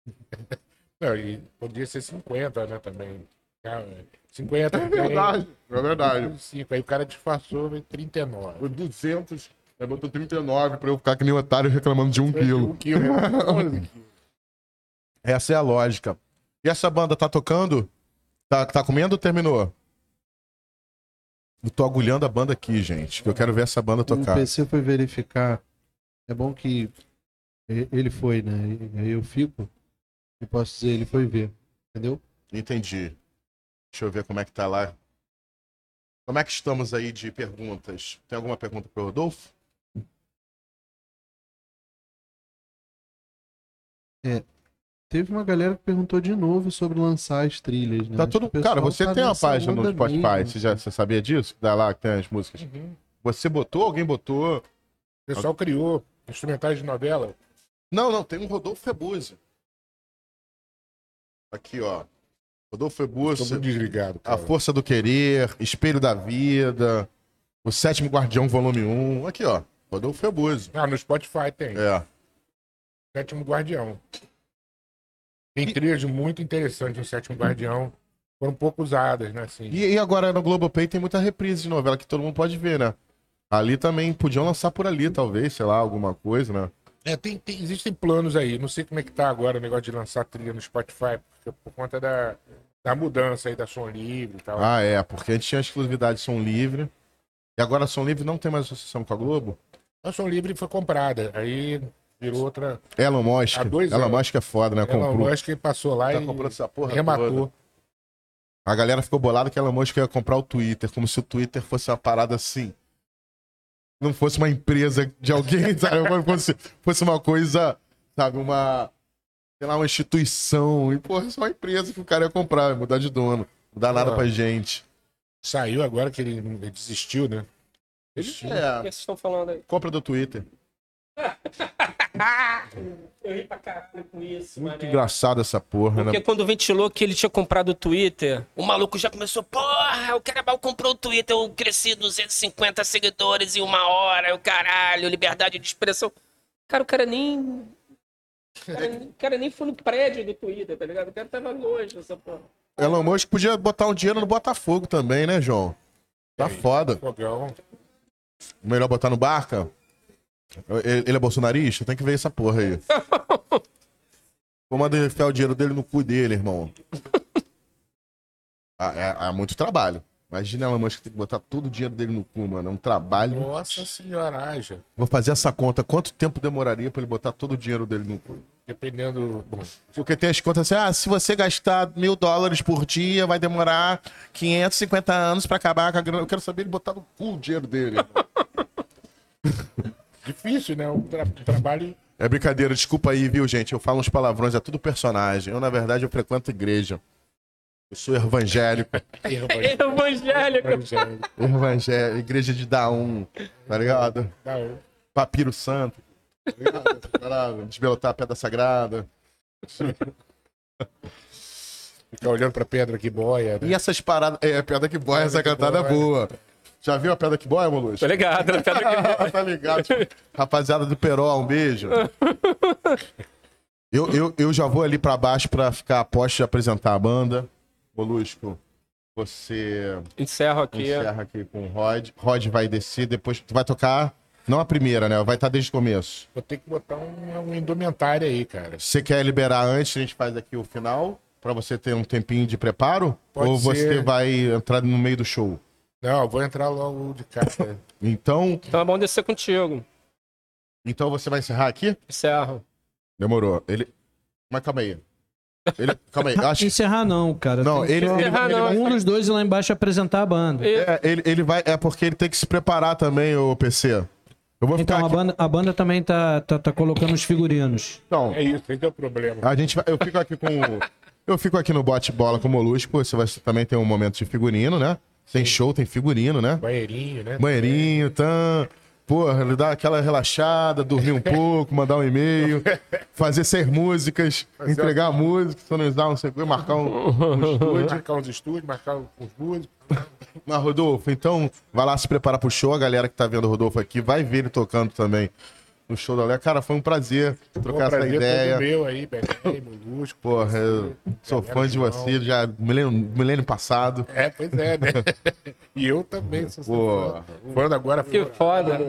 Não, e podia ser 50, né, também. Cara, 50 É verdade, é verdade. 5, aí o cara disfarçou, veio 39. Foi 200, aí botou 39 pra eu ficar que nem um otário reclamando de um Um quilo. quilo, né? 11 quilos. Essa é a lógica. E essa banda tá tocando? Tá, tá comendo ou terminou? Eu tô agulhando a banda aqui, gente, que eu quero ver essa banda O tocar. PC foi verificar. É bom que ele foi, né? E aí eu fico e posso dizer, ele foi ver. Entendeu? Entendi. Deixa eu ver como é que tá lá. Como é que estamos aí de perguntas? Tem alguma pergunta pro Rodolfo? Teve uma galera que perguntou de novo sobre lançar as trilhas, né? Tá tudo. o Cara, você tá tem uma página no Spotify. mesmo. Você, já, você sabia disso? Dá lá que tem as músicas. Uhum. Você botou? Alguém botou? O pessoal criou instrumentais de novela. Não, não, tem um Rodolfo Febuzzi. Aqui, ó. Rodolfo Tô Febuzzi, muito desligado, A cara. Força do Querer, Espelho da Vida, O Sétimo Guardião, volume 1. Aqui, ó. Rodolfo Febuzzi. Ah, no Spotify tem. É. Sétimo Guardião. Tem trilhas muito interessantes no Sétimo Guardião. Foram pouco usadas, né? Assim. E, e agora no Globoplay tem muita reprise de novela que todo mundo pode ver, né? Ali também podiam lançar por ali, talvez, sei lá, alguma coisa, né? É, tem, tem- existem planos aí. Não sei como é que tá agora o negócio de lançar trilha no Spotify, porque por conta da, da mudança aí da som livre e tal. Ah, é, porque a gente tinha exclusividade Som Livre. E agora a Som Livre não tem mais associação com a Globo. A som livre foi comprada. Aí virou outra. Elon Musk. Há dois Elon anos. Musk é foda, né? Elon Comprou. Musk passou lá Tá e comprando essa porra rematou. toda. A galera ficou bolada que Elon Musk ia comprar o Twitter, como se o Twitter fosse uma parada assim. Não fosse uma empresa de alguém, sabe? Como se fosse uma coisa, sabe, uma. sei lá, uma instituição. E, porra, é só uma empresa que o cara ia comprar, ia mudar de dono. Não dá nada Ah. pra gente. Saiu agora que ele, ele desistiu, né? Ele, O que é, vocês estão falando aí? compra do Twitter. Eu ri pra caralho com isso, Muito mané. engraçado essa porra, Porque né? quando ventilou que ele tinha comprado o Twitter, o maluco já começou, porra, o Carabal comprou o Twitter, eu cresci 250 seguidores em uma hora, o caralho, liberdade de expressão. Cara, o cara nem. O cara, nem- o cara nem foi no prédio do Twitter, tá ligado? O cara tava longe dessa porra. Elon Musk podia botar um dinheiro no Botafogo também, né, João? Tá foda. Fogão. Melhor botar no Barca? Ele ele é bolsonarista? Tem que ver essa porra aí. Vou mandar enfiar o dinheiro dele no cu dele, irmão. Ah, é, há muito trabalho. Imagina Elon Musk ter que botar todo o dinheiro dele no cu, mano. É um trabalho. Nossa senhora, haja. Vou fazer essa conta. Quanto tempo demoraria pra ele botar todo o dinheiro dele no cu? Dependendo. Porque tem as contas assim, ah, se você gastar mil dólares por dia, vai demorar 550 anos pra acabar com a grana. Eu quero saber ele botar no cu o dinheiro dele. difícil, né? O tra- trabalho. É brincadeira, desculpa aí, viu, gente? Eu falo uns palavrões, é tudo personagem. Eu, na verdade, eu frequento igreja. Eu sou evangélico. Evangélico. evangélico, igreja de Daum, tá ligado? Não, Papiro Santo. Tá ligado? Desbelotar a pedra sagrada. Ficar olhando pra pedra que boia. Né? E essas paradas. É, pedra que boia, essa que cantada é boia. boa. Já viu a pedra que boia, Molusco? Tô ligado, né? Pedra que- tá ligado? Rapaziada do Peró, um beijo. Eu, eu, eu já vou ali pra baixo pra ficar a poste de apresentar a banda. Molusco, você Encerro aqui. encerra aqui com o Rod. Rod vai descer, depois tu vai tocar. Não a primeira, né? Vai estar desde o começo. Vou ter que botar um, um indumentário aí, cara. Se você quer liberar antes, a gente faz aqui o final, pra você ter um tempinho de preparo? Pode ou você ser. vai entrar no meio do show? Não, eu vou entrar logo de cara. Então, Então é bom descer contigo. então você vai encerrar aqui? Encerro. Demorou. Ele. Mas calma aí. Ele... Calma aí. eu Acho que. Encerrar não, cara. Não, Tem ele, que- ele, Encerrar ele não, vai- Um dos dois lá embaixo apresentar a banda. É, ele, ele vai. É porque ele tem que se preparar também, o PC. Eu vou ficar Então, a aqui. banda, a banda também tá, tá, tá colocando os figurinos. Então, É isso, esse é o problema. a gente vai. Eu fico aqui com. Eu fico aqui no bote-bola com o Molusco. Você vai também ter um momento de figurino, né? Tem show, tem figurino, né? Banheirinho, né? Banheirinho, tá. Porra, ele dá aquela relaxada, dormir um pouco, mandar um e-mail, fazer seis músicas, entregar a música, sonorizar um seguro, marcar um, um estúdio. Marcar uns estúdios, marcar uns músicos. Mas, Rodolfo, então vai lá se preparar pro show. A galera que tá vendo o Rodolfo aqui vai ver ele tocando também no show da Léo. Cara, foi um prazer trocar essa prazer ideia. todo meu aí, Molusco. Porra, eu sou fã de você já milênio, milênio passado. É, pois é, né? e eu também sou Pô. fã. Falando agora, Que foda.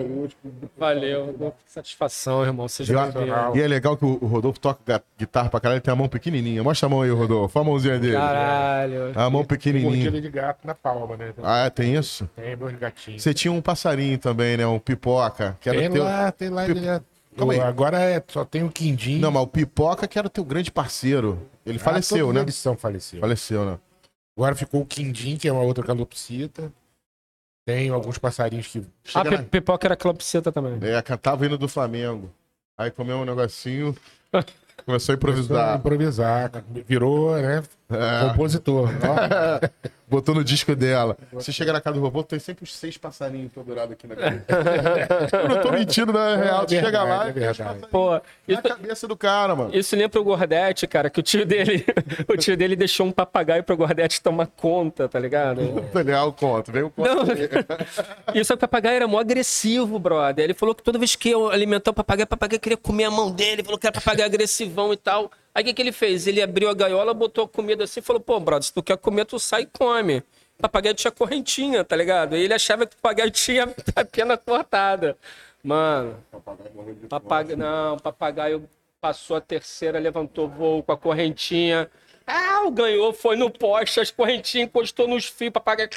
Valeu. Satisfação, irmão. Seja E, bem-vindo. e é legal que o Rodolfo toca guitarra pra caralho, ele tem a mão pequenininha. Mostra a mão aí, Rodolfo. Olha a mãozinha dele. Caralho. A mão mordida pequenininha. de gato na palma, né? Ah, tem isso? Tem meus gatinhos. Você tinha um passarinho também, né? Um pipoca. Que era Tem teu... lá, tem lá. Pip- direto. Calma aí. Agora é, só tem o Quindim. Não, mas o pipoca que era o teu grande parceiro. Ele Ah, faleceu, né? Eles são falecidos. Faleceu, né? Agora ficou o Quindim, que é uma outra calopsita. Tem alguns passarinhos que. Ah, na- pipoca era calopsita também. É, tava indo do Flamengo. Aí comeu um negocinho, começou a Começou a improvisar. improvisar. Virou, né? É, Compositor. Botou no disco dela. Você chega na casa do robô, tem sempre os seis passarinhos pendurados aqui na cabeça. Eu não tô mentindo, não é real. Tu É chega lá e é passarinhos Pô, na isso, cabeça do cara, mano. isso lembra o Gordete, cara, que o tio dele, o tio dele deixou um papagaio pro Gordete tomar conta, tá ligado? Daniel, conta. Vem o conto. Não. E só que o papagaio era mó agressivo, brother. Ele falou que toda vez que eu alimentar o papagaio, o papagaio queria comer a mão dele, falou que era papagaio agressivão e tal. Aí o que, que ele fez? Ele abriu a gaiola, botou a comida assim e falou: pô, brother, se tu quer comer, tu sai e come. O papagaio tinha correntinha, tá ligado? E ele achava que o papagaio tinha a pena cortada. Mano, papagaio, não, o papagaio passou a terceira, levantou voo com a correntinha. Ah, ganhou, foi no poste, as correntinhas encostou nos fios, o papagaio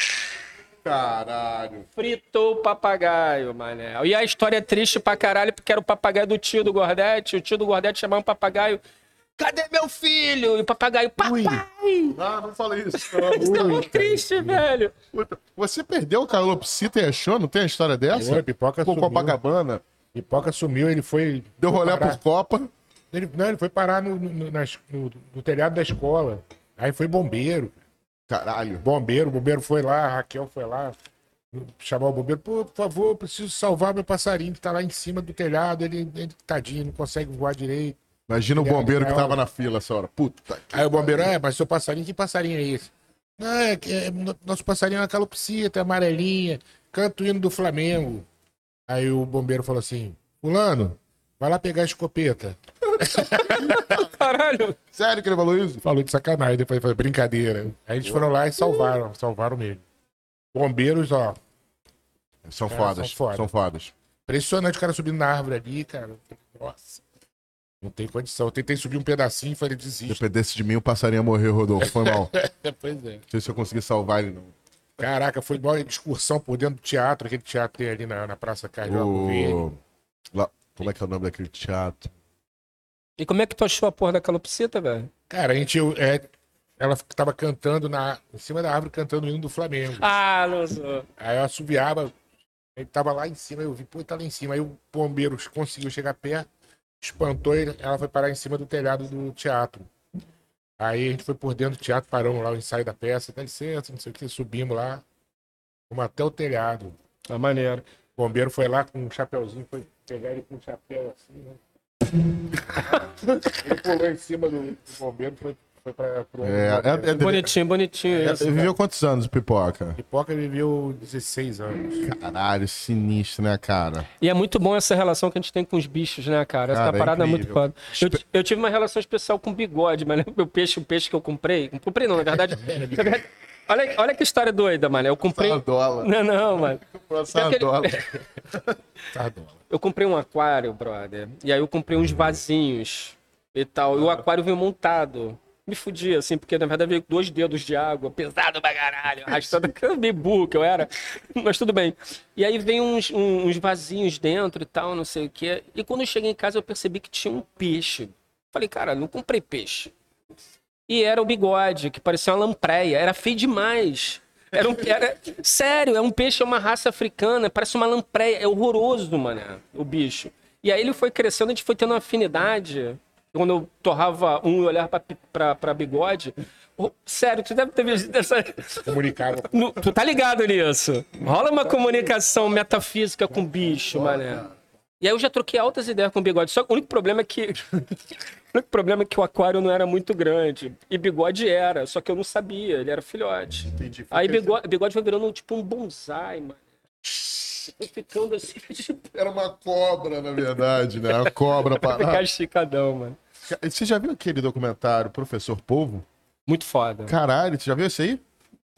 Caralho. fritou o papagaio, mané. E a história é triste pra caralho, porque era o papagaio do tio do Gordete. O tio do Gordete chamava o papagaio. Cadê meu filho? E o papagaio, papai! Ah, não fala isso. Isso é muito triste, velho. Puta, Você perdeu o calopsita e achou? Não tem a história dessa? Oi, pipoca Pô, sumiu. Copacabana. Pipoca sumiu, ele foi. Deu rolê por Copa. Ele, não, ele foi parar no, no, nas- no- no telhado da escola. Aí foi bombeiro. Caralho. Bombeiro, o bombeiro foi lá, a Raquel foi lá. Chamar o bombeiro, pô, por favor, eu preciso salvar meu passarinho que tá lá em cima do telhado. Ele, ele tadinho, não consegue voar direito. Imagina o Ele é bombeiro que tava na fila essa hora. Puta. que- Aí o bombeiro, é, mas seu passarinho, que passarinho é esse? Não, é, que é- no- nosso passarinho é uma calopsita, amarelinha, canto hino do Flamengo. Aí o bombeiro falou assim, fulano, vai lá pegar a escopeta. Caralho. Sério que ele falou isso? Falou de sacanagem, depois foi brincadeira. Aí eles foram lá e salvaram, salvaram ele. Bombeiros, ó, São É, fodas. são foda. São fodas. impressionante o cara subindo na árvore ali, cara. Nossa. Não tem condição. Eu tentei subir um pedacinho e falei, desisto. Dependesse de mim, o passarinho ia morrer, Rodolfo. Foi mal. pois é. Não sei se eu consegui salvar ele, não. Caraca, foi uma excursão por dentro do teatro, aquele teatro tem ali na, na Praça Carioca. O... Lá- Como é que é o nome daquele teatro? E como é que tu achou a porra da calopsita, velho? Cara, a gente. eu- É, ela tava cantando na, em cima da árvore, cantando o hino do Flamengo. Ah, não sou. Aí eu assobiava, ele tava lá em cima, eu vi, pô, tá lá em cima. Aí o bombeiro conseguiu chegar perto, espantou e ela foi parar em cima do telhado do teatro. Aí a gente foi por dentro do teatro, paramos lá o ensaio da peça, dá licença, não sei o que, subimos lá, fomos até o telhado. Ah, maneiro. O bombeiro foi lá com um chapeuzinho, foi pegar ele com um chapéu assim, né? ele pulou em cima do, do bombeiro, foi, foi pra, pro É, é, é, Bonitinho, bonitinho é, isso. viveu quantos anos, Pipoca? Pipoca viveu 16 anos. Caralho, sinistro, né, cara? E é muito bom essa relação que a gente tem com os bichos, né, cara? Essa Cara, é parada é muito foda. Eu, eu tive uma relação especial com bigode, mas o peixe, o peixe que eu comprei. Não comprei, não, na verdade. olha, olha que história doida, mano. Eu comprei. Sardola. Não, não, mano. Sardola. Eu comprei um aquário, brother. E aí eu comprei uns vasinhos e tal. E o aquário veio montado. Me fudi, assim, porque na verdade veio dois dedos de água, pesado pra caralho, arrastando, meio burro que eu era. Mas tudo bem. E aí vem uns, uns vasinhos dentro e tal, não sei o quê. E quando eu cheguei em casa eu percebi que tinha um peixe. Falei, cara, não comprei peixe. E era o bigode, que parecia uma lampreia. Era feio demais. Era um, era, sério, é um peixe, é uma raça africana, parece uma lampreia. É horroroso, mano, o bicho. E aí ele foi crescendo, a gente foi tendo uma afinidade. Quando eu torrava um e olhava pra, pi- pra, pra bigode. Oh, sério, tu deve ter visto essa. Comunicava. No- tu tá ligado nisso? Rola uma comunicação metafísica com o bicho, mané. E aí eu já troquei altas ideias com o bigode. Só que o único problema é que. o único problema é que o aquário não era muito grande. E bigode era, só que eu não sabia, ele era filhote. Entendi. Aí bigode, bigode foi virando tipo um bonsai, mano. Ficando assim, tipo, Era uma cobra, na verdade, né? A cobra ficar parada. esticadão, mano. Você já viu aquele documentário Professor Polvo? Muito foda. Caralho, você já viu esse aí?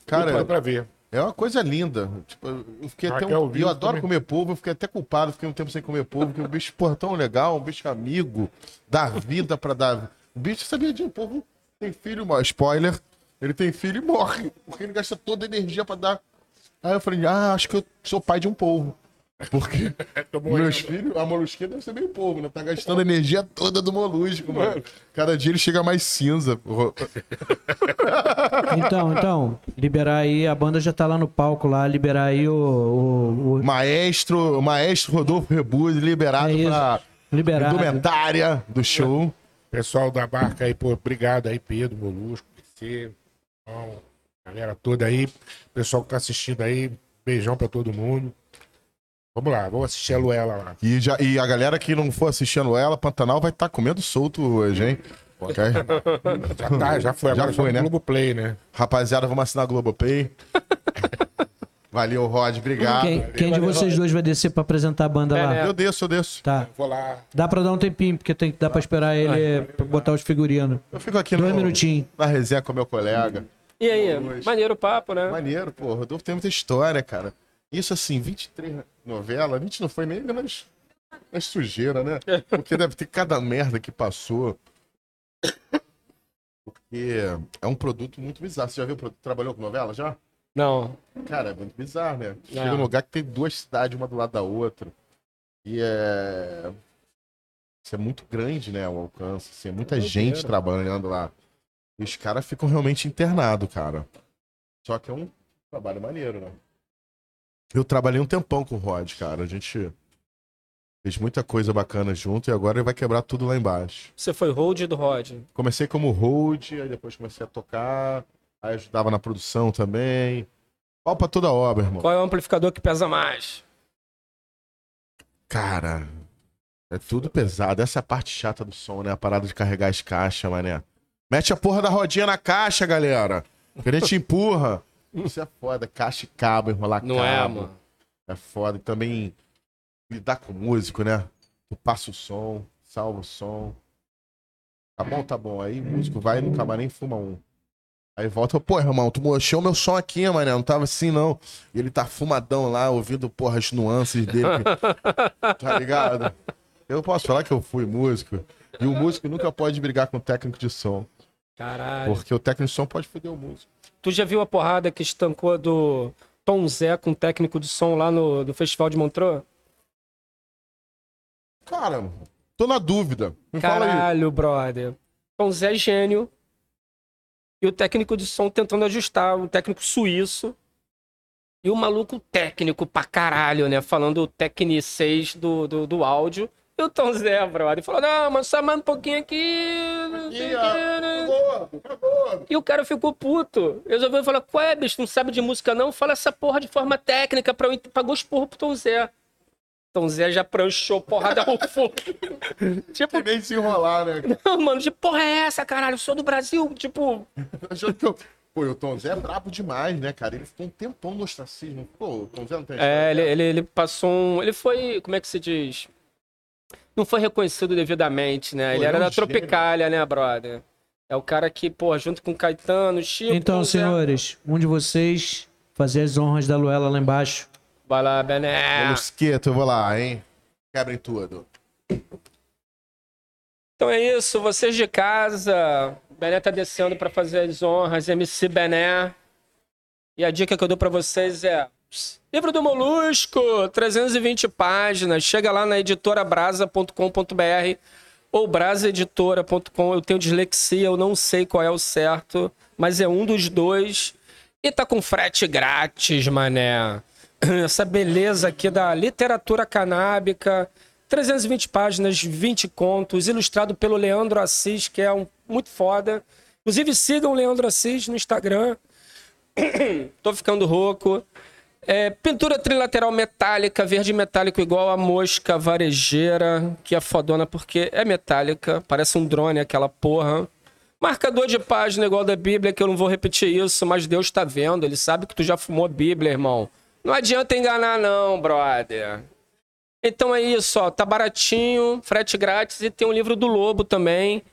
Cara, Cara, pra ver. é uma coisa linda. Tipo, eu fiquei até um... Eu adoro também. comer polvo, eu fiquei até culpado, fiquei um tempo sem comer polvo, porque o bicho, porra, tão legal, um bicho amigo, dá vida pra dar. O bicho sabia de um polvo tem filho, mas spoiler, ele tem filho e morre, porque ele gasta toda a energia pra dar. Aí eu falei, ah, acho que eu sou pai de um polvo. Porque meus filhos, a molusquinha deve ser meio polvo, né? Tá gastando a energia toda do molusco, mano. Cada dia ele chega mais cinza. porra. Então, então, liberar aí, a banda já tá lá no palco lá, liberar aí o. o, o- Maestro, o maestro Rodolfo Rebus, liberado É pra liberado. indumentária do show. Pessoal da barca aí, pô, obrigado aí, Pedro, Molusco, PC, galera toda aí. Pessoal que tá assistindo aí, beijão pra todo mundo. Vamos lá, vamos assistir a Luela lá. E, já, e a galera que não for assistindo ela, Pantanal vai estar comendo solto hoje, hein? Ok? Já tá, já foi, Já agora foi, no né? Globoplay, né? Rapaziada, vamos assinar a Globopay. Valeu, Rod, obrigado. Quem, quem de vocês dois vai descer pra apresentar a banda É, lá? né? Eu desço, eu desço. Tá. Vou lá. Dá pra dar um tempinho, porque tem que dar pra esperar ele pra botar os figurinos. Eu fico aqui Dois no, minutinhos. na resenha com meu colega. E aí, maneiro o papo, né? Maneiro, pô. Rodolfo tem muita história, cara. Isso assim, 23 novelas, a gente não foi nem nas, nas sujeiras, né? Porque deve ter cada merda que passou. Porque é um produto muito bizarro. Você já viu, trabalhou com novela já? Não. Cara, é muito bizarro, né? Chega É. num lugar que tem duas cidades, uma do lado da outra. E é. Isso é muito grande, né? O alcance. Assim, é muita Doideira. gente trabalhando lá. E os caras ficam realmente internados, cara. Só que é um trabalho maneiro, né? Eu trabalhei um tempão com o Rod, cara. A gente Fez muita coisa bacana junto e agora ele vai quebrar tudo lá embaixo. Você foi hold do Rod. Comecei como hold, aí depois comecei a tocar, aí ajudava na produção também. Pau pra toda obra, irmão. Qual é o amplificador que pesa mais? Cara, é tudo pesado. Essa é a parte chata do som, né? A parada de carregar as caixas, mané. Mete a porra da rodinha na caixa, galera. Que a gente empurra. Isso é foda. Caixa e cabo, enrolar Não cabo. é, mano. É foda. E também lidar com o músico, né? Tu passa o som, salva o som. Tá bom, tá bom. Aí o músico vai no camarim fuma um. Aí volta, pô, irmão, tu mostrou meu som aqui, mané. Não tava assim, não. E ele tá fumadão lá, ouvindo, porra, as nuances dele. tá ligado? Eu posso falar que eu fui músico. E o músico nunca pode brigar com o técnico de som. Caralho. Porque o técnico de som pode foder o músico. Tu já viu a porrada que estancou do Tom Zé com o técnico de som lá no, no Festival de Montreux? Cara, tô na dúvida. Me. Caralho, brother. Tom Zé é gênio. E o técnico de som tentando ajustar, um técnico suíço. E o maluco técnico pra caralho, né? Falando o tecnicês do, do, do áudio. E o Tom Zé, brother, falou: Não, mas só mais um pouquinho aqui. Ih, o quê, né?" gordo. E o cara ficou puto. Resolveu falar: Qual é, bicho? Não sabe de música não? Fala essa porra de forma técnica pra eu. ent-" Pagou os porros pro Tom Zé. Tom Zé já pranchou porrada ao fogo. tipo, Que nem se enrolar, né? não, mano, de porra é essa, caralho? Eu sou do Brasil. Tipo, que Pô, e o Tom Zé é brabo demais, né, cara? Ele ficou um tempão no ostracismo. Pô, o Tom Zé não tem é, ele, história? ele, ele passou um. Ele foi. Como é que se diz? Não foi reconhecido devidamente, né? Pô, ele era é um da gênio. Tropicália, né, brother? É o cara que, pô, junto com o Caetano, Chico. Então, Zé- senhores, um de vocês fazer as honras da Luela lá embaixo. Vai lá, Bené. Molusqueto, eu vou lá, hein? Quebrem tudo. Então é isso, vocês de casa. O Bené tá descendo pra fazer as honras, MC Bené. E a dica que eu dou pra vocês é. Livro do Molusco, 320 páginas. Chega lá na editorabrasa.com.br ou brasaeditora.com. Eu tenho dislexia, eu não sei qual é o certo, mas é um dos dois. E tá com frete grátis, mané. Essa beleza aqui da literatura canábica. 320 páginas, 20 contos, ilustrado pelo Leandro Assis, que é um muito foda. Inclusive, sigam o Leandro Assis no Instagram. Tô ficando rouco. É, pintura trilateral metálica, verde metálico igual a mosca varejeira, que é fodona porque é metálica, parece um drone aquela porra. Marcador de página igual da Bíblia, que eu não vou repetir isso, mas Deus tá vendo, ele sabe que tu já fumou Bíblia, irmão. Não adianta enganar não, brother. Então é isso, ó, tá baratinho, frete grátis e tem um livro do Lobo também,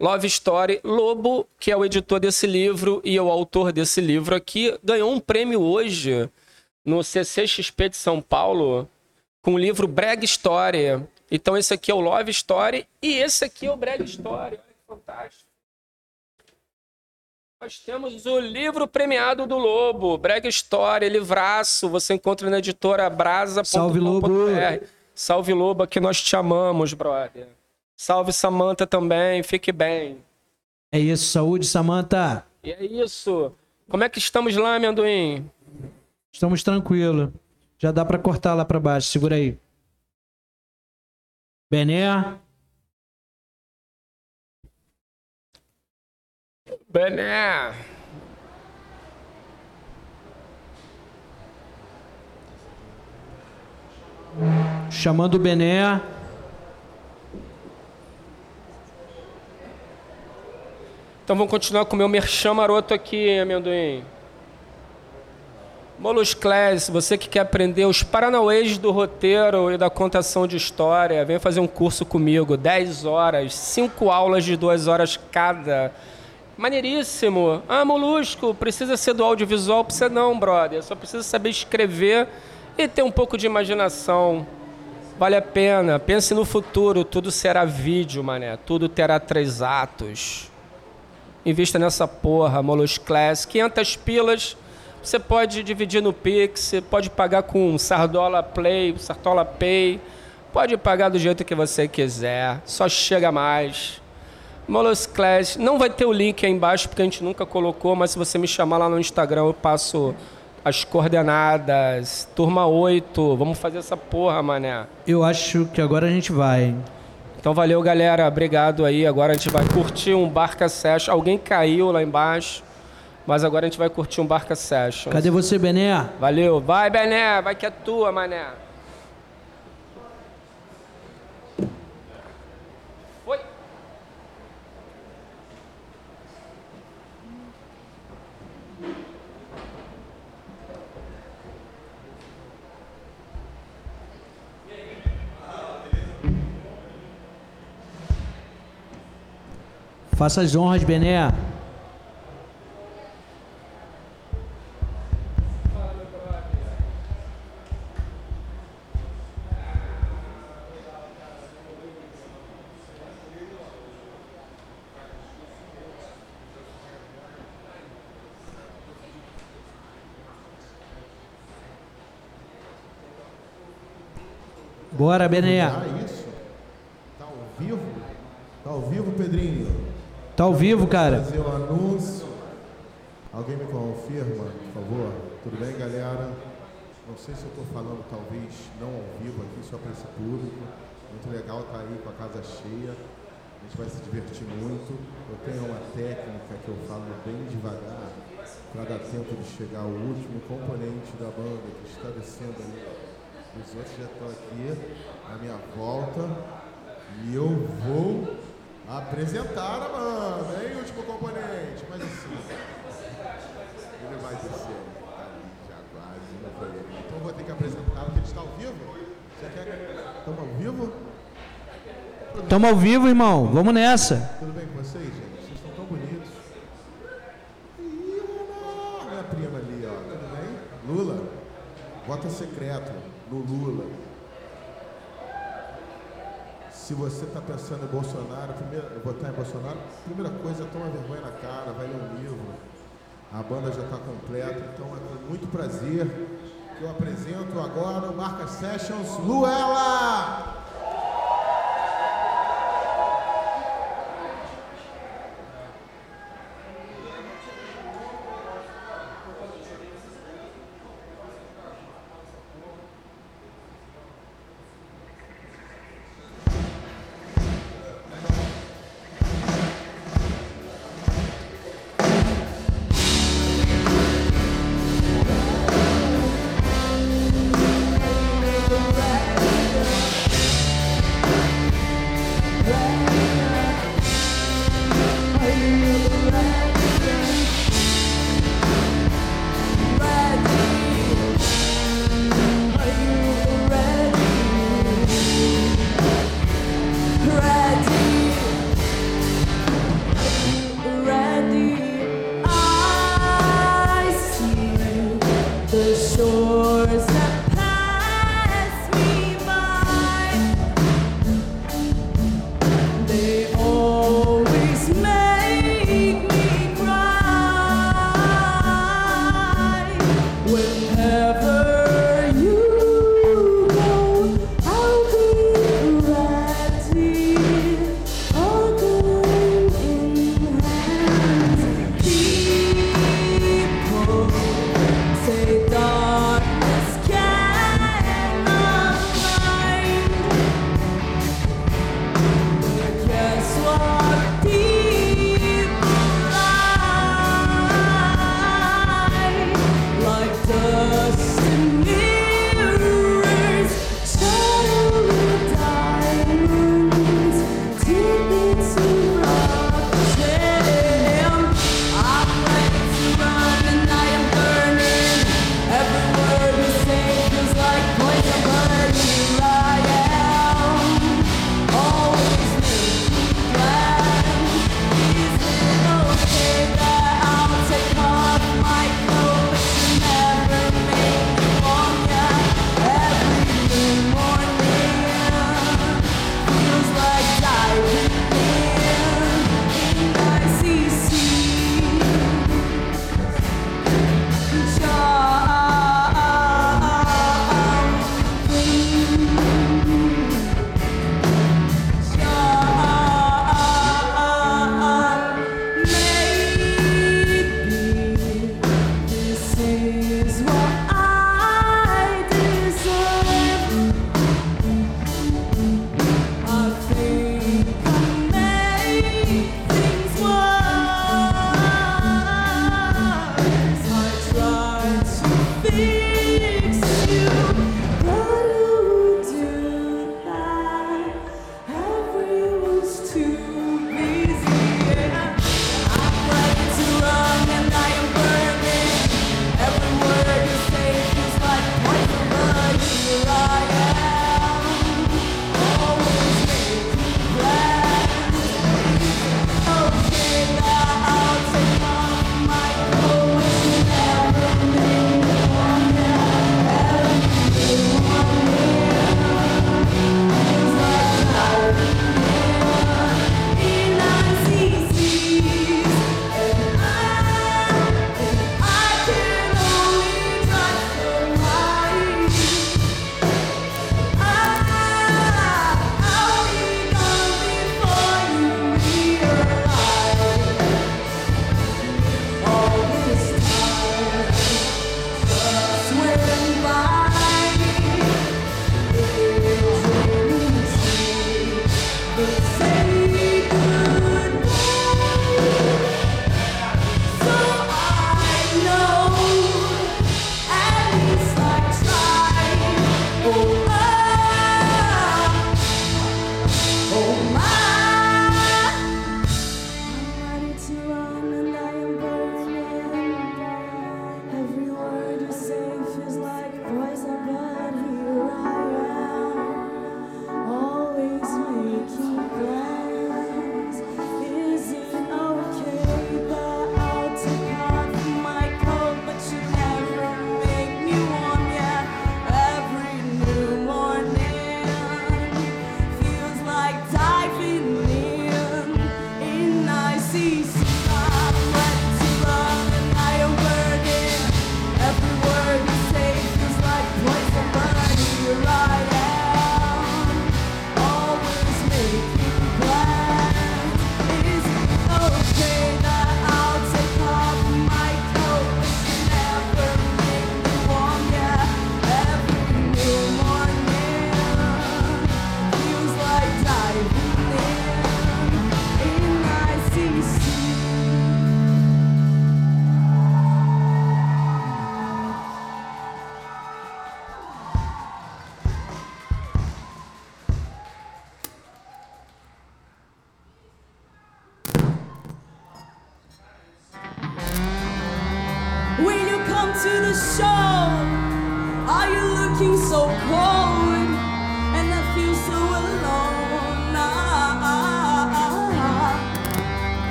Love Story. Lobo, que é o editor desse livro e é o autor desse livro aqui, ganhou um prêmio hoje no CCXP de São Paulo com o livro Brag Story. Então esse aqui é o Love Story e esse aqui é o Brag Story. Olha que fantástico. Nós temos o livro premiado do Lobo, Brag Story, livraço. Você encontra na editora brasa.com.br. Salve, Lobo. Salve Lobo, que nós te amamos, brother. Salve Samanta também, fique bem. É isso, saúde, Samanta. E é isso. Como é que estamos lá, amendoim? Estamos tranquilos. Já dá pra cortar lá pra baixo, segura aí. Bené, Bené. chamando o Bené. Então vamos continuar com o meu merchan maroto aqui, amendoim. Molusclass, você que quer aprender os paranauês do roteiro e da contação de história, vem fazer um curso comigo, 10 horas, 5 aulas de 2 horas cada. Maneiríssimo. Ah, Molusco, precisa ser do audiovisual? Precisa não, brother. Só precisa saber escrever e ter um pouco de imaginação. Vale a pena. Pense no futuro, tudo será vídeo, mané. Tudo terá três atos. Invista nessa porra, Molus Class. 500 pilas, você pode dividir no Pix, pode pagar com Sardola Play, Sartola Pay, pode pagar do jeito que você quiser, só chega mais. Molus Class, não vai ter o link aí embaixo porque a gente nunca colocou, mas se você me chamar lá no Instagram eu passo as coordenadas. Turma 8, vamos fazer essa porra, mané. Eu acho que agora a gente vai. Então valeu, galera. Obrigado aí. Agora a gente vai curtir um Barca Session. Alguém caiu lá embaixo, mas agora a gente vai curtir um Barca Session. Cadê você, Bené? Valeu. Vai, Bené. Vai que é tua, mané. Foi. Faça as honras, Bené. Bora, Bené. Ah, isso? Tá ao vivo? Tá ao vivo, Pedrinho? Tá ao vivo, cara. Fazer o anúncio. Alguém me confirma, por favor? Tudo bem, galera? Não sei se eu estou falando, talvez, não ao vivo aqui, só para esse público. Muito legal estar aí com a casa cheia. A gente vai se divertir muito. Eu tenho uma técnica que eu falo bem devagar para dar tempo de chegar ao último componente da banda que está descendo ali. Os outros já estão aqui à minha volta. E eu vou apresentar a banda, hein, último componente. Mas assim, ele vai descer ali já quase, não foi ele. Então eu vou ter que apresentar porque ele está ao vivo. Você quer? Estamos ao vivo? Tamo ao vivo, irmão. Vamos nessa. Tudo bem com vocês, gente? Vocês estão tão bonitos. Ih! Minha prima ali, ó. Tudo bem? Lula, voto secreto no Lula. Se você está pensando em Bolsonaro, primeiro, votar em Bolsonaro, primeira coisa, toma vergonha na cara, vai ler um livro. A banda já está completa, então é com muito prazer que eu apresento agora o Marca Sessions Luela!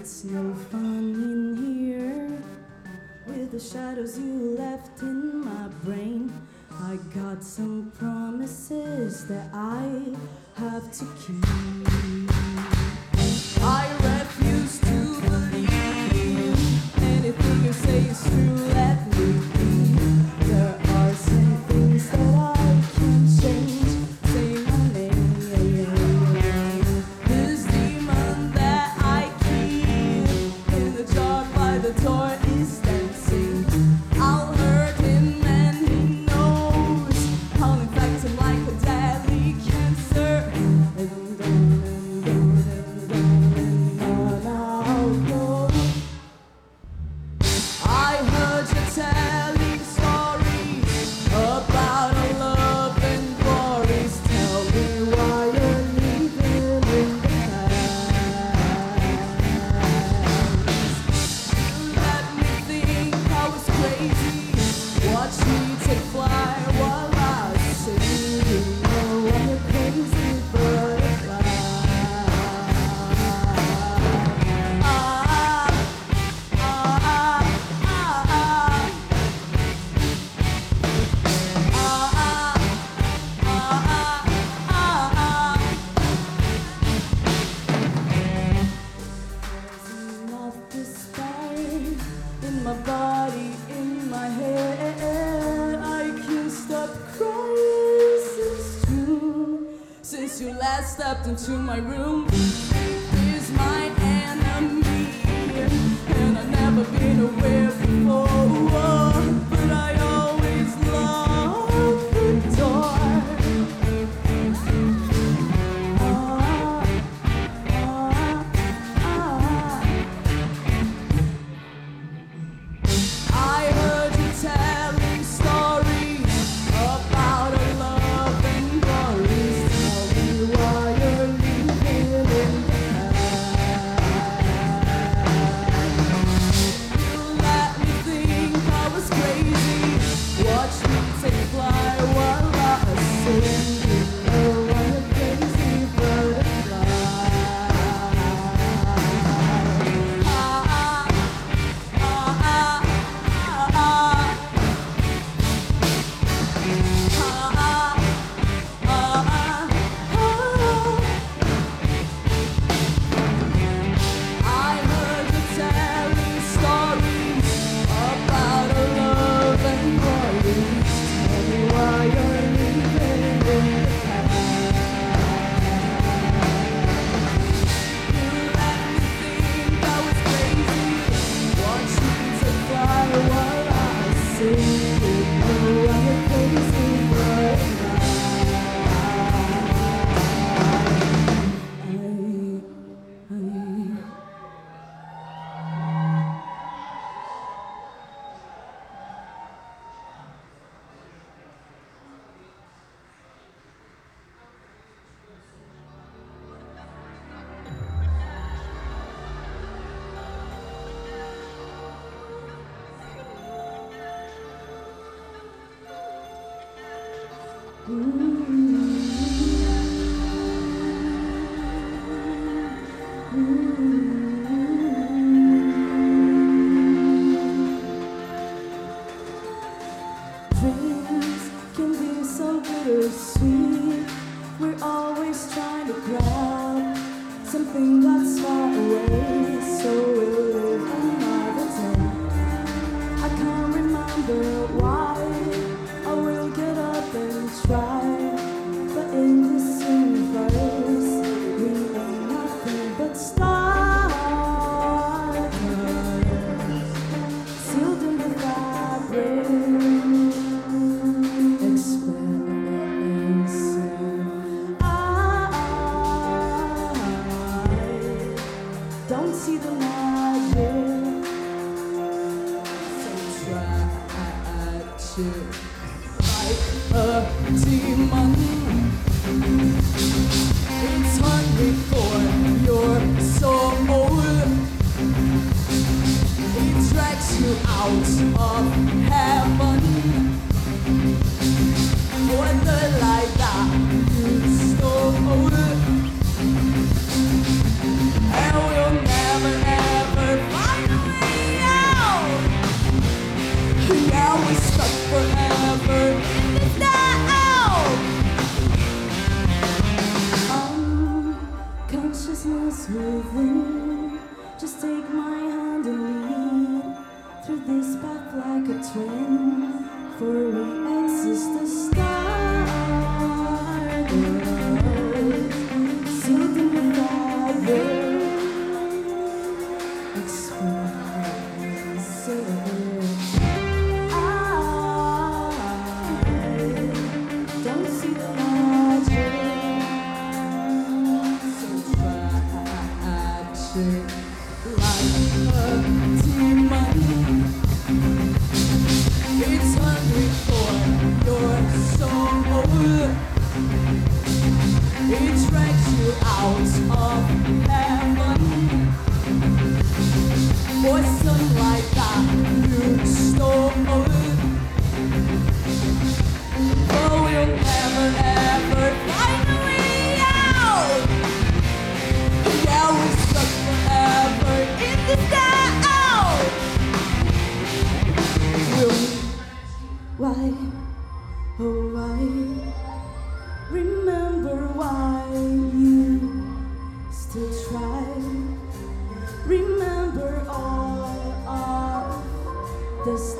It's no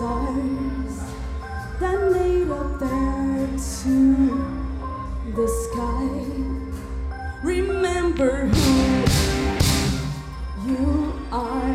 stars that lead up there to the sky. Remember who you are.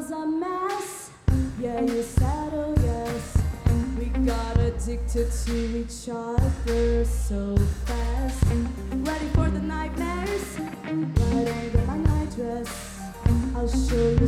was a mess. Yeah, you said, oh yes. We got addicted to each other so fast. Ready for the nightmares? Right under my nightdress. I'll show you.